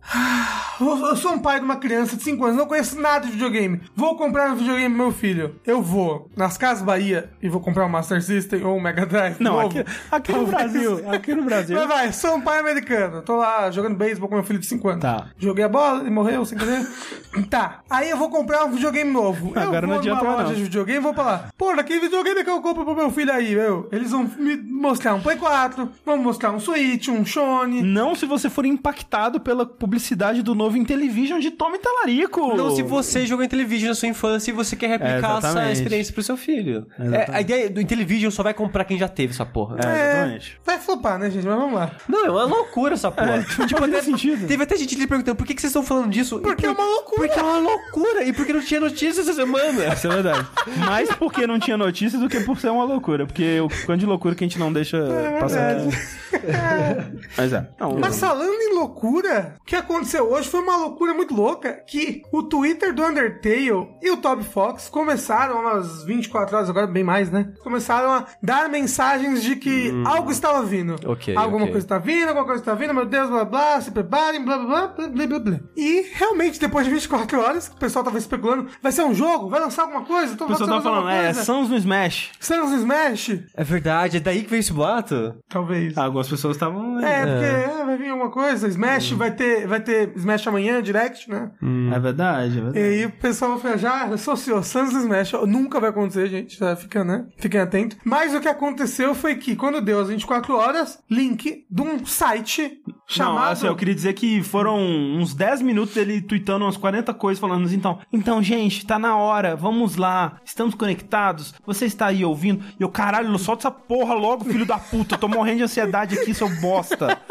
eu eu sou um pai de uma criança de 5 anos, não conheço nada de videogame. Vou comprar um videogame pro meu filho. Eu vou nas Casas Bahia e vou comprar um Master System ou um Mega Drive. Não, novo. aqui, aqui no. Brasil. Aqui no Brasil. Mas vai, sou um pai americano. Tô lá jogando beisebol com meu filho de 5 anos. Tá. Joguei a bola e morreu sem querer. tá. Aí eu vou comprar um videogame novo. Agora não adianta numa mais, loja não. de videogame e vou lá. Pô, daquele videogame que eu compro pro meu filho aí, meu. Eles vão me mostrar um Play 4, vão mostrar um Switch, um Sony. Não se você for impactado pela publicidade do novo Intellivision de Tommy Talarico. Não, se você jogou Intellivision na sua infância e você quer replicar essa exatamente. experiência pro seu filho. É, a ideia do Intellivision só vai comprar quem já teve essa porra. É, exatamente. Vai flopar, né, gente? Mas vamos lá. Não, é uma loucura essa porra. Tipo, não tem sentido. Teve até gente lhe perguntando por que, que vocês estão falando disso. Porque E é uma loucura. Porque é uma loucura. E porque não tinha notícia essa semana. Isso é verdade. Mais porque não tinha notícia do que por ser uma loucura. Porque o quanto de loucura que a gente não deixa passar aqui. Mas é. Não, Mas falando em loucura, o que aconteceu hoje foi uma loucura muito louca que o Twitter do Undertale e o Toby Fox começaram umas 24 horas, agora bem mais, né? Começaram a dar mensagens de que algo estava vindo. Ok, Alguma ok. coisa está vindo, alguma coisa está vindo, meu Deus, blá blá, se preparem, blá blá blá, blá blá blá. E realmente, depois de 24 horas, o pessoal tava especulando, vai ser um jogo? Vai lançar alguma coisa? Tô o pessoal tava falando, é, Sans no Smash. Sans Smash? É verdade, é daí que veio esse boato? Talvez. Ah, algumas pessoas estavam. É, porque é, vai vir alguma coisa. Smash vai ter, vai ter Smash amanhã, Direct, né? É verdade, é E verdade. aí o pessoal vai já associou Sans e Smash. Nunca vai acontecer, gente. Já fica, né? Fiquem atentos. Mas o que aconteceu foi que, quando deu as 24 horas, link de um site chamado. Não, assim, eu queria dizer que foram uns 10 minutos dele tweetando umas 40 coisas, falando assim, então, então, gente, tá na hora, vamos lá, estamos conectados, você está aí ouvindo? E eu, caralho, solta essa porra logo, filho da puta, eu tô morrendo de ansiedade aqui, seu bosta.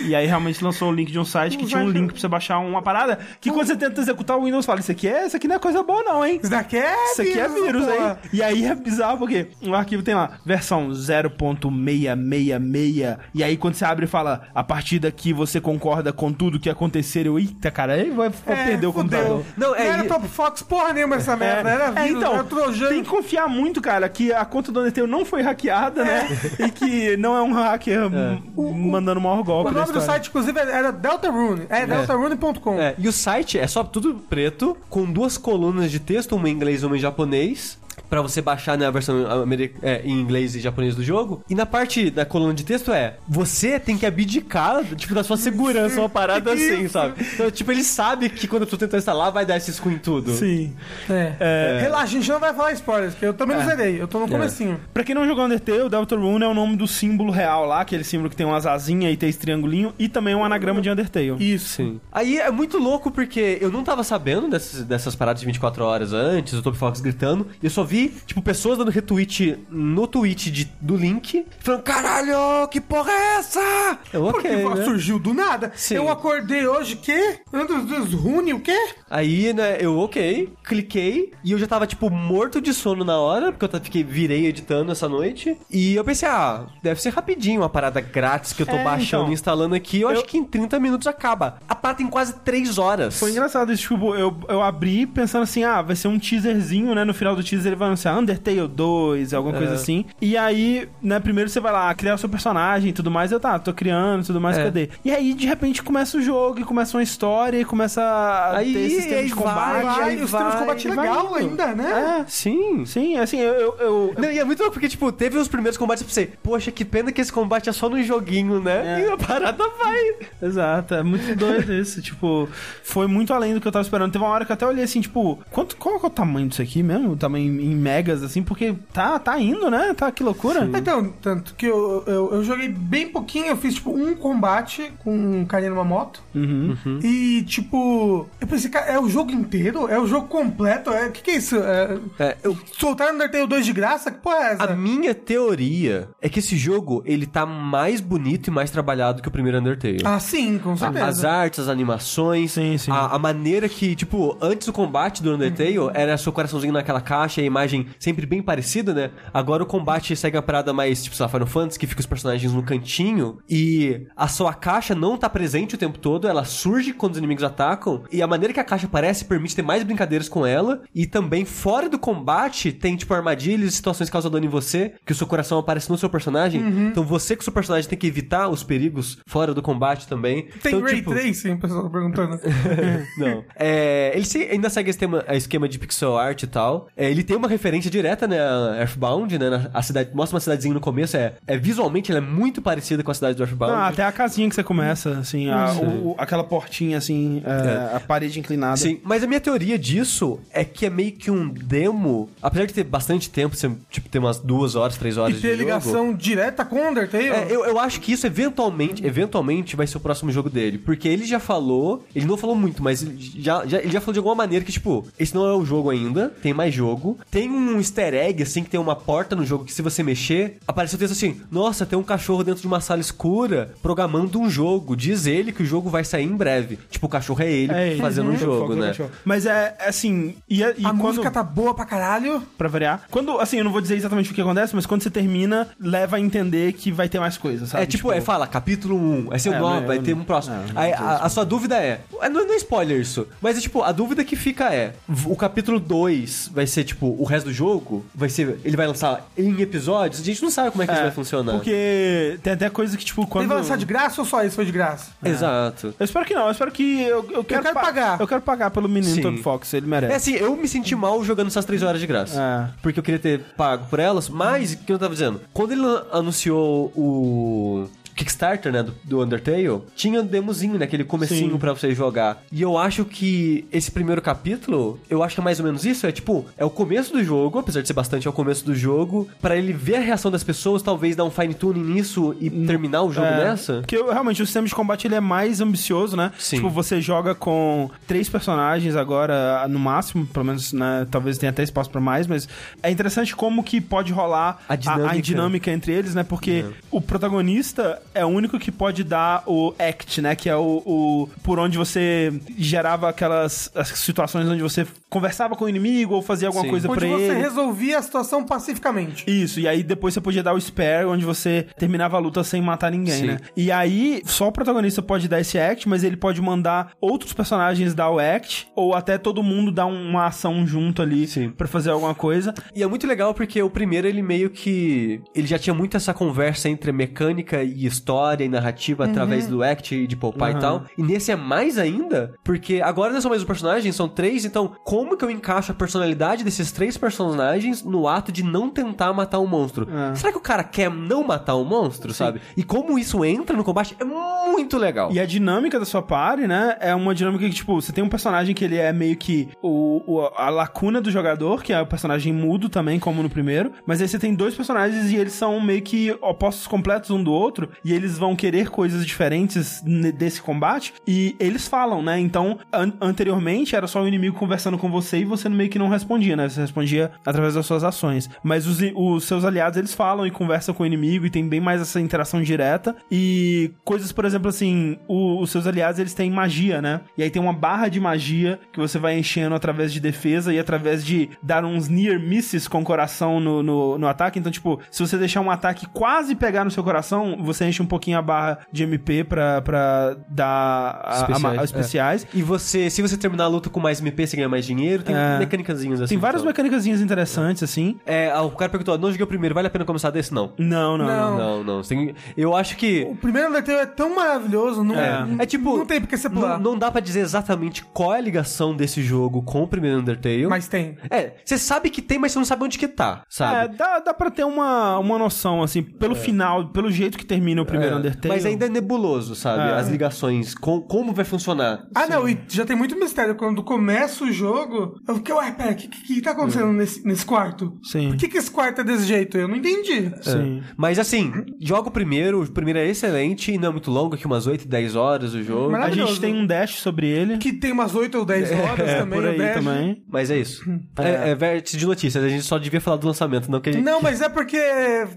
E aí realmente lançou o link de um site que tinha um link pra você baixar uma parada, que quando você tenta executar o Windows, fala, isso aqui é, isso aqui não é coisa boa não, hein? Isso daqui é Isso aqui é vírus, hein? E aí é bizarro porque o arquivo tem lá, versão 0.666. E aí quando você abre e fala, a partir daqui você concorda com tudo que acontecer, eu, eita, cara, aí vai, É, perder o computador. Não, Não é- era Top Fox porra nenhuma essa merda. Era É, vírus, então, era trojan. tem que confiar muito, cara, que a conta do Undertale não foi hackeada, né? E que não é um hacker mandando o maior golpe Nome do história. site, inclusive, era Deltarune. É, deltarune.com. É, e o site é só tudo preto, com duas colunas de texto, uma em inglês e uma em japonês. Pra você baixar na versão ameri- é, em inglês e japonês do jogo. E na parte da coluna de texto é: você tem que abdicar, tipo, da sua segurança, uma parada assim, sabe? Então, tipo, ele sabe que quando pessoa tentar instalar, vai dar esse screen em tudo. Sim. É. Relaxa, a gente não vai falar spoilers, porque eu também não zerei. Eu tô no comecinho. Pra quem não jogou Undertale, o Deltarune é o nome do símbolo real lá, aquele símbolo que tem umas asinhas e tem esse triangulinho, e também um anagrama de Undertale. Isso. Sim. Aí é muito louco porque eu não tava sabendo dessas, dessas paradas de 24 horas antes, o Top Fox gritando, e eu só só vi, tipo, pessoas dando retweet no tweet de, do link, falando, caralho, que porra é essa? Eu, Porque ok, né? surgiu do nada. Sim. Eu acordei hoje, quê? Deus, Deus, Rune, o quê? Aí, né, eu, ok, cliquei, e eu já tava, tipo, morto de sono na hora, porque eu fiquei, virei editando essa noite, e eu pensei, ah, deve ser rapidinho uma parada grátis que eu tô É, baixando então. e instalando aqui, eu, Eu- acho que em 30 minutos acaba. A parada tem quase 3 horas. Foi engraçado isso, tipo, eu, eu abri pensando assim, ah, vai ser um teaserzinho, né? No final do teaser ele vai anunciar Undertale 2, alguma coisa assim. E aí, né, primeiro você vai lá criar o seu personagem e tudo mais, eu tá, tô criando tudo mais, É. cadê? E aí, de repente, começa o jogo, e começa uma história, e começa a Aí, ter sistema aí de vai, combate. Vai, aí os temas de vai, combate vai legal indo. ainda, né? É, Sim. sim, assim, eu... eu, eu- Não, e é muito louco, porque, tipo, teve os primeiros combates pra você, poxa, que pena que esse combate é só no joguinho, né? É. E a parada vai. Exato, é muito doido isso. Tipo, foi muito além do que eu tava esperando. Teve uma hora que eu até olhei assim, tipo, quanto, qual é o tamanho disso aqui mesmo? O tamanho em megas, assim, porque tá, tá indo, né? Tá, que loucura. Então, tanto que eu, eu, eu joguei bem pouquinho, eu fiz tipo um combate com um carinha numa moto. Uhum. E tipo, eu pensei, cara, é o jogo inteiro? É o jogo completo? É, o que, que é isso? É, É, eu, soltaram Undertale 2 de graça? Que porra é essa? a minha teoria é que esse jogo, ele tá mais bonito e mais trabalhado que o primeiro Undertale. Ah, sim, com certeza. As artes, as animações, Sim, sim. A, a maneira que, tipo, antes do combate do Undertale, era seu coraçãozinho naquela caixa e imagem sempre bem parecida, né? Agora o combate segue uma parada mais, tipo, sei lá, Final Fantasy, que fica os personagens no cantinho e a sua caixa não tá presente o tempo todo, ela surge quando os inimigos atacam e a maneira que a caixa aparece permite ter mais brincadeiras com ela e também fora do combate tem, tipo, armadilhas e situações que causam dano em você, que o seu coração aparece no seu personagem, então você com o seu personagem tem que evitar os perigos fora do combate também. Tem então, Ray tipo, Tracing, o pessoal tá perguntando. não. É, ele ainda segue esse tema, a esquema de pixel art e tal. É, ele tem uma referência direta, né? A Earthbound, né? A cidade, mostra uma cidadezinha no começo. É, é visualmente ela é muito parecida com a cidade do Earthbound. Ah, até a casinha que você começa, assim, a- o- aquela portinha, assim, é, a parede inclinada. Sim, mas a minha teoria disso é que é meio que um demo, apesar de ter bastante tempo, você, tipo, ter umas duas horas, três horas E ter de jogo. ligação direta com Undertale. É, eu, eu acho que isso eventualmente, eventualmente vai ser o próximo jogo dele. Porque ele já falou, ele não falou muito, mas já, já- ele já falou de alguma maneira que, tipo, esse não é o jogo ainda, tem mais jogo. Tem um easter egg, assim, que tem uma porta no jogo que se você mexer, aparece o texto assim: Nossa, tem um cachorro dentro de uma sala escura programando um jogo. Diz ele que o jogo vai sair em breve. Tipo, o cachorro é ele É, fazendo um uhum. jogo, né? Mas é, é assim, e, e a quando... música tá boa pra caralho. Pra variar. Quando, assim, eu não vou dizer exatamente o que acontece, mas quando você termina, leva a entender que vai ter mais coisa, sabe? É tipo, é, fala, capítulo 1, vai ser o É, 9, mas vai ter não- um próximo. é, Aí, a, a sua dúvida é, é, não, não é spoiler isso, mas é tipo, a dúvida que fica é, o capítulo 2 vai ser tipo, o resto do jogo, vai ser, ele vai lançar em episódios, a gente não sabe como é que É, isso vai funcionar. Porque tem até coisa que, tipo, quando... Ele vai lançar de graça ou só isso foi de graça? Exato. Eu espero que não, eu espero que... Eu, eu quero, quero pa- pagar. Eu quero pagar pelo menino Sim. Fox, ele merece. É assim, eu me senti mal jogando essas 3 horas de graça. É. Porque eu queria ter pago por elas, mas, o que eu tava dizendo? Quando ele anunciou o Kickstarter, né, do, do Undertale, tinha um demozinho, né, aquele comecinho pra você jogar. E eu acho que esse primeiro capítulo, eu acho que é mais ou menos isso, é tipo, é o começo do jogo, apesar de ser bastante, é o começo do jogo, pra ele ver a reação das pessoas, talvez dar um fine tuning nisso e terminar o jogo É, nessa. Porque realmente o sistema de combate ele é mais ambicioso, né? Sim. Tipo, você joga com três personagens agora, no máximo, pelo menos, né? Talvez tenha até espaço pra mais, mas é interessante como que pode rolar A dinâmica. a dinâmica entre eles, né? Porque o protagonista é o único que pode dar o act, né? Que é o, o por onde você gerava aquelas as situações onde você conversava com o inimigo ou fazia alguma Sim. coisa Onde pra você ele. resolvia a situação pacificamente. Isso, e aí depois você podia dar o spare, onde você terminava a luta sem matar ninguém, Sim. né? E aí, só o protagonista pode dar esse act, mas ele pode mandar outros personagens dar o act, ou até todo mundo dar uma ação junto ali pra fazer alguma coisa. E é muito legal porque o primeiro ele meio que. Ele já tinha muito essa conversa entre mecânica e história e narrativa através do act e de poupar Uhum. e tal. E nesse é mais ainda, porque agora não são mais os personagens, são três, então como que eu encaixo a personalidade desses três personagens no ato de não tentar matar um monstro? É. Será que o cara quer não matar um monstro, sabe? E como isso entra no combate é muito legal. E a dinâmica da sua party, né, é uma dinâmica que, tipo, você tem um personagem que ele é meio que o, o- a lacuna do jogador, que é o personagem mudo também, como no primeiro, mas aí você tem dois personagens e eles são meio que opostos completos um do outro, e eles vão querer coisas diferentes desse combate e eles falam, né? Então, an- anteriormente era só o inimigo conversando com você e você meio que não respondia, né? Você respondia através das suas ações. Mas os, os seus aliados, eles falam e conversam com o inimigo e tem bem mais essa interação direta e coisas, por exemplo, assim, o- os seus aliados, eles têm magia, né? E aí tem uma barra de magia que você vai enchendo através de defesa e através de dar uns near misses com o coração no, no, no ataque. Então, tipo, se você deixar um ataque quase pegar no seu coração, você enche um pouquinho a barra de MP pra, pra dar a- a- Especiais, a- especiais. E você, se você terminar a luta com mais MP, você ganha mais dinheiro. Tem É. mecânicazinhas assim. Tem várias mecânicas interessantes, assim. É, ah, o cara perguntou, não joguei o primeiro, vale a pena começar desse? Não. Não, não, não. Não. Não, não. Tem- eu acho que... O primeiro Undertale é tão maravilhoso, não É. não- É tipo... Não tem porque você Não, pular. não dá pra dizer exatamente qual é a ligação desse jogo com o primeiro Undertale. Mas tem. É, você sabe que tem, mas você não sabe onde que tá, É, sabe? dá, dá pra ter uma, uma noção, assim, pelo final, pelo jeito que termina o primeiro É, Undertale. Mas ainda é nebuloso, sabe? É. As ligações, com, como vai funcionar. Ah, não, e já tem muito mistério. Quando começa o jogo, eu fiquei, ué, pera, o que, que, que tá acontecendo nesse, nesse quarto? Sim. Por que, que esse quarto é desse jeito? Eu não entendi. Sim. Mas assim, joga o primeiro, o primeiro é excelente, não é muito longo, aqui umas 8, 10 horas o jogo. A gente tem um dash sobre ele. Que tem umas 8 ou 10 horas É, também. por aí também. Mas é isso. É, é vértice de notícias, a gente só devia falar do lançamento, não que a gente... Não, mas é porque.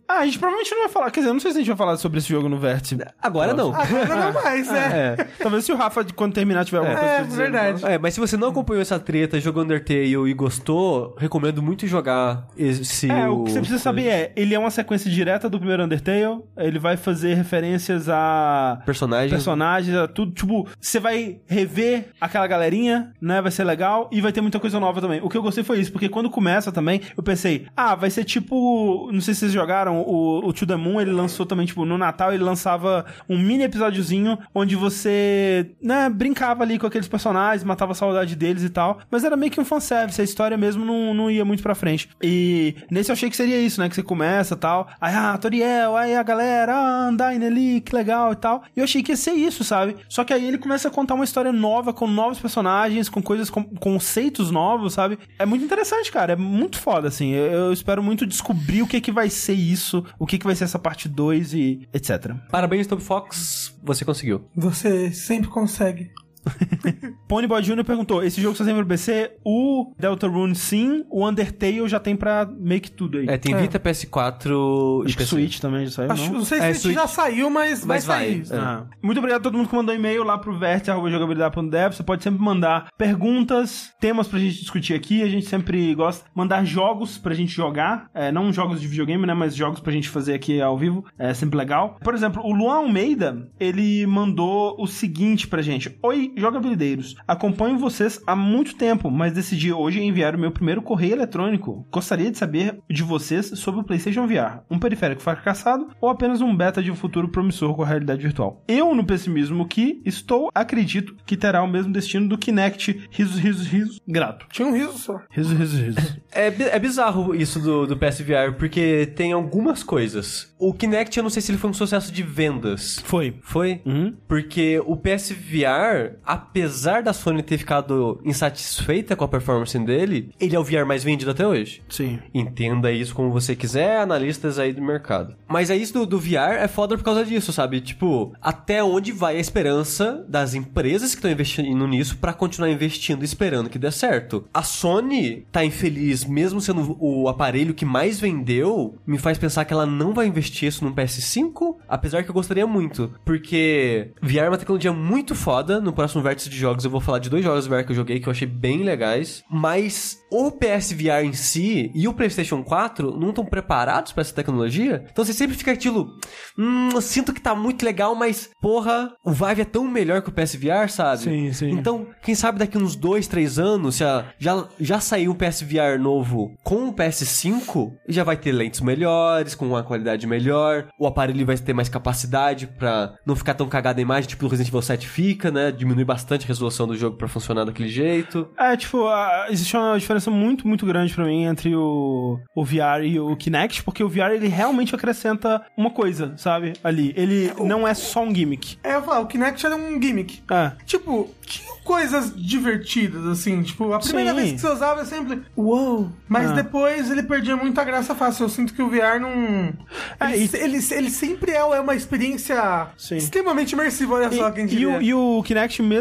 Ah, a gente provavelmente não vai falar. Quer dizer, eu não sei se a gente vai falar sobre esse jogo no Vértice. Agora não. Agora não mais, né? É. Talvez se o Rafa, quando terminar, tiver alguma coisa É, pra dizer. verdade. É, mas se você não acompanhou essa treta, jogou Undertale e gostou, recomendo muito jogar esse... É, o que você precisa saber é, ele é uma sequência direta do primeiro Undertale, ele vai fazer referências a Personagens... personagens, a tudo, tipo, você vai rever aquela galerinha, né, vai ser legal, e vai ter muita coisa nova também. O que eu gostei foi isso, porque quando começa também, eu pensei, ah, vai ser tipo, não sei se vocês jogaram, o, o To The Moon, ele lançou também, tipo, no Natal ele lançava um mini episódiozinho, onde você, né, brincava ali com aqueles personagens, matava a saudade deles e tal, mas era meio que um fanservice, a história mesmo não, não ia muito pra frente. E nesse eu achei que seria isso, né, que você começa tal, aí, ah, Toriel, aí a galera, ah, Undyne ali, que legal e tal, e eu achei que ia ser isso, sabe? Só que aí ele começa a contar uma história nova, com novos personagens, com coisas, com conceitos novos, sabe? É muito interessante, cara, é muito foda, assim, eu, eu espero muito descobrir o que que vai ser isso, o que que vai ser essa parte 2 e etc. Parabéns, Top Fox, você conseguiu. Você sempre consegue. Ponyboy Jr. perguntou: esse jogo só tem pra PC? O Deltarune sim, o Undertale já tem pra meio que tudo aí. É, tem É. Vita, PS4 e Acho que PC. Switch também já saiu, Acho, não? não sei É, se Switch. já saiu, mas, Mas vai vai, sair. é. Ah. Muito obrigado a todo mundo que mandou e-mail lá pro verte.jogabilidade.dev. Você pode sempre mandar perguntas, temas pra gente discutir aqui. A gente sempre gosta de mandar jogos pra gente jogar. É, não jogos de videogame, né? Mas jogos pra gente fazer aqui ao vivo. É sempre legal. Por exemplo, o Luan Almeida, ele mandou o seguinte pra gente. Oi, jogabilideiros. Acompanho vocês há muito tempo, mas decidi hoje enviar o meu primeiro correio eletrônico. Gostaria de saber de vocês sobre o PlayStation VR. Um periférico fracassado ou apenas um beta de um futuro promissor com a realidade virtual? Eu, no pessimismo que estou, acredito que terá o mesmo destino do Kinect. Risos, risos, risos. Grato. Tinha um riso só. Risos, risos, risos. É, é bizarro isso do, do PSVR, porque tem algumas coisas. O Kinect, eu não sei se ele foi um sucesso de vendas. Foi. Foi? Uhum. Porque o PSVR, apesar da Sony ter ficado insatisfeita com a performance dele, ele é o VR mais vendido até hoje. Sim. Entenda isso como você quiser, analistas aí do mercado. Mas é isso do, do VR é foda por causa disso, sabe? Tipo, até onde vai a esperança das empresas que estão investindo nisso pra continuar investindo e esperando que dê certo? A Sony tá infeliz, mesmo sendo o aparelho que mais vendeu, me faz pensar que ela não vai investir isso num PS5, apesar que eu gostaria muito, porque VR é uma tecnologia muito foda. No próximo vértice de jogos eu vou falar de dois jogos VR que eu joguei que eu achei bem legais, mas o PSVR em si e o PlayStation 4 não estão preparados pra essa tecnologia. Então você sempre fica aquilo, hum, eu sinto que tá muito legal, mas porra, o Vive é tão melhor que o PSVR, sabe? Sim, sim. Então, quem sabe daqui uns dois, três anos, já, já, já saiu um PSVR novo com o PS5, e já vai ter lentes melhores, com uma qualidade melhor, o aparelho vai ter mais capacidade pra não ficar tão cagada a imagem, tipo o Resident Evil 7 fica, né? Diminuir diminuir bastante a resolução do jogo pra funcionar daquele jeito. É, tipo, a- existe uma diferença muito, muito grande pra mim entre o, o VR e o Kinect, porque o VR ele realmente acrescenta uma coisa, sabe? Ali. Ele não é só um gimmick. É, eu falo, o Kinect era um gimmick. É. Tipo, tinha coisas divertidas, assim. Tipo, a primeira Sim. vez que você usava é sempre, uou. Mas Ah. depois ele perdia muita graça fácil. Eu sinto que o VR não. É, ele, e- ele, ele sempre é é uma experiência Sim. extremamente imersiva, olha só quem E, e, diria. o, e o Kinect, mesmo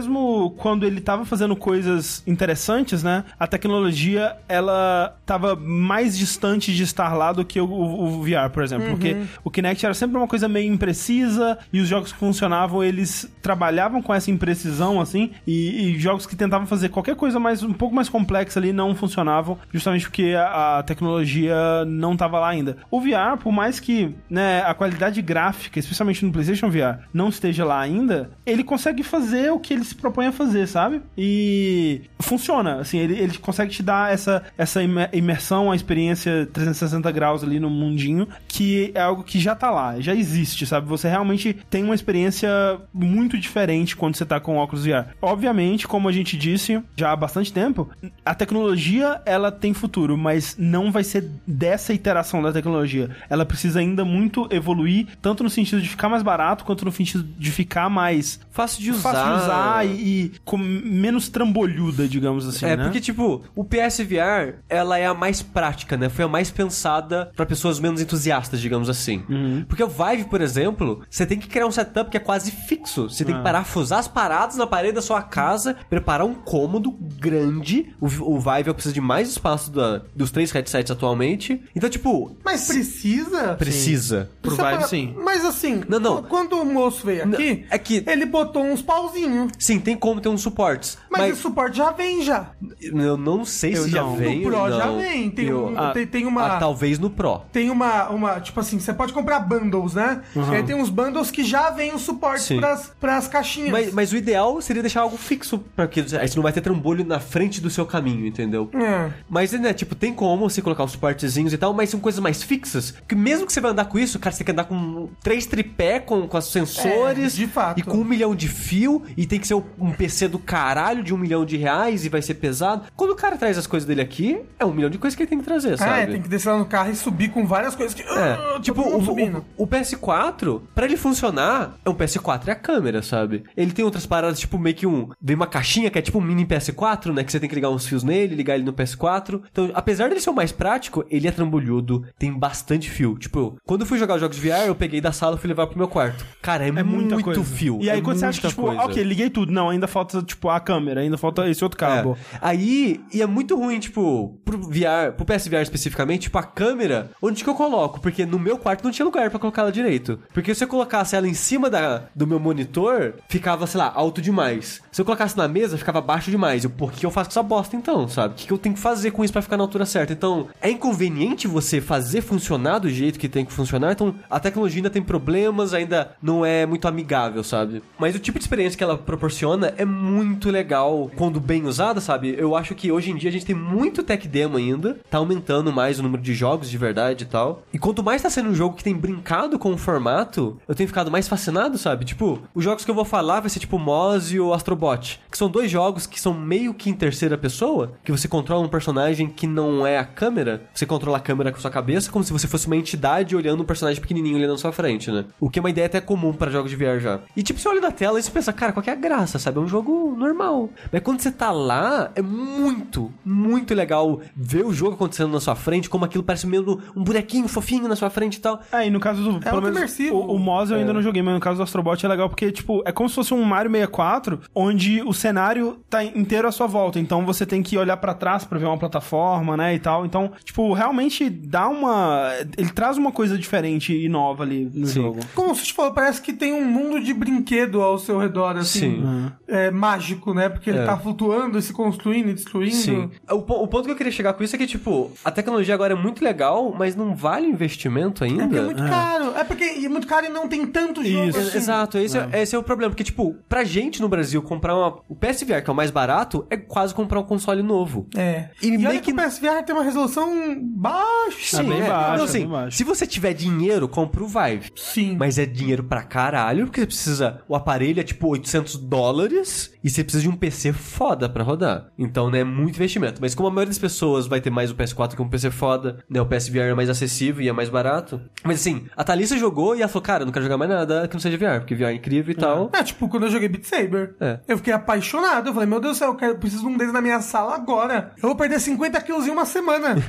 quando ele tava fazendo coisas interessantes, né? A tecnologia, ela tava mais distante de estar lá do que o, o- VR, por exemplo. Porque o Kinect era sempre uma coisa meio imprecisa e os jogos que funcionavam, eles trabalhavam com essa imprecisão, assim. E, e jogos que tentavam fazer qualquer coisa mais um pouco mais complexa ali não funcionavam, justamente porque a, a tecnologia não tava lá ainda. O VR, por mais que né, a qualidade gráfica, especialmente no PlayStation VR, não esteja lá ainda, ele consegue fazer o que ele se propõe a fazer, sabe? E funciona, assim, ele, ele consegue te dar essa, essa imer- imersão, a experiência 360 graus ali no mundinho, que é algo que já tá lá, já existe, sabe? Você realmente tem uma experiência muito diferente quando você tá com óculos VR. Obviamente, como a gente disse já há bastante tempo, a tecnologia ela tem futuro, mas não vai ser dessa iteração da tecnologia. Ela precisa ainda muito evoluir, tanto no sentido de ficar mais barato, quanto no sentido de ficar mais Fácil de usar. fácil de usar e, e com menos trambolhuda, digamos assim, É, né? porque, tipo, o PSVR, ela é a mais prática, né? Foi a mais pensada pra pessoas menos entusiastas, digamos assim. Uhum. Porque o Vive, por exemplo, você tem que criar um setup que é quase fixo. Você Ah. tem que parafusar as paradas na parede da sua casa, preparar um cômodo grande. O, o Vive precisa de mais espaço da- dos três headsets atualmente. Então, tipo, Mas precisa? precisa. Pro Precisa Vive, sim. Mas assim, Não, não. quando o moço veio Não, aqui, é que- ele botou uns pauzinhos. Sim, tem como ter uns suportes. Mas, Mas, o suporte já vem já. eu não sei Eu se não. já vem no Pro não. já vem. Tem, Eu- um- ah, tem, tem uma. ah, talvez no Pro. Tem uma, uma. Tipo assim, você pode comprar bundles, né? E aí tem uns bundles que já vem o suporte pras, pras caixinhas. Mas, mas o ideal seria deixar algo fixo, porque aí você não vai ter trambolho na frente do seu caminho, entendeu? É. Mas, né, tipo, tem como você colocar os suportezinhos e tal, mas são coisas mais fixas. Que mesmo que você vai andar com isso, cara, você tem que andar com três tripé, com, com os sensores. É, de fato. E com um milhão de fio, e tem que ser um PC do caralho de um milhão de reais e vai ser pesado. Quando o cara traz as coisas dele aqui, é um milhão de coisas que ele tem que trazer, Ah, sabe? é, tem que descer lá no carro e subir com várias coisas que. É, Ah, tipo, o, o, o PS4, pra ele funcionar, é um PS4 e a câmera, sabe? Ele tem outras paradas, tipo, meio que um. Vem uma caixinha que é tipo um mini PS4, né? Que você tem que ligar uns fios nele, ligar ele no PS4. Então, apesar dele ser o mais prático, ele é trambolhudo, tem bastante fio. Tipo, quando eu fui jogar jogos de VR, eu peguei da sala e fui levar pro meu quarto. Cara, é, É muita muito coisa. fio. E aí é quando você acha que, tipo, coisa. ok, liguei tudo. Não, ainda falta, tipo, a câmera, ainda falta esse outro cabo. É. Aí, e é muito ruim, tipo, pro VR, pro PSVR especificamente, tipo, a câmera, onde que eu coloco? Porque no meu quarto não tinha lugar pra colocar ela direito. Porque se eu colocasse ela em cima da, do meu monitor, ficava, sei lá, alto demais. Se eu colocasse na mesa, ficava baixo demais. Eu, o que eu faço essa bosta então, sabe? O que, que eu tenho que fazer com isso pra ficar na altura certa? Então, é inconveniente você fazer funcionar do jeito que tem que funcionar. Então, a tecnologia ainda tem problemas, ainda não é muito amigável, sabe? Mas o tipo de experiência que ela proporciona é muito legal quando bem usada, sabe? Eu acho que hoje em dia a gente tem muito tech demo ainda, tá aumentando mais o número de jogos de verdade e tal. E quanto mais tá sendo um jogo que tem brincado com o formato, eu tenho ficado mais fascinado, sabe? Tipo, os jogos que eu vou falar vai ser tipo Moz e o Astrobot, que são dois jogos que são meio que em terceira pessoa, que você controla um personagem que não é a câmera, você controla a câmera com a sua cabeça, como se você fosse uma entidade olhando um personagem pequenininho ali na sua frente, né? O que é uma ideia até comum pra jogos de VR já. E tipo, você olha na tela e você pensa, cara, qual que é a graça, sabe? É um jogo normal. Mas quando você tá lá, é muito, muito legal ver o jogo acontecendo na sua frente, como aquilo parece mesmo um bonequinho fofinho na sua frente e tal. É, e no caso do. pelo muito menos, imersivo. O, o Moz eu ainda não joguei, mas no caso do Astrobot é legal porque, tipo, é como se fosse um Mario 64, onde o cenário tá inteiro à sua volta. Então você tem que olhar pra trás pra ver uma plataforma, né? E tal. Então, tipo, realmente dá uma. Ele traz uma coisa diferente e nova ali no Sim. jogo. Como você falou, parece que tem um mundo de brinquedo ao seu redor, assim. Sim. É, mágico, né? Porque ele É. tá flutuando e se construindo e destruindo. Sim. O, o ponto que eu queria chegar com isso é que, tipo, a tecnologia agora é muito legal, mas não vale investimento ainda. É é muito caro. É porque é muito caro e não tem tanto jogo Isso. assim. Exato, esse é. esse é o problema. Porque, tipo, pra gente no Brasil comprar uma, o PSVR, que é o mais barato, é quase comprar um console novo. É. E E, meio que que- o PSVR tem uma resolução baixa. É bem baixo, Não, é assim, bem baixo. se você tiver dinheiro, compra o Vive. Sim. Mas é dinheiro pra caralho, porque você precisa. O aparelho é tipo 800 dólares e você precisa de um PC foda pra rodar. Então, né, é muito investimento. Mas como a maioria das pessoas vai ter mais o PS4 que um PC foda, né, o PSVR é mais acessível e é mais barato. Mas assim, a Thalissa jogou e ela falou, cara, eu não quero jogar mais nada que não seja VR, porque VR é incrível e tal. É, tipo, quando eu joguei Beat Saber, É. eu fiquei apaixonado. Eu falei, meu Deus do céu, eu quero, preciso de um deles na minha sala agora. Eu vou perder 50 quilos em uma semana.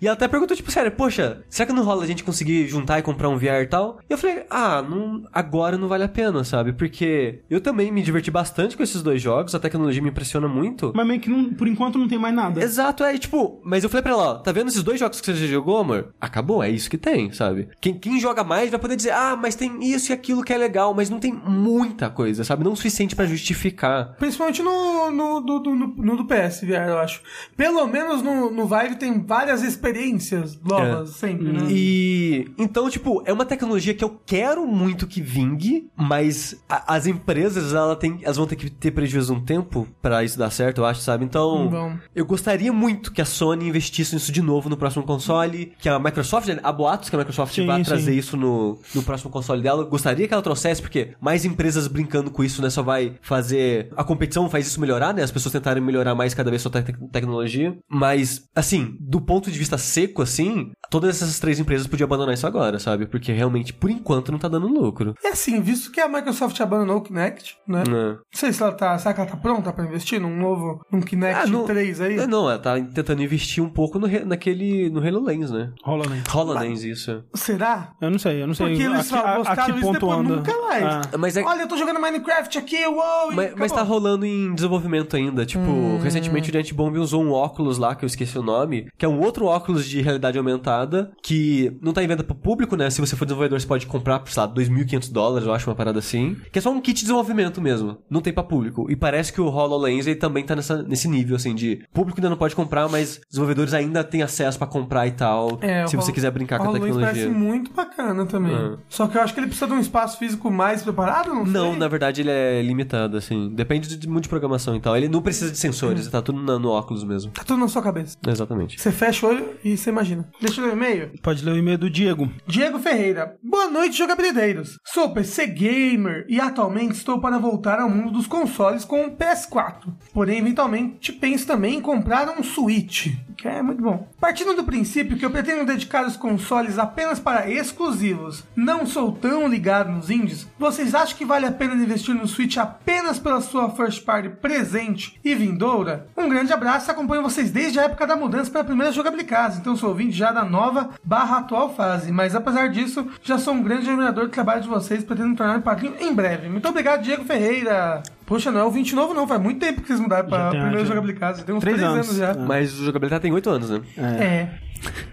E ela até perguntou, tipo, sério, poxa, será que não rola a gente conseguir juntar e comprar um VR e tal? E eu falei, ah, não, agora não vale a pena, sabe? Porque eu também me diverti bastante com esses dois jogos, a tecnologia me impressiona muito. Mas meio que não, por enquanto não tem mais nada. Exato, é tipo, mas eu falei pra ela, ó, tá vendo esses dois jogos que você já jogou, amor? Acabou, é isso que tem, sabe? Quem, quem joga mais vai poder dizer, ah, mas tem isso e aquilo que é legal, mas não tem muita coisa, sabe? Não o suficiente pra justificar. Principalmente no, no, do, do- no, no do PS eu acho. Pelo menos no, no Vive tem várias experiências novas, sempre, né? E então, tipo, é uma tecnologia que eu quero muito que vingue, mas a- as empresas, ela tem, elas vão ter que ter prejuízo um tempo pra isso dar certo, eu acho, sabe? Então, Bom. eu gostaria muito que a Sony investisse nisso de novo no próximo console, que a Microsoft, né, há boatos que a Microsoft Sim, vai sim. trazer isso no, no próximo console dela. Eu gostaria que ela trouxesse, porque mais empresas brincando com isso, né, só vai fazer a competição faz isso melhorar, né? As pessoas tentarem melhorar mais cada vez sua tec- tecnologia, mas assim, do ponto de vista seco assim, todas essas três empresas podiam abandonar isso agora, sabe? Porque realmente por enquanto não tá dando lucro. E assim, visto que a Microsoft abandonou o Kinect, né? Né? Não sei se ela tá. Será que ela tá pronta pra investir num novo. num Kinect Ah, não- 3 aí? É, Não, ela tá tentando investir um pouco no, naquele no HoloLens, né? HoloLens. HoloLens, isso. Será? Eu não sei, eu não sei Porque eles a, a, a que isso ponto depois, anda. nunca mais. Ah. Mas é, Olha, eu tô jogando Minecraft aqui, uou! Mas, mas tá rolando em desenvolvimento ainda. Tipo, Hum. recentemente o Giant Bomb usou um óculos lá, que eu esqueci o nome, que é um outro óculos de realidade aumentada, que não tá em venda pro público, né? Se você for desenvolvedor, você pode comprar por, sei lá, 2.500 dólares, eu acho, uma parada assim. Que é só um kit de desenvolvimento mesmo. Não tem pra público. E parece que o HoloLens ele também tá nessa, nesse nível, assim, de público ainda não pode comprar, mas desenvolvedores ainda têm acesso pra comprar e tal. É, se você quiser brincar com a tecnologia. parece muito bacana também. É. Só que eu acho que ele precisa de um espaço físico mais preparado, não Não, na verdade ele é limitado, assim. Depende de muito de programação e tal. Ele não precisa de sensores, tá tudo na- no óculos mesmo. Tá tudo na sua cabeça. Exatamente. Você fecha o olho e você imagina. Deixa eu ler o e-mail. Pode ler o e-mail do Diego. Diego Ferreira. Boa noite, jogabilideiros. Sou PC gamer e atualmente estou para voltar ao mundo dos consoles com o PS4. Porém, eventualmente penso também em comprar um Switch, é muito bom. Partindo do princípio que eu pretendo dedicar os consoles apenas para exclusivos, não sou tão ligado nos indies, vocês acham que vale a pena investir no Switch apenas pela sua first party presente e vindoura? Um grande abraço, acompanho vocês desde a época da mudança para a primeira jogabilidade, então sou ouvinte já da nova barra atual fase, mas apesar disso, já sou um grande admirador do trabalho de vocês, pretendo tornar padrinho em breve. Muito obrigado, Diego Ferreira. Poxa, não é ouvinte novo não, faz muito tempo que vocês mudaram para a tem, primeira já. jogabilidade, tem uns Três três, anos. anos já. Mas o jogabilidade tem 8 anos, né? É.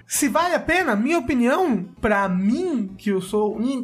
Se vale a pena, minha opinião, pra mim, que eu sou um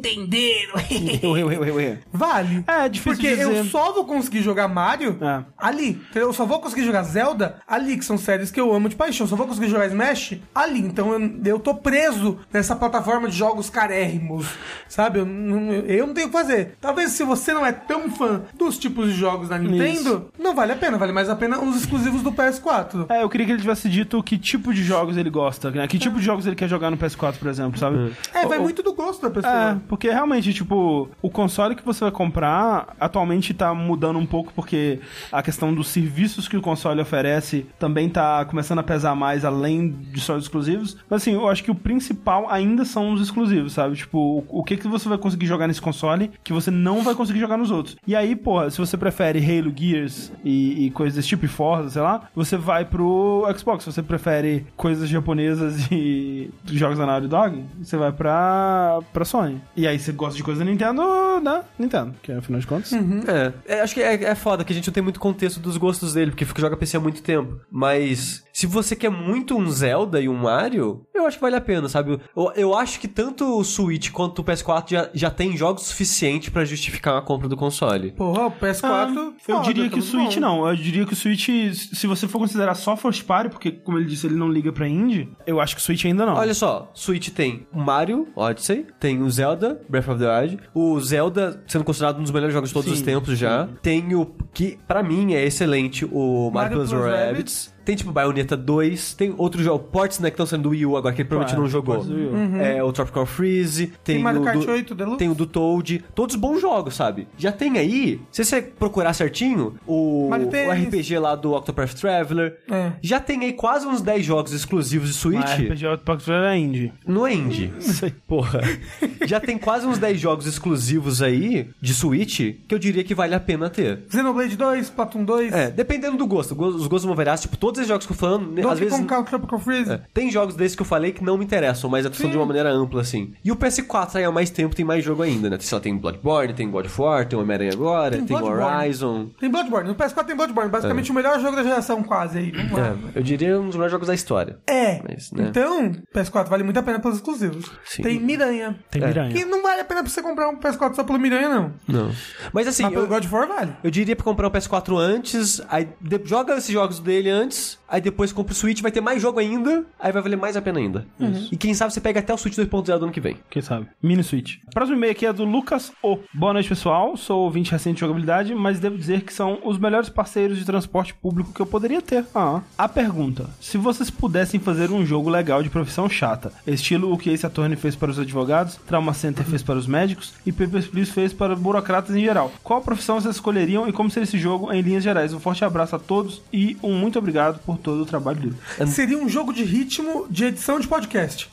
Eu, eu, eu, eu, eu. vale. É, difícil Porque dizer. eu só vou conseguir jogar Mario É. ali. Eu só vou conseguir jogar Zelda ali, que são séries que eu amo de paixão. Só vou conseguir jogar Smash ali. Então eu, eu tô preso nessa plataforma de jogos carérrimos. Sabe? Eu, não- eu não tenho o que fazer. Talvez se você não é tão fã dos tipos de jogos da Nintendo, não vale a pena. Vale mais a pena os exclusivos do PS4. É, eu queria que ele tivesse dito que tipo de jogos ele gosta, né? Que tipo de jogos ele quer jogar no PS4, por exemplo, sabe? É, vai muito do gosto da pessoa. É, porque realmente, tipo, o console que você vai comprar atualmente tá mudando um pouco porque a questão dos serviços que o console oferece também tá começando a pesar mais além de só os exclusivos. Mas assim, eu acho que o principal ainda são os exclusivos, sabe? Tipo, o, o que que você vai conseguir jogar nesse console que você não vai conseguir jogar nos outros. E aí, porra, se você prefere Halo, Gears e, e coisas desse tipo, e Forza, sei lá, você vai pro Xbox. Se você prefere coisas japonesas e jogos da Naughty Dog, você vai pra, pra Sony. E aí você gosta de coisa da Nintendo, né? Nintendo, que afinal de contas. É, é, acho que é, é foda que a gente não tem muito contexto dos gostos dele, porque fica joga PC há muito tempo. Mas se você quer muito um Zelda e um Mario, eu acho que vale a pena, sabe? Eu, eu acho que tanto o Switch quanto o PS4 já, já tem jogos suficientes pra justificar a compra do console. Porra, o PS4. Ah, eu foda, diria tá que o Switch bom. não. Eu diria que o Switch, se você for considerar só first party, porque como ele disse, ele não liga pra indie, eu acho que o Switch ainda não. Olha só, Switch tem o Mario Odyssey, tem o Zelda Breath of the Wild, o Zelda sendo considerado um dos melhores jogos de todos Sim, os tempos já. Tem o que pra mim é excelente, o Mario, Mario Plus Rabbids. Tem tipo Bayonetta 2, tem outros jogos, ports né, que estão sendo do Wii U agora, que ele provavelmente Claro, não jogou. Uhum. É, o Tropical Freeze, tem, Tem Mario o Kart do, 8 Deluxe? tem o do Toad, todos bons jogos, sabe? Já tem aí, se você procurar certinho, o, o. RPG lá do Octopath Traveler, É. já tem aí quase uns 10 jogos exclusivos de Switch. Mas RPG Outbox é indie. No Indie. Porra. Já tem quase uns 10 jogos exclusivos aí de Switch que eu diria que vale a pena ter. Xenoblade 2, Platinum 2, É, dependendo do gosto. Go- Os gostos vão variar. Tipo, todos esses jogos que eu tô falando, né, às vezes. Kong Country Tropical Freeze. É, tem jogos desses que eu falei que não me interessam, mas são de uma maneira ampla, assim. E o PS4 aí há mais tempo tem mais jogo ainda, né? Sei lá, tem Bloodborne, tem God of War, tem Homem-Aranha agora, Tem tem. Horizon. Tem Bloodborne. No PS4 tem Bloodborne. Basicamente o melhor jogo da geração, quase aí. Vamos lá. É, eu diria um dos melhores jogos da história. É. Mas, né? Então, PS4 vale muito a pena pelos exclusivos. Sim. Tem Miranha. Tem É. Miranha. Que não vale a pena pra você comprar um PS4 só pelo Miranha, não. Não. Mas assim, Mas pelo eu, God of War vale. eu diria pra comprar o PS4 antes, aí de- joga esses jogos dele antes, aí depois compra o Switch, vai ter mais jogo ainda, aí vai valer mais a pena ainda. E quem sabe você pega até o Switch 2.0 do ano que vem. Quem sabe? Mini Switch. Próximo e-mail aqui é do Lucas O. Boa noite, pessoal. Sou ouvinte recente de jogabilidade, mas devo dizer que são os melhores parceiros de transporte público que eu poderia ter. Ah. A pergunta: se vocês pudessem fazer um jogo legal de profissão chata, estilo o que Ace Attorney fez para os advogados, Trauma Center fez para os médicos e Papers, Please fez para burocratas em geral, qual profissão vocês escolheriam e como seria esse jogo em linhas gerais? Um forte abraço a todos e um muito obrigado por todo o trabalho dele. Seria um jogo de ritmo de edição de podcast.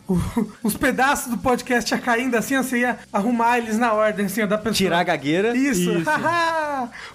Os pedaços do podcast ia caindo assim, você ia arrumar eles na ordem, assim, da pessoa. Tirar a gagueira. Isso. Isso.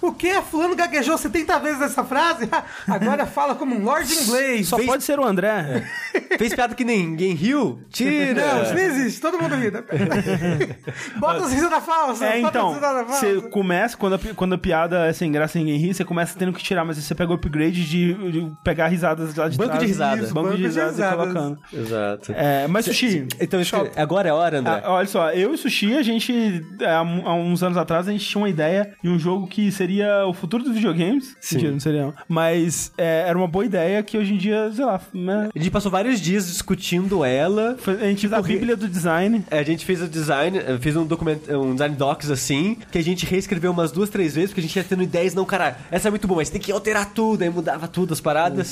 O que? Fulano gaguejou 70 vezes essa frase? Agora fala como um lord inglês. Só pode ser o André. Fez piada que ninguém riu? Tira! Não, isso não existe. Todo mundo ri. né? Bota as risadas falsas. É, bota então, você começa, quando a, quando a piada é sem graça e ninguém ri, você começa tendo que tirar, mas você pega o upgrade de, de pegar risadas lá de Banco trás. de risada. Isso, banco, de risadas, e colocando. Exato. É, mas Sushi, Então, agora é a hora, André. ah, olha só, eu e Sushi, a gente, é, há, há uns anos atrás, a gente tinha uma ideia de um jogo que seria o futuro dos videogames. Sim. Mentira, não seria não. Mas é, era uma boa ideia que hoje em dia, sei lá, né, A gente passou vários dias discutindo ela. a gente fez a bíblia do design. É, A gente fez o design, eh, fez um documento, um design docs assim, que a gente reescreveu umas duas, três vezes, porque a gente ia tendo ideias, não, cara, essa é muito boa, mas tem que alterar tudo, aí mudava tudo as paradas.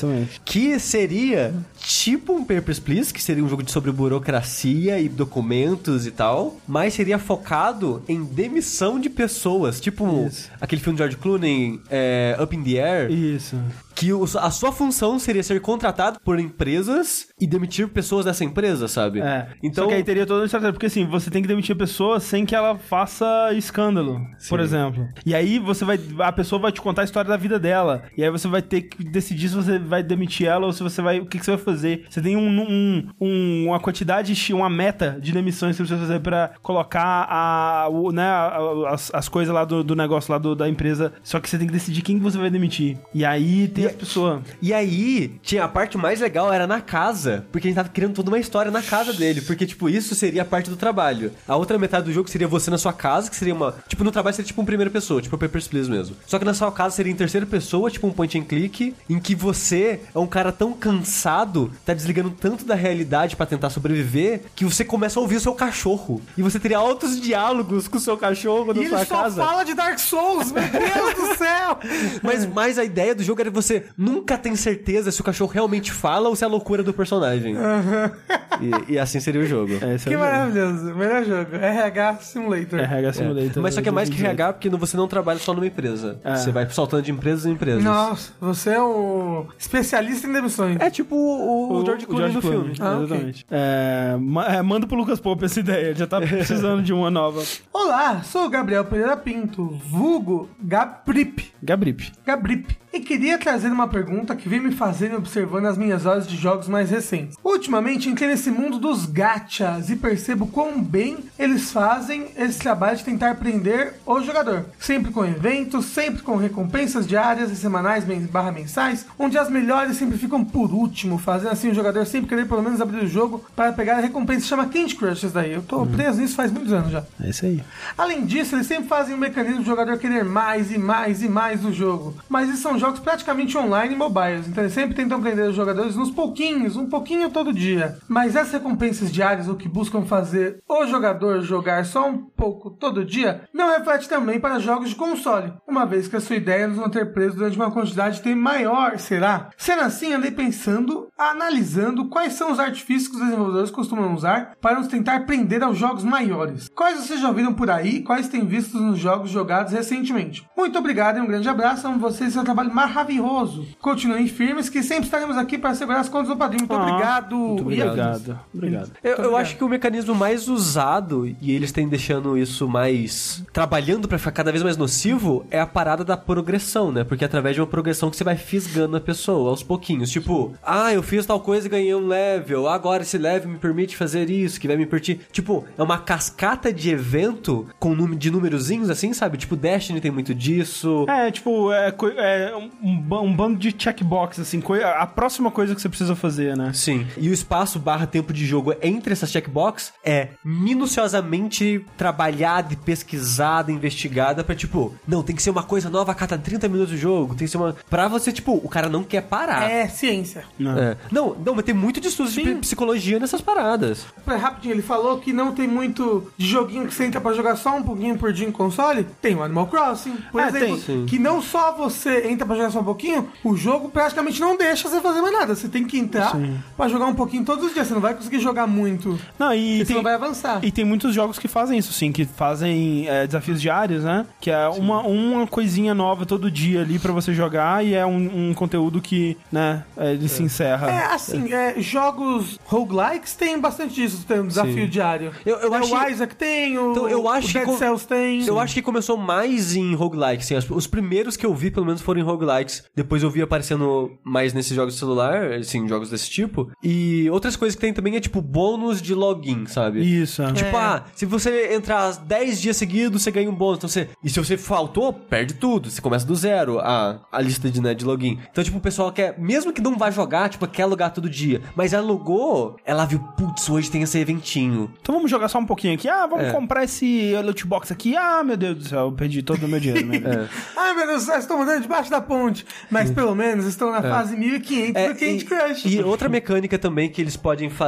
Que seria tipo um Papers, Please, que seria um jogo de sobre burocracia e documentos e tal, mas seria focado em demissão de pessoas, tipo Isso. aquele filme de George Clooney, é, Up in the Air, Isso. Que a sua função seria ser contratado por empresas e demitir pessoas dessa empresa, sabe? É. Então, Só que aí teria toda uma estratégia, porque assim, você tem que demitir a pessoa sem que ela faça escândalo, por exemplo. E aí você vai. A pessoa vai te contar a história da vida dela. E aí você vai ter que decidir se você vai demitir ela ou se você vai. O que, que você vai fazer. Você tem um, um- um- uma quantidade, uma meta de demissões que você vai fazer pra colocar a, o, né, a- as, as coisas lá do, do negócio lá do- da empresa. Só que você tem que decidir quem que você vai demitir. E aí tem as pessoas. E aí, tinha a parte mais legal era na casa, porque a gente tava criando toda uma história na casa dele, porque, tipo, isso seria a parte do trabalho. A outra metade do jogo seria você na sua casa, que seria uma. Tipo, no trabalho seria tipo um primeira pessoa, tipo Papers, Please mesmo. Só que na sua casa seria em terceira pessoa, tipo um point and click, em que você é um cara tão cansado, tá desligando tanto da realidade pra tentar sobreviver, que você começa a ouvir o seu cachorro. E você teria altos diálogos com o seu cachorro E na ele sua só casa. fala de Dark Souls, meu Deus do céu! Mas, mas a ideia do jogo era você nunca tem certeza se o cachorro realmente fala ou se é a loucura do personagem. e, e assim seria o jogo. É, esse Que é o jogo. maravilhoso. Melhor jogo. RH Simulator. RH Simulator. Mas só que é mais que 2018. RH porque você não trabalha só numa empresa. É. Você vai saltando de empresas em empresas. Nossa, você é o especialista em demissões. É tipo o, o George Clooney no filme. Ah. Exatamente. É, é, manda pro Lucas Pope essa ideia, já tá precisando de uma nova. Olá, sou o Gabriel Pereira Pinto, vulgo Gabrip. Gabrip. Gabrip. E queria trazer uma pergunta que vem me fazendo observando as minhas horas de jogos mais recentes. Ultimamente entrei nesse mundo dos gachas e percebo quão bem eles fazem esse trabalho de tentar prender o jogador. Sempre com eventos, sempre com recompensas diárias e semanais barra mensais, onde as melhores sempre ficam por último, fazendo assim o jogador sempre querer pelo menos abrir o jogo para pegar a recompensa. Chama Candy Crush isso daí. Eu tô preso nisso faz muitos anos já. É isso aí. Além disso, eles sempre fazem o mecanismo do jogador querer mais e mais e mais do jogo. Mas isso são jogos praticamente online e mobiles, então eles sempre tentam prender os jogadores nos pouquinhos, um pouquinho todo dia. Mas essas recompensas diárias, o que buscam fazer o jogador jogar só um pouco todo dia, não reflete também para jogos de console, uma vez que a sua ideia é nos manter presos durante uma quantidade de tempo maior, será? Sendo assim, andei pensando, analisando quais são os artifícios que os desenvolvedores costumam usar para nos tentar prender aos jogos maiores. Quais vocês já viram por aí? Quais têm visto nos jogos jogados recentemente? Muito obrigado e um grande abraço. Amo vocês e seu trabalho maravilhoso. Continuem firmes que sempre estaremos aqui para segurar as contas do padrinho. Muito Ah, obrigado. Muito é obrigado. Obrigado. Eu, eu obrigado. acho que o mecanismo mais usado, e eles têm deixando isso mais. trabalhando pra ficar cada vez mais nocivo, é a parada da progressão, né? Porque é através de uma progressão que você vai fisgando a pessoa aos pouquinhos. Tipo, ah, eu fiz tal coisa e ganhei um level, agora esse level me permite fazer isso, que vai me permitir. Tipo, é uma cascata de evento com de númerozinhos assim, sabe? Tipo, Destiny tem muito disso. É, tipo, é, é um, um bando de checkbox, assim, a próxima coisa que você precisa fazer, né? Sim. E o espaço barra tempo de jogo entre essas checkbox é minuciosamente trabalhada e pesquisada, investigada pra, tipo, não, tem que ser uma coisa nova a cada 30 minutos de jogo, tem que ser uma... Pra você, tipo, o cara não quer parar. É ciência. Não. É. Não, não, mas tem muito de estudo de psicologia nessas paradas. Pra- Rapidinho, ele falou que não tem muito de joguinho que você entra pra jogar só um pouquinho por dia em console. Tem o Animal Crossing, por É, exemplo, tem, que não só você entra pra jogar só um pouquinho, o jogo praticamente não deixa você fazer mais nada. Você tem que entrar Sim. pra jogar um pouquinho todos os dias. Você não vai conseguir jogar muito, Não, e porque você tem, não vai avançar. e tem muitos jogos que fazem isso, sim, que fazem é, desafios diários, né? Que é uma, uma coisinha nova todo dia ali pra você jogar e é um, um conteúdo que, né, é, ele se encerra. É, assim, é, jogos roguelikes tem bastante disso, tem um desafio Sim. diário. Eu- eu é, acho- o Isaac tem, o, Então, eu acho o que Dead com- Cells tem. Eu acho que começou mais em roguelike, assim, as- os primeiros que eu vi, pelo menos, foram em roguelikes. Depois eu vi aparecendo mais nesses jogos de celular, assim, jogos desse tipo. E outras coisas que tem também é, tipo, bônus de login, sabe? Isso, é. Tipo, É. ah, se você entrar 10 dias seguidos, você ganha um bônus. Então você... E se você faltou, perde tudo. Você começa do zero a, a lista de, né, de login. Então, tipo, o pessoal quer, mesmo que não vá jogar, tipo, quer alugar todo dia. Mas ela alugou, ela viu, putz, hoje tem esse eventinho. Então vamos jogar só um pouquinho aqui. Ah, vamos É. comprar esse loot box aqui. Ah, meu Deus do céu, eu perdi todo o meu dinheiro. Né? É. Ai meu Deus do céu, estão andando debaixo da ponte. Mas pelo menos estão na fase 1500 É, do Candy e, Crush. e outra mecânica também que eles podem fazer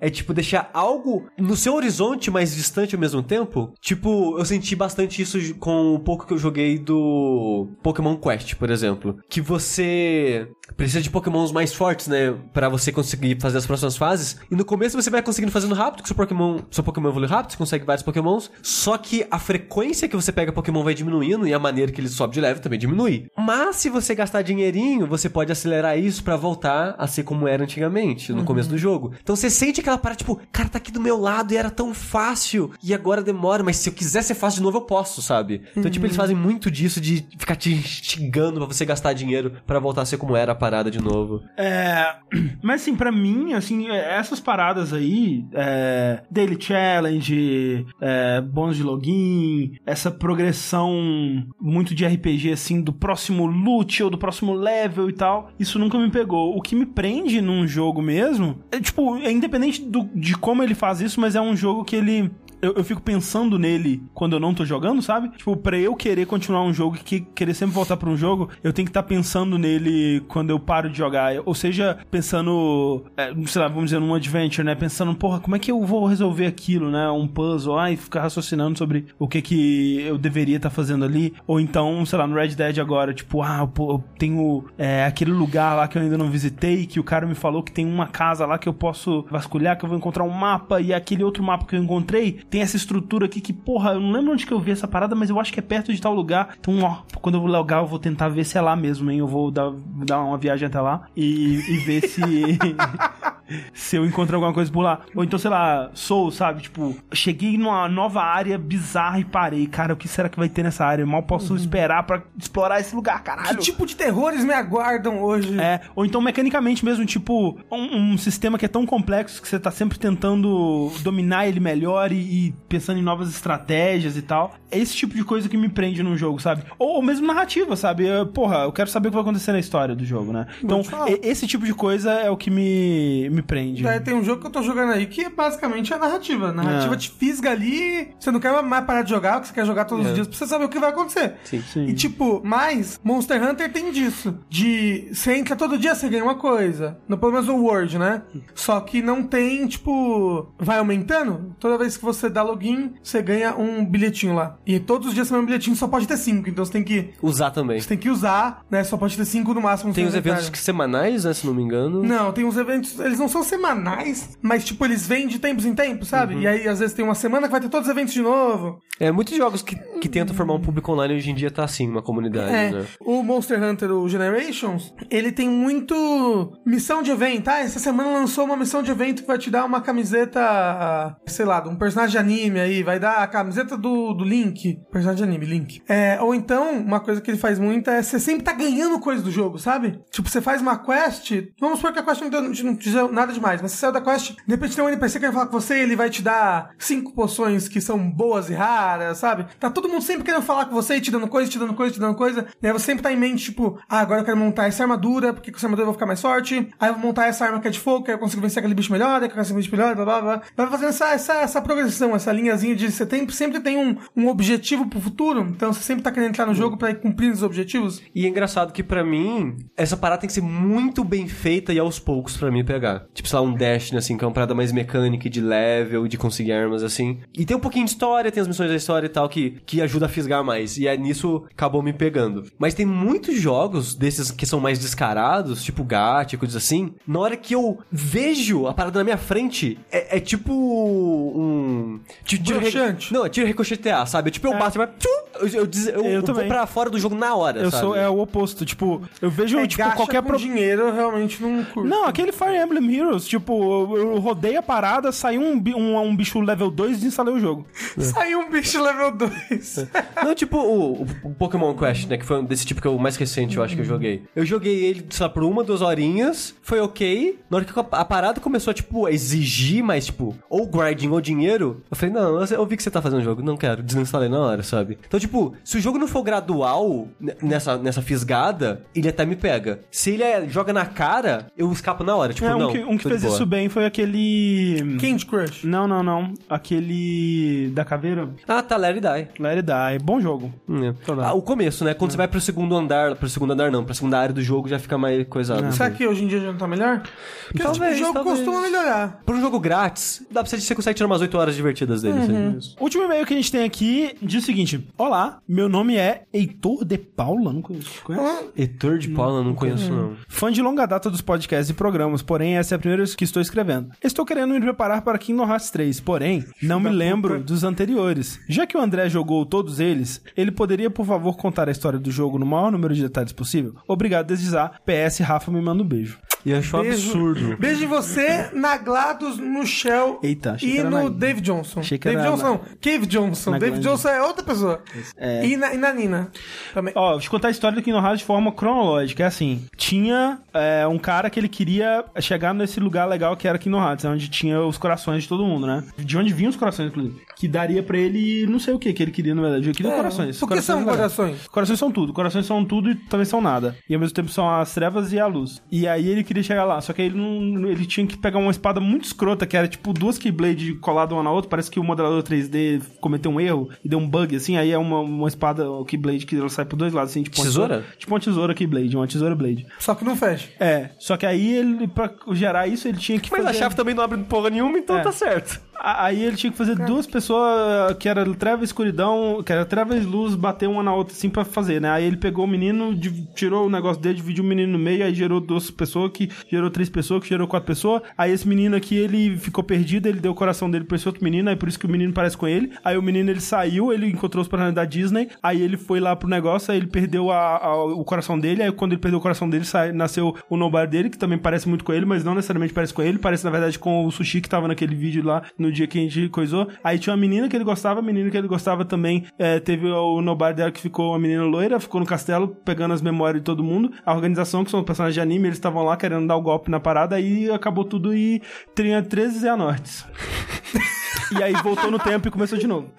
é, tipo, deixar algo no seu horizonte mais distante ao mesmo tempo. Tipo, eu senti bastante isso com o pouco que eu joguei do Pokémon Quest, por exemplo. Que você precisa de Pokémons mais fortes, né? Pra você conseguir fazer as próximas fases. E no começo você vai conseguindo fazendo rápido, que seu Pokémon, seu Pokémon evolui rápido, você consegue vários Pokémons. Só que a frequência que você pega Pokémon vai diminuindo e a maneira que ele sobe de level também diminui. Mas se você gastar dinheirinho, você pode acelerar isso pra voltar a ser como era antigamente, no começo do jogo. Então você sente aquela parada, tipo, cara, tá aqui do meu lado e era tão fácil. E agora demora, mas se eu quiser ser fácil de novo, eu posso, sabe? Então, tipo, eles fazem muito disso de ficar te instigando pra você gastar dinheiro pra voltar a ser como era parada de novo. É, mas assim, pra mim, assim, é, essas paradas aí, é, Daily Challenge, é, bônus de login, essa progressão muito de RPG, assim, do próximo loot ou do próximo level e tal, isso nunca me pegou. O que me prende num jogo mesmo, é tipo, é independente do- de como ele faz isso, mas é um jogo que ele eu, eu fico pensando nele quando eu não tô jogando, sabe? Tipo, pra eu querer continuar um jogo e que, querer sempre voltar pra um jogo, eu tenho que estar pensando nele quando eu paro de jogar. Ou seja, pensando, é, sei lá, vamos dizer, num adventure, né? Pensando, porra, como é que eu vou resolver aquilo, né? Um puzzle, ai, ficar raciocinando sobre o que que eu deveria estar fazendo ali. Ou então, sei lá, no Red Dead agora, tipo, ah, eu tenho é, aquele lugar lá que eu ainda não visitei, que o cara me falou que tem uma casa lá que eu posso vasculhar, que eu vou encontrar um mapa, e aquele outro mapa que eu encontrei tem essa estrutura aqui que, porra, eu não lembro onde que eu vi essa parada, mas eu acho que é perto de tal lugar. Então, ó, quando eu vou logar, eu vou tentar ver se é lá mesmo, hein? Eu vou dar, dar uma viagem até lá e, e ver se. se eu encontro alguma coisa por lá. Ou então, sei lá, sou, sabe? Tipo, cheguei numa nova área bizarra e parei. Cara, o que será que vai ter nessa área? Eu mal posso esperar pra explorar esse lugar, caralho. Que tipo de terrores me aguardam hoje? É, ou então mecanicamente mesmo, tipo, um, um sistema que é tão complexo que você tá sempre tentando dominar ele melhor e, e pensando em novas estratégias e tal. É esse tipo de coisa que me prende num jogo, sabe? Ou, ou mesmo narrativa, sabe? Eu, porra, eu quero saber o que vai acontecer na história do jogo, né? Então, esse tipo de coisa é o que me, me me prende. Daí tem um jogo que eu tô jogando aí que é basicamente a narrativa. A narrativa É. te fisga ali, você não quer mais parar de jogar, porque você quer jogar todos os dias pra você saber o que vai acontecer. Sim. Sim. E tipo, mas Monster Hunter tem disso. De você entra todo dia, você ganha uma coisa. No, pelo menos no Word, né? Só que não tem, tipo, vai aumentando. Toda vez que você dá login, você ganha um bilhetinho lá. E todos os dias você ganha um bilhetinho, só pode ter cinco. Então você tem que. Usar também. Você tem que usar, né? Só pode ter cinco no máximo. Tem os eventos que semanais, né? Se não me engano. Não, tem uns eventos, eles não são semanais, mas tipo, eles vêm de tempos em tempos, sabe? Uhum. E aí, às vezes, tem uma semana que vai ter todos os eventos de novo. É, muitos jogos que, que tentam formar um público online hoje em dia tá assim, uma comunidade, É, né? o Monster Hunter, o Generations, ele tem muito missão de evento. Ah, essa semana lançou uma missão de evento que vai te dar uma camiseta, sei lá, de um personagem de anime aí, vai dar a camiseta do, do Link, personagem de anime, Link. É, ou então, uma coisa que ele faz muito é você sempre tá ganhando coisa do jogo, sabe? Tipo, você faz uma quest, vamos supor que a quest não, deu, não deu nada demais, mas você saiu da quest, de repente tem um NPC que vai falar com você ele vai te dar cinco poções que são boas e raras, sabe? Tá todo mundo sempre querendo falar com você e te dando coisa, te dando coisa, te dando coisa. E aí você sempre tá em mente, tipo, ah, agora eu quero montar essa armadura, porque com essa armadura eu vou ficar mais forte. Aí eu vou montar essa arma que é de fogo, que eu consigo vencer aquele bicho melhor, que eu consigo vencer melhor, blá blá blá. Vai fazendo essa, essa, essa progressão, essa linhazinha de você tem, sempre tem um, um objetivo pro futuro. Então você sempre tá querendo entrar no jogo pra ir cumprindo os objetivos. E é engraçado que pra mim, essa parada tem que ser muito bem feita e aos poucos pra mim pegar. Tipo, sei lá, um Destiny, assim, que é uma parada mais mecânica e de level, de conseguir armas, assim. E tem um pouquinho de história, tem as missões da história e tal, que, que ajuda a fisgar mais. E é nisso acabou me pegando. Mas tem muitos jogos desses que são mais descarados, tipo Gacha, coisas assim. Na hora que eu vejo a parada na minha frente, é, é tipo um... Tiro, tiro Broxante. Não, é tiro ricochetear, sabe? Tipo, eu bato e vai... tchum, Eu, eu, eu, Eu eu vou também. pra fora do jogo na hora, Eu sabe? sou é o oposto, tipo, eu vejo É, tipo qualquer com pro... dinheiro eu realmente não curto. Não, aquele Fire Emblem Heroes, tipo, eu, eu rodei a parada, saiu um, um, um bicho level 2 e desinstalei o jogo. Saiu um bicho level 2. Não, tipo o, o- Pokémon Quest, né? Que foi um desse tipo que é o mais recente, eu acho que eu joguei. Eu joguei ele, sei lá, por uma, duas horinhas, foi ok. Na hora que a parada começou a, tipo, exigir mais, tipo, ou grinding ou dinheiro, eu falei, não, eu vi que você tá fazendo o jogo, não quero, desinstalei na hora, sabe? Então, tipo, se o jogo não for gradual nessa, nessa fisgada, ele até me pega. Se ele é- joga na cara, eu escapo na hora, tipo, É, um não. que, um que fez boa. isso bem foi aquele... Candy Crush. Não, não, não. Aquele da caveira. Ah, tá, It Die. It Die. Bom jogo. Hum, é. Ah, o começo, né? Quando você vai pro segundo andar, pro segundo andar não, pra segunda área do jogo já fica mais coisado. Será que hoje em dia já não tá melhor? Porque Talvez, tipo, o jogo talvez. costuma melhorar. Por um jogo grátis, dá pra você, você consegue tirar umas 8 horas divertidas dele. Uhum. assim. Último e-mail que a gente tem aqui diz o seguinte: Olá, meu nome é Heitor de Paula, não conheço. Conhece? Heitor de Paula, não conheço não. Fã de longa data dos podcasts e programas, porém essa é a primeira vez que estou escrevendo. Estou querendo me preparar para Kingdom Hearts 3, porém, não me lembro dos anteriores. Já que o André jogou todos eles, ele poderia, por favor, contar a história do jogo no maior número de detalhes possível? Obrigado desde já. PS, Rafa me manda um beijo. E eu acho um Beijo. absurdo. Beijo em você, na GLaDOS, no Shell Eita, e no na- Dave Johnson. Dave Johnson, na- não. Cave Johnson. na Dave. Johnson é outra pessoa. É. E, na, e na Nina também. Ó, deixa eu contar a história do Kingdom Hearts de forma cronológica. É assim, tinha é, um cara que ele queria chegar nesse lugar legal que era Kingdom Hearts, onde tinha os corações de todo mundo, né? De onde vinham os corações, inclusive. Que daria pra ele, não sei o que que ele queria, na verdade. Ele queria corações. Por que Corações são legais. corações? Corações são tudo. Corações são tudo e também são nada. E ao mesmo tempo são as trevas e a luz. E aí ele queria chegar lá. Só que aí ele não. Ele tinha que pegar uma espada muito escrota, que era tipo duas Keyblade coladas uma na outra. Parece que o modelador 3D cometeu um erro e deu um bug, assim. Aí é uma, uma espada Keyblade que ela sai por dois lados, assim, tipo uma Tesoura? Tipo uma tesoura Keyblade, uma tesoura Blade. Só que não fecha. É, só que aí ele, pra gerar isso, ele tinha que Mas fazer... a chave também não abre porra nenhuma, então É. tá certo. Aí ele tinha que fazer duas pessoas que era treva e escuridão, que era treva e luz, bater uma na outra assim pra fazer, né? Aí ele pegou o menino, tirou o negócio dele, dividiu o menino no meio, aí gerou duas pessoas, que gerou três pessoas, que gerou quatro pessoas. Aí esse menino aqui, ele ficou perdido, ele deu o coração dele pra esse outro menino, aí por isso que o menino parece com ele. Aí o menino ele saiu, ele encontrou os personagens da Disney, aí ele foi lá pro negócio, aí ele perdeu a- a- o coração dele, aí quando ele perdeu o coração dele, sai- nasceu o Nobody dele, que também parece muito com ele, mas não necessariamente parece com ele, parece na verdade com o Sushi que tava naquele vídeo lá no dia que a gente coisou. Aí tinha uma menina que ele gostava, a menina que ele gostava também é, teve o Nobody dela que ficou uma menina loira, ficou no castelo pegando as memórias de todo mundo. A organização, que são os personagens de anime, eles estavam lá querendo dar o golpe na parada, aí acabou tudo e tinha 13 Zeanortes. E aí voltou no tempo e começou de novo.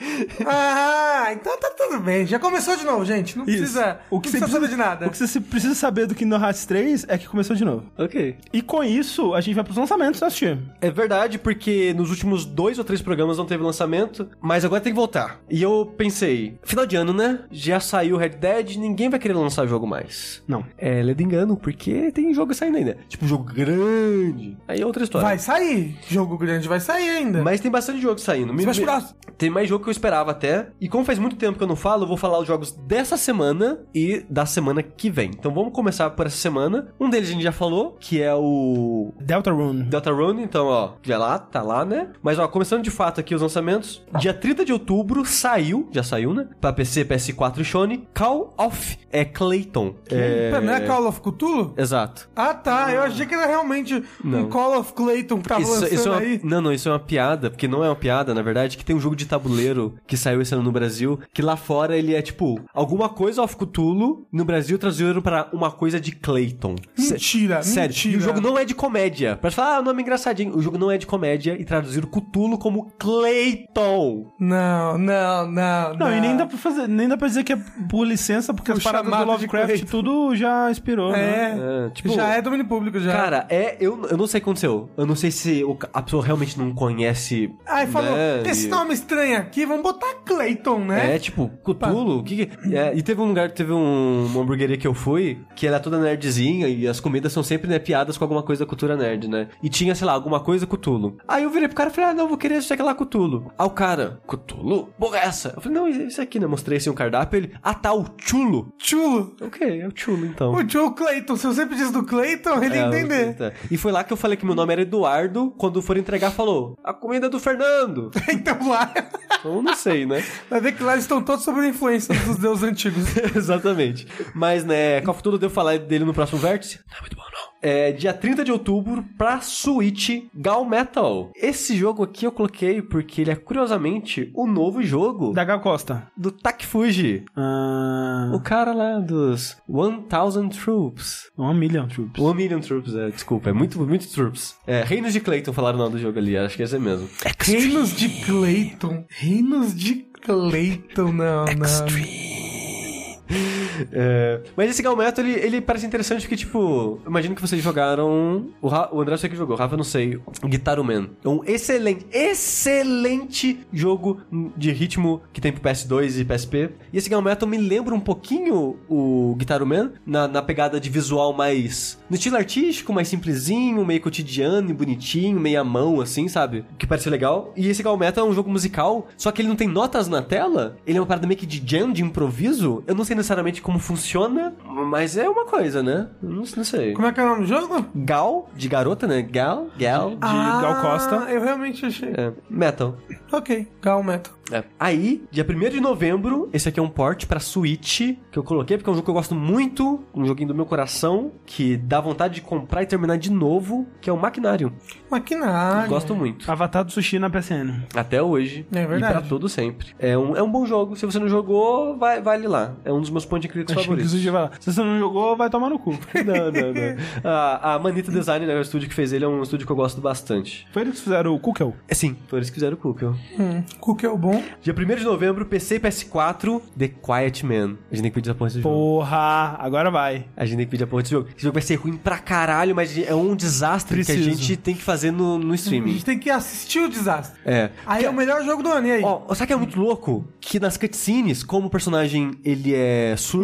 Ah, então tá tudo bem. Já começou de novo, gente. Não precisa, O que não você precisa saber de nada. O que você precisa saber do Kingdom Hearts 3 é que começou de novo. Ok. E com isso, a gente vai pros lançamentos assistir. É verdade, porque nos últimos dois ou três programas não teve lançamento, mas agora tem que voltar. E eu pensei, final de ano, né? Já saiu Red Dead, ninguém vai querer lançar jogo mais. Não. É, lê de engano, porque tem jogo saindo ainda. Tipo, jogo grande. Aí é outra história. Vai sair. Jogo grande vai sair ainda. Mas tem bastante jogo saindo. Me- me-. Tem mais jogo que eu esperava até. E como faz muito tempo que eu não falo, eu vou falar os jogos dessa semana e da semana que vem. Então vamos começar por essa semana. Um deles a gente já falou, que é o Deltarune. Deltarune, então, ó, já lá, tá lá, né? Mas, ó, começando de fato aqui os lançamentos. Dia 30 de outubro saiu, já saiu, né? Pra PC, PS4 e Sony, Call of é Clayton. É... Pera, Não é Call of Cthulhu? Exato. Ah, tá. Eu achei que era realmente Não. um Call of Clayton que tava Isso, lançando isso é uma, aí. não, não, isso é uma piada, porque não é uma piada, na verdade, que tem um jogo de tabuleiro que saiu esse ano no Brasil, que lá fora ele é tipo, alguma coisa of Cthulhu, no Brasil traduziram pra uma coisa de Clayton. Mentira, Sério, mentira. e o jogo não é de comédia. Pra falar, ah, o nome é engraçadinho. O jogo não é de comédia e traduziram Cthulhu como Clayton. Não, não, não, Não, e nem dá pra fazer, nem dá pra dizer que é por licença, porque O as paradas do Lovecraft tudo já inspirou, né? É, É, tipo- já é domínio público já. Cara, é. Eu, eu não sei o que aconteceu. Eu não sei se o a pessoa realmente não conhece. Aí falou, né, esse e- nome estranho aqui, vamos botar Clayton, né? É, tipo, Cthulhu, o que que... É, e teve um lugar, teve um, uma hamburgueria que eu fui, que era toda nerdzinha, e as comidas são sempre, né, piadas com alguma coisa da cultura nerd, né? E tinha, sei lá, alguma coisa Cthulhu. Aí eu virei pro cara e falei, ah, não, vou querer aqui lá, Cthulhu. Aí o cara, Cthulhu? Porra, é essa? Eu falei, não, isso aqui, né? Mostrei assim um cardápio, ele, ah, tá, o Chulo. Chulo. Ok, é o Chulo, então. O Joe Clayton, se eu sempre diz do Clayton, ele ia É, entender. tá. E foi lá que eu falei que meu nome era Eduardo, quando for entregar, falou, a comida é do Fernando. Então lá, Então, não sei, né? vai ver que lá eles estão todos sob a influência dos deuses antigos. Exatamente. Mas, né, Call of Duty eu devo falar dele no próximo vértice. Não é muito bom, não. É dia 30 de outubro pra Switch Gal Metal. Esse jogo aqui eu coloquei porque ele é, curiosamente, o novo jogo Da Gal Costa. do Takifuji. Ah, O cara lá dos 1000 Troops. One Million Troops. One Million Troops, é, desculpa, é muito, muito Troops. É, Reinos de Clayton falaram o nome do jogo ali, acho que esse é mesmo. Reinos de Clayton. Reinos de Clayton, não, não. É, mas esse Galmeto, ele, ele parece interessante porque, tipo, imagino que vocês jogaram. O, Ra- o André sei que jogou, o Rafa não sei. Guitar Man. É um excelente, excelente jogo de ritmo que tem pro PS2 e PSP. E esse Galmeto me lembra um pouquinho o Guitar Man na, na pegada de visual mais. no estilo artístico, mais simplesinho, meio cotidiano e bonitinho, meio à mão, assim, sabe? Que parece legal. E esse Galmeto é um jogo musical, só que ele não tem notas na tela. Ele é uma parada meio que de jam, de improviso. Eu não sei necessariamente como funciona, mas é uma coisa, né? Não, não sei. Como é que é o nome do jogo? Gal, de garota, né? Gal, Gal. De Gal Costa. eu realmente achei. É, metal. Ok, Gal Metal. É. Aí, dia 1 de novembro, esse aqui é um port pra Switch, que eu coloquei porque é um jogo que eu gosto muito, um joguinho do meu coração, que dá vontade de comprar e terminar de novo, que é o Maquinário. Maquinário. Gosto muito. Avatar do Sushi na PSN. Até hoje. É verdade. E pra todo sempre. É um, é um bom jogo. Se você não jogou, vai, vale lá. É um dos meus point and clicks Acho que favoritos. lá. Se você não jogou, vai tomar no cu. Não, não, não. A, a Manita Design, né, o estúdio que fez ele, é um estúdio que eu gosto bastante. Foi eles que fizeram o Kukel. É sim, foi eles que fizeram o Cookie. Hum, é o bom. Dia 1 de novembro, PC e PS4, The Quiet Man. A gente tem que pedir a porra desse jogo. Porra, agora vai. A gente tem que pedir a porra desse jogo. Esse jogo vai ser ruim pra caralho, mas é um desastre que Preciso. a gente tem que fazer no, no A streaming. gente tem que assistir o desastre. É. Aí é o melhor jogo do ano, e aí? Ó, sabe que é muito louco? Que nas cutscenes, como o personagem ele é surdo,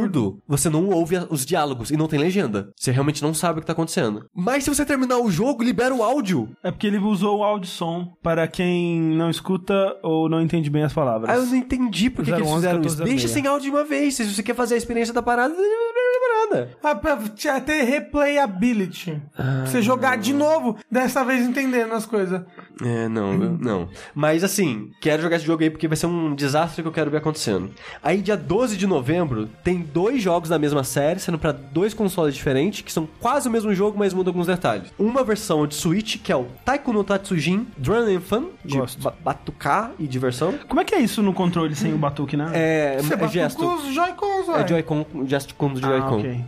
você não ouve os diálogos e não tem legenda. Você realmente não sabe o que tá acontecendo. Mas se você terminar o jogo, libera o áudio. É porque ele usou o áudio som para quem não escuta ou não entende bem as palavras. Ah, eu não entendi por que, que eles 011, fizeram isso. 1406. Deixa sem áudio de uma vez. Se você quer fazer a experiência da parada, nada. Ah, pra ter replayability. Pra você jogar de novo, dessa vez entendendo as coisas. É, não, eu- não. Mas assim, quero jogar esse jogo aí porque vai ser um desastre que eu quero ver acontecendo. Aí, dia 12 de novembro, tem dois jogos da mesma série, sendo pra dois consoles diferentes, que são quase o mesmo jogo, mas mudam alguns detalhes. Uma versão de Switch, que é o Taiko no Tatsujin Drum and Fun, de ba- batucar e diversão. Como é que é isso no controle sem o batuque, né? É, Você é gesto. com os Joy-Cons, É. Joy-Con, gesto com do ah, Joy-Con. ok.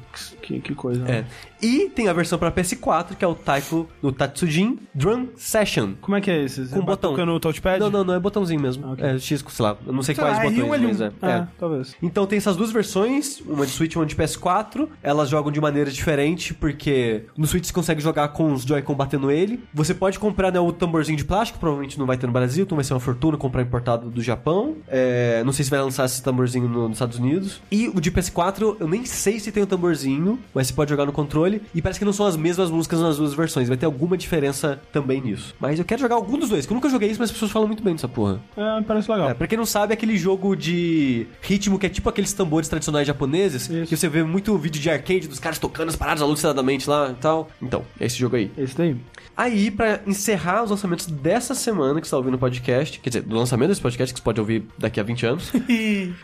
Que, que coisa. É. E tem a versão pra PS4, que é o Taiko no Tatsujin Drum Session. Como é é que é esse? Com botão. batuca no touchpad? Não, não, não, é botãozinho mesmo. Ok. É X, sei lá, eu não sei Sei quais lá, botões, R1, mas é. É, é. talvez. Então tem essas duas versões, uma de Switch e uma de PS4. Elas jogam de maneira diferente, porque no Switch você consegue jogar com os Joy-Con batendo ele. Você pode comprar né, o tamborzinho de plástico, provavelmente não vai ter no Brasil, então vai ser uma fortuna comprar importado do Japão. É, não sei se vai lançar esse tamborzinho no- nos Estados Unidos. E o de PS4, eu nem sei se tem o tamborzinho, mas você pode jogar no controle. E parece que não são as mesmas músicas nas duas versões. Vai ter alguma diferença também nisso. Mas eu quero jogar algum dos dois, que eu nunca joguei isso, mas as pessoas falam muito bem dessa porra. É, parece legal. É, pra quem não sabe, é aquele jogo de ritmo que é tipo aqueles tambores tradicionais japoneses, Isso. que você vê muito vídeo de arcade dos caras tocando as paradas alucinadamente lá e tal. Então, é esse jogo aí. Esse daí. Aí, pra encerrar os lançamentos dessa semana que você tá ouvindo o podcast, quer dizer, do lançamento desse podcast, que você pode ouvir daqui a 20 anos,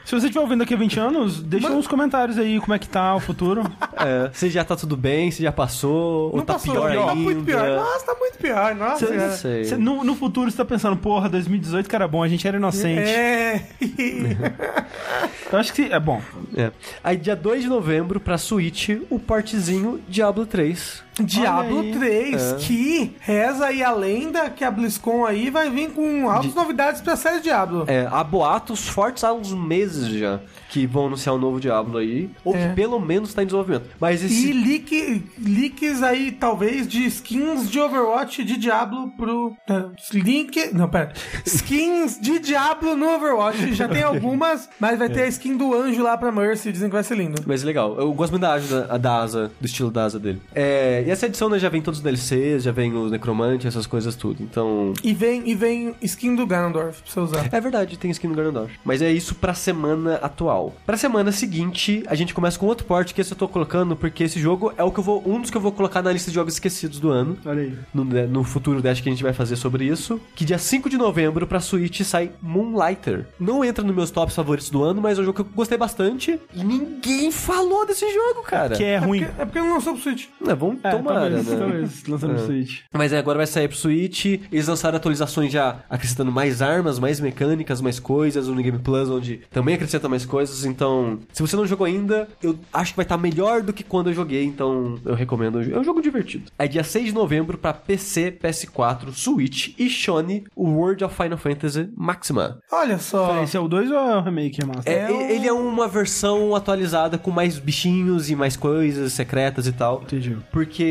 Se você estiver ouvindo daqui a 20 anos, deixa nos comentários aí como é que tá o futuro. é, se já tá tudo bem, se já passou, ou não tá passou, pior tá ainda. muito pior. Nossa, tá muito pior. Nossa, Cê- Não cara. sei. Cê- no, no futuro você tá pensando, porra, 2018 que era bom, a gente era inocente. É. Eu acho que é bom. É. Aí, dia 2 de novembro, pra Switch, o portezinho Diablo 3. Diablo aí. 3, É. que reza aí a lenda que a BlizzCon aí vai vir com altas novidades pra série Diablo. É, há boatos fortes há uns meses já que vão anunciar um novo Diablo aí, ou É. que pelo menos tá em desenvolvimento. Mas E esse. leak, leaks aí, talvez, de skins de Overwatch de Diablo pro. é, Link. Não, pera. Skins de Diablo no Overwatch. Já tem algumas, mas vai ter a skin do anjo lá pra Mercy. Dizem que vai ser lindo. Mas é legal. Eu gosto muito da, asa, da asa, do estilo da asa dele. É, e essa edição né, já vem todos os DLCs, já vem os necromantes, essas coisas tudo. Então. E vem, e vem skin do Ganondorf pra você usar. É verdade, tem skin no Ganondorf. Mas é isso pra semana atual. Pra semana seguinte, a gente começa com outro port que esse eu tô colocando, porque esse jogo é o que eu vou. Um dos que eu vou colocar na lista de jogos esquecidos do ano. Olha aí. no, no futuro Dash que a gente vai fazer sobre isso. Que dia 5 de novembro pra Switch sai Moonlighter. Não entra nos meus tops favoritos do ano, mas é um jogo que eu gostei bastante. E ninguém falou desse jogo, cara. Que é ruim. Porque, é porque não lançou pro Switch. É, vamos É, tomara, talvez, né? talvez, lançando no É. Switch. Mas é, agora vai sair pro Switch. Eles lançaram atualizações já acrescentando mais armas, mais mecânicas, mais coisas. No Game Plus, onde também acrescenta mais coisas. Então, se você não jogou ainda, eu acho que vai estar melhor do que quando eu joguei. Então, eu recomendo. É um jogo divertido. Aí, dia 6 de novembro, pra PC, PS4, Switch e Sony, o World of Final Fantasy Maxima. Olha só. Esse é o 2 ou é o remake? É, É o- Ele é uma versão atualizada com mais bichinhos e mais coisas secretas e tal. Entendi. Porque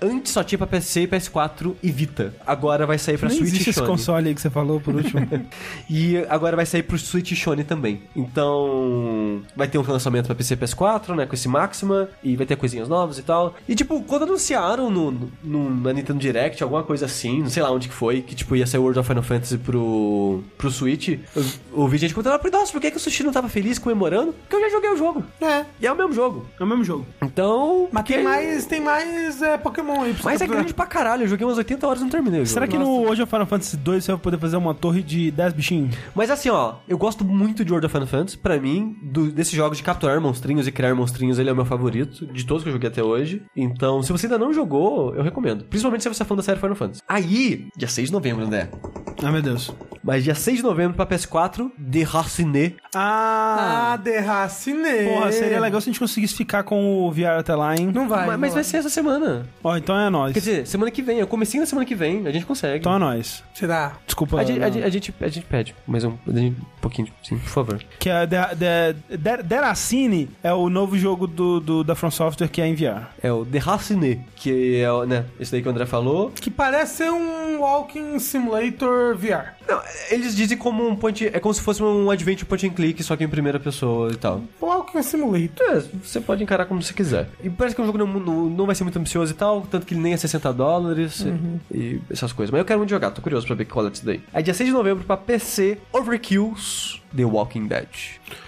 antes só tinha pra PC, PS4 e Vita. Agora vai sair pra Nem Switch existe e esse console aí que você falou por último. E agora vai sair pro Switch e Sony também. Então, vai ter um lançamento pra PC e PS4, né, com esse Maxima, e vai ter coisinhas novas e tal. E tipo, quando anunciaram no, no, na Nintendo Direct, alguma coisa assim, não sei lá onde que foi, que tipo, ia sair World of Final Fantasy pro, pro Switch, eu ouvi gente contando, "Ah, nossa, por que, que o Sushi não tava feliz comemorando? Porque eu já joguei o jogo. É. E é o mesmo jogo. é o mesmo jogo. Então. Mas tem porque- mais, tem mais é, Pokémon você Mas é grande pra caralho, eu joguei umas 80 horas e não terminei jogo. Será que no hoje of Final Fantasy 2 você vai poder fazer uma torre de 10 bichinhos? Mas assim, ó, eu gosto muito de World of Final Fantasy. Pra mim, do, desses jogos de capturar monstrinhos e criar monstrinhos, ele é o meu favorito, de todos que eu joguei até hoje. Então, se você ainda não jogou, eu recomendo. Principalmente se você é fã da série Final Fantasy. Aí, dia 6 de novembro, né? Ah, meu Deus. Mas dia 6 de novembro pra PS4, The Racine. Ah, Ah, derracinei. porra, seria legal se a gente conseguisse ficar com o VR até lá, hein? Não vai. mas não mas vai ser essa semana. Ó, então é nóis. Quer dizer, semana que vem, é o comecinho da semana que vem, a gente consegue. Então é nóis. Será? Desculpa. a, gente, a, a, gente, a gente pede, mas um, um pouquinho, sim, por favor. Que é The, The, The, Deracine é o novo jogo do, do, da From Software que é em VR. É o The Racine, que é, o- né, esse daí que o André falou. Que parece ser um Walking Simulator VR. Não, eles dizem como um point. É como se fosse um adventure point and click, só que em primeira pessoa e tal. Walking Simulator. É, você pode encarar como você quiser. E parece que é um jogo não, não, não vai ser muito ambicioso e tal, tanto que ele nem é 60 dólares e, e essas coisas. Mas eu quero muito jogar, tô curioso pra ver qual é isso daí. Aí dia 6 de novembro pra PC, Overkills The Walking Dead.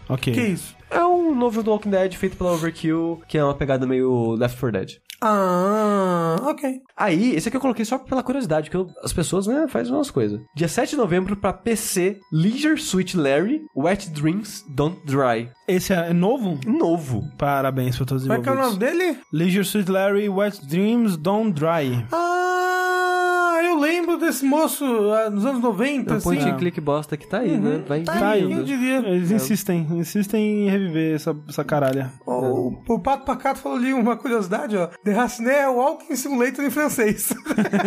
Ok. Que isso? É um novo do Walking Dead feito pela Overkill, que é uma pegada meio Left 4 Dead. Ah, ok. Aí, esse aqui eu coloquei só pela curiosidade, porque eu- as pessoas, né, fazem umas coisas. Dia 7 de novembro pra PC, Leisure Suit Larry, Wet Dreams Don't Dry. Esse é novo? Novo. Parabéns pra todos os Como é que é o nome dele? Leisure Suit Larry, Wet Dreams, Don't Dry. Ah, eu eu lembro desse moço ah, nos anos 90, O assim. point and click bosta que tá aí, né? Vai Tá aí, quem diria? Eles insistem, insistem em reviver essa, essa caralha. O, o Pato Pacato falou ali uma curiosidade, ó. The Raciné é o Walking Simulator em francês.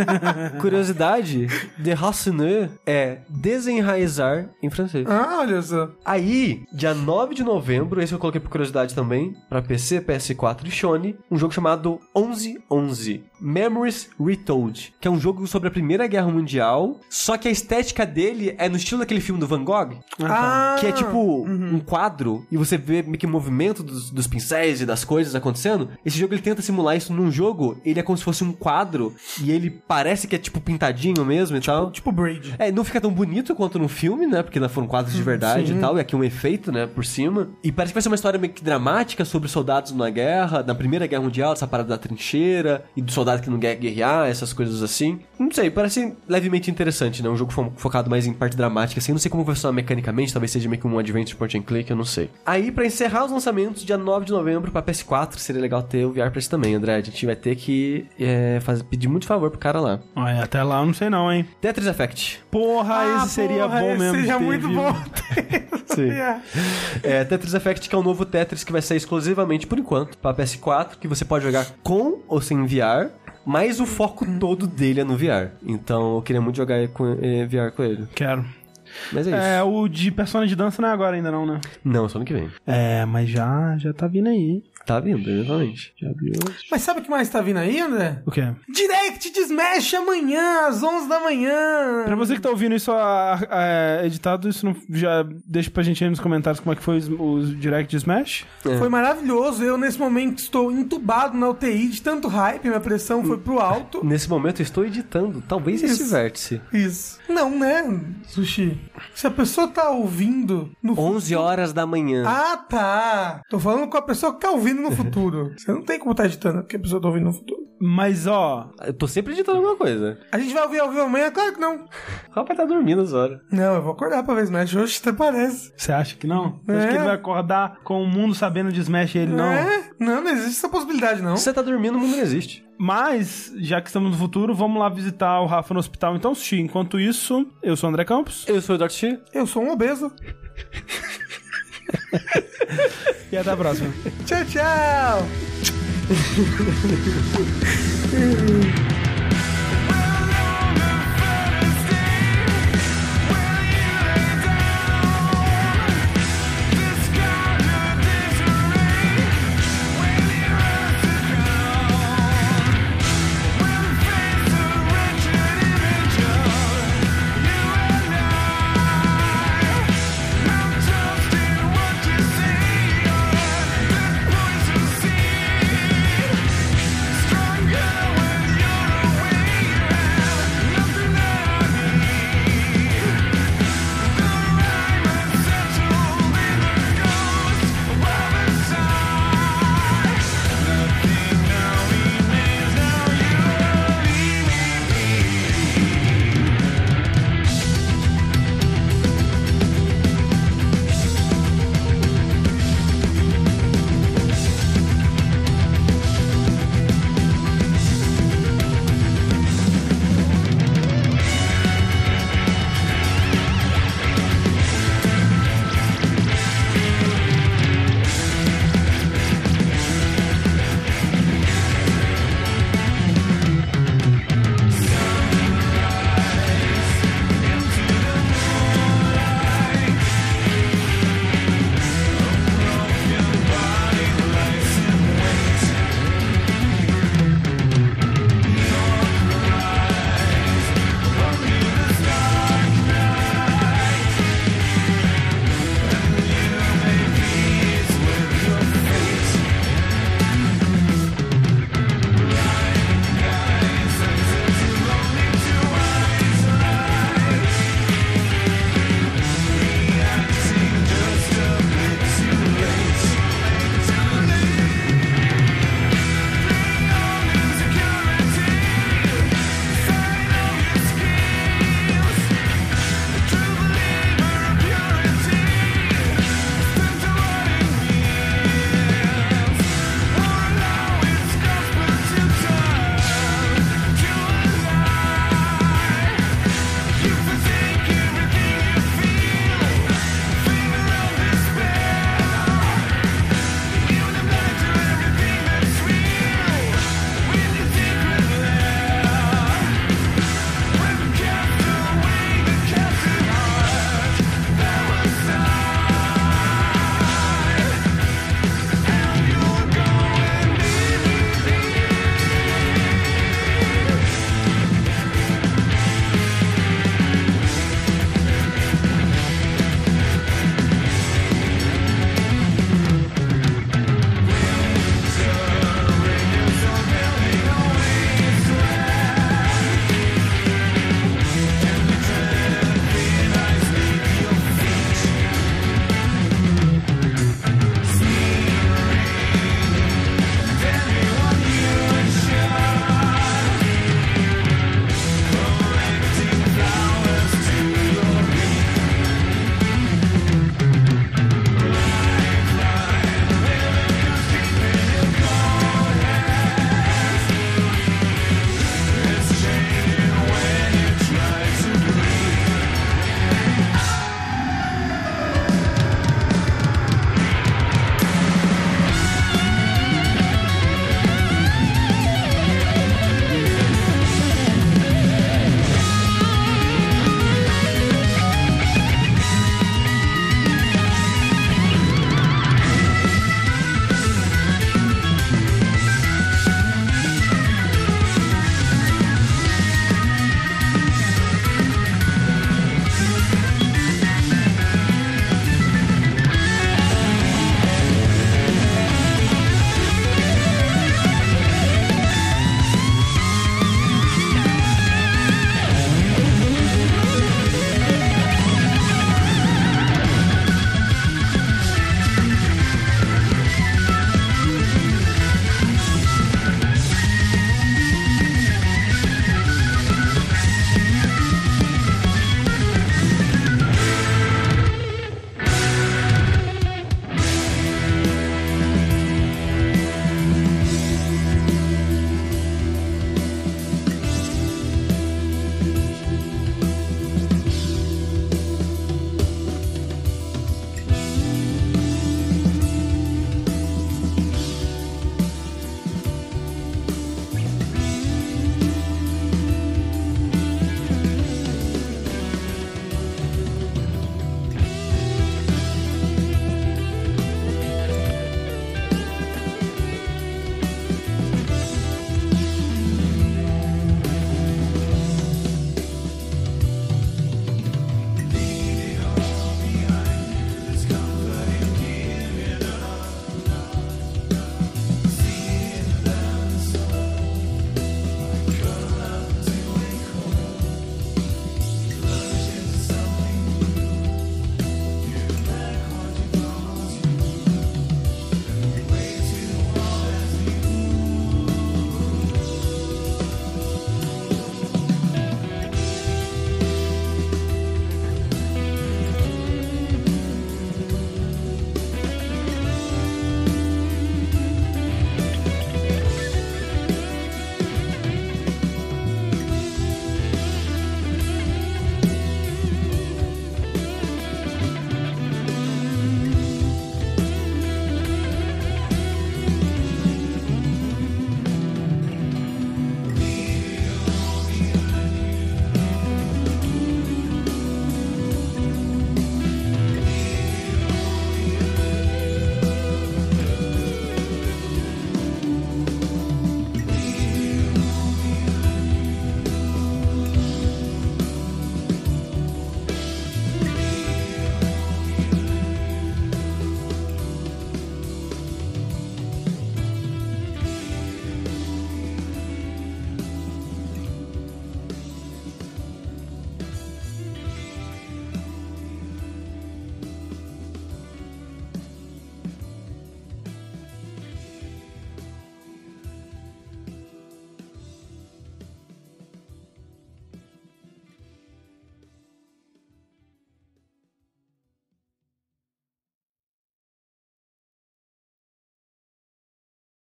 Curiosidade, de Racine é desenraizar em francês. ah, olha só. Aí, dia 9 de novembro, esse eu coloquei por curiosidade também, pra PC, PS4 e Sony, um jogo chamado 1111. Memories Retold, que é um jogo sobre a Primeira Guerra Mundial, só que a estética dele é no estilo daquele filme do Van Gogh, Ah, que é tipo um quadro e você vê meio que o movimento dos, dos pincéis e das coisas acontecendo. Esse jogo ele tenta simular isso num jogo, ele é como se fosse um quadro e ele parece que é tipo pintadinho mesmo e tal. Tipo Braid. É, não fica tão bonito quanto no filme, né? Porque não foram quadros de verdade e tal, e aqui um efeito, né, por cima. E parece que vai ser uma história meio que dramática sobre soldados na guerra, na Primeira Guerra Mundial, essa parada da trincheira, e do soldado que não quer guerrear, essas coisas assim. Não sei, parece levemente interessante, né? Um jogo fo- focado mais em parte dramática, assim. Não sei como vai funcionar mecanicamente, talvez seja meio que um adventure point and click, eu não sei. Aí, pra encerrar os lançamentos, dia 9 de novembro pra PS4, seria legal ter o VR pra isso também, André. A gente vai ter que é, fazer, pedir muito favor pro cara lá. Olha, até lá eu não sei não, hein? Tetris Effect. Porra, Ah, esse seria porra, bom esse mesmo. Seria muito viu? bom. Sim. É. É, Tetris Effect, que é o novo Tetris que vai sair exclusivamente, por enquanto, pra PS4, que você pode jogar com ou sem VR, mas o foco todo dele é no VR. Então eu queria muito jogar com, eh, VR com ele. Quero. Mas é isso. É, o de Persona de dança não é agora ainda não, né? Não, só ano que vem. É, mas já, já tá vindo aí. Tá vindo, eventualmente. Já viu? Mas sabe o que mais tá vindo aí, André? O quê? Direct de Smash amanhã, às 11 da manhã. Pra você que tá ouvindo isso a- a- editado, isso não, já deixa pra gente aí nos comentários como é que foi os Direct de Smash. É. Foi maravilhoso. Eu, nesse momento, estou entubado na UTI de tanto hype. Minha pressão foi pro alto. Nesse momento eu estou editando, talvez esse Isso. vértice. Isso. Não, né, Sushi? Se a pessoa tá ouvindo no 11 horas da manhã. Ah, tá. Tô falando com a pessoa que tá ouvindo no futuro. Você não tem como tá editando porque a pessoa tá ouvindo no futuro. Mas, ó, Eu tô sempre editando alguma coisa. A gente vai ouvir ao vivo amanhã? Claro que não. O rapaz tá dormindo essa hora. Não, eu vou acordar pra ver Smash hoje, até parece. você acha que não? É. acha que ele vai acordar com o mundo sabendo de Smash e ele não? É? Não, não existe essa possibilidade, não. Se você tá dormindo, o mundo não existe. Mas, já que estamos no futuro, vamos lá visitar o Rafa no hospital. Então, Sushi, enquanto isso, eu sou o André Campos. Eu sou o Eduardo. Eu sou um obeso. E até a próxima. Tchau, tchau.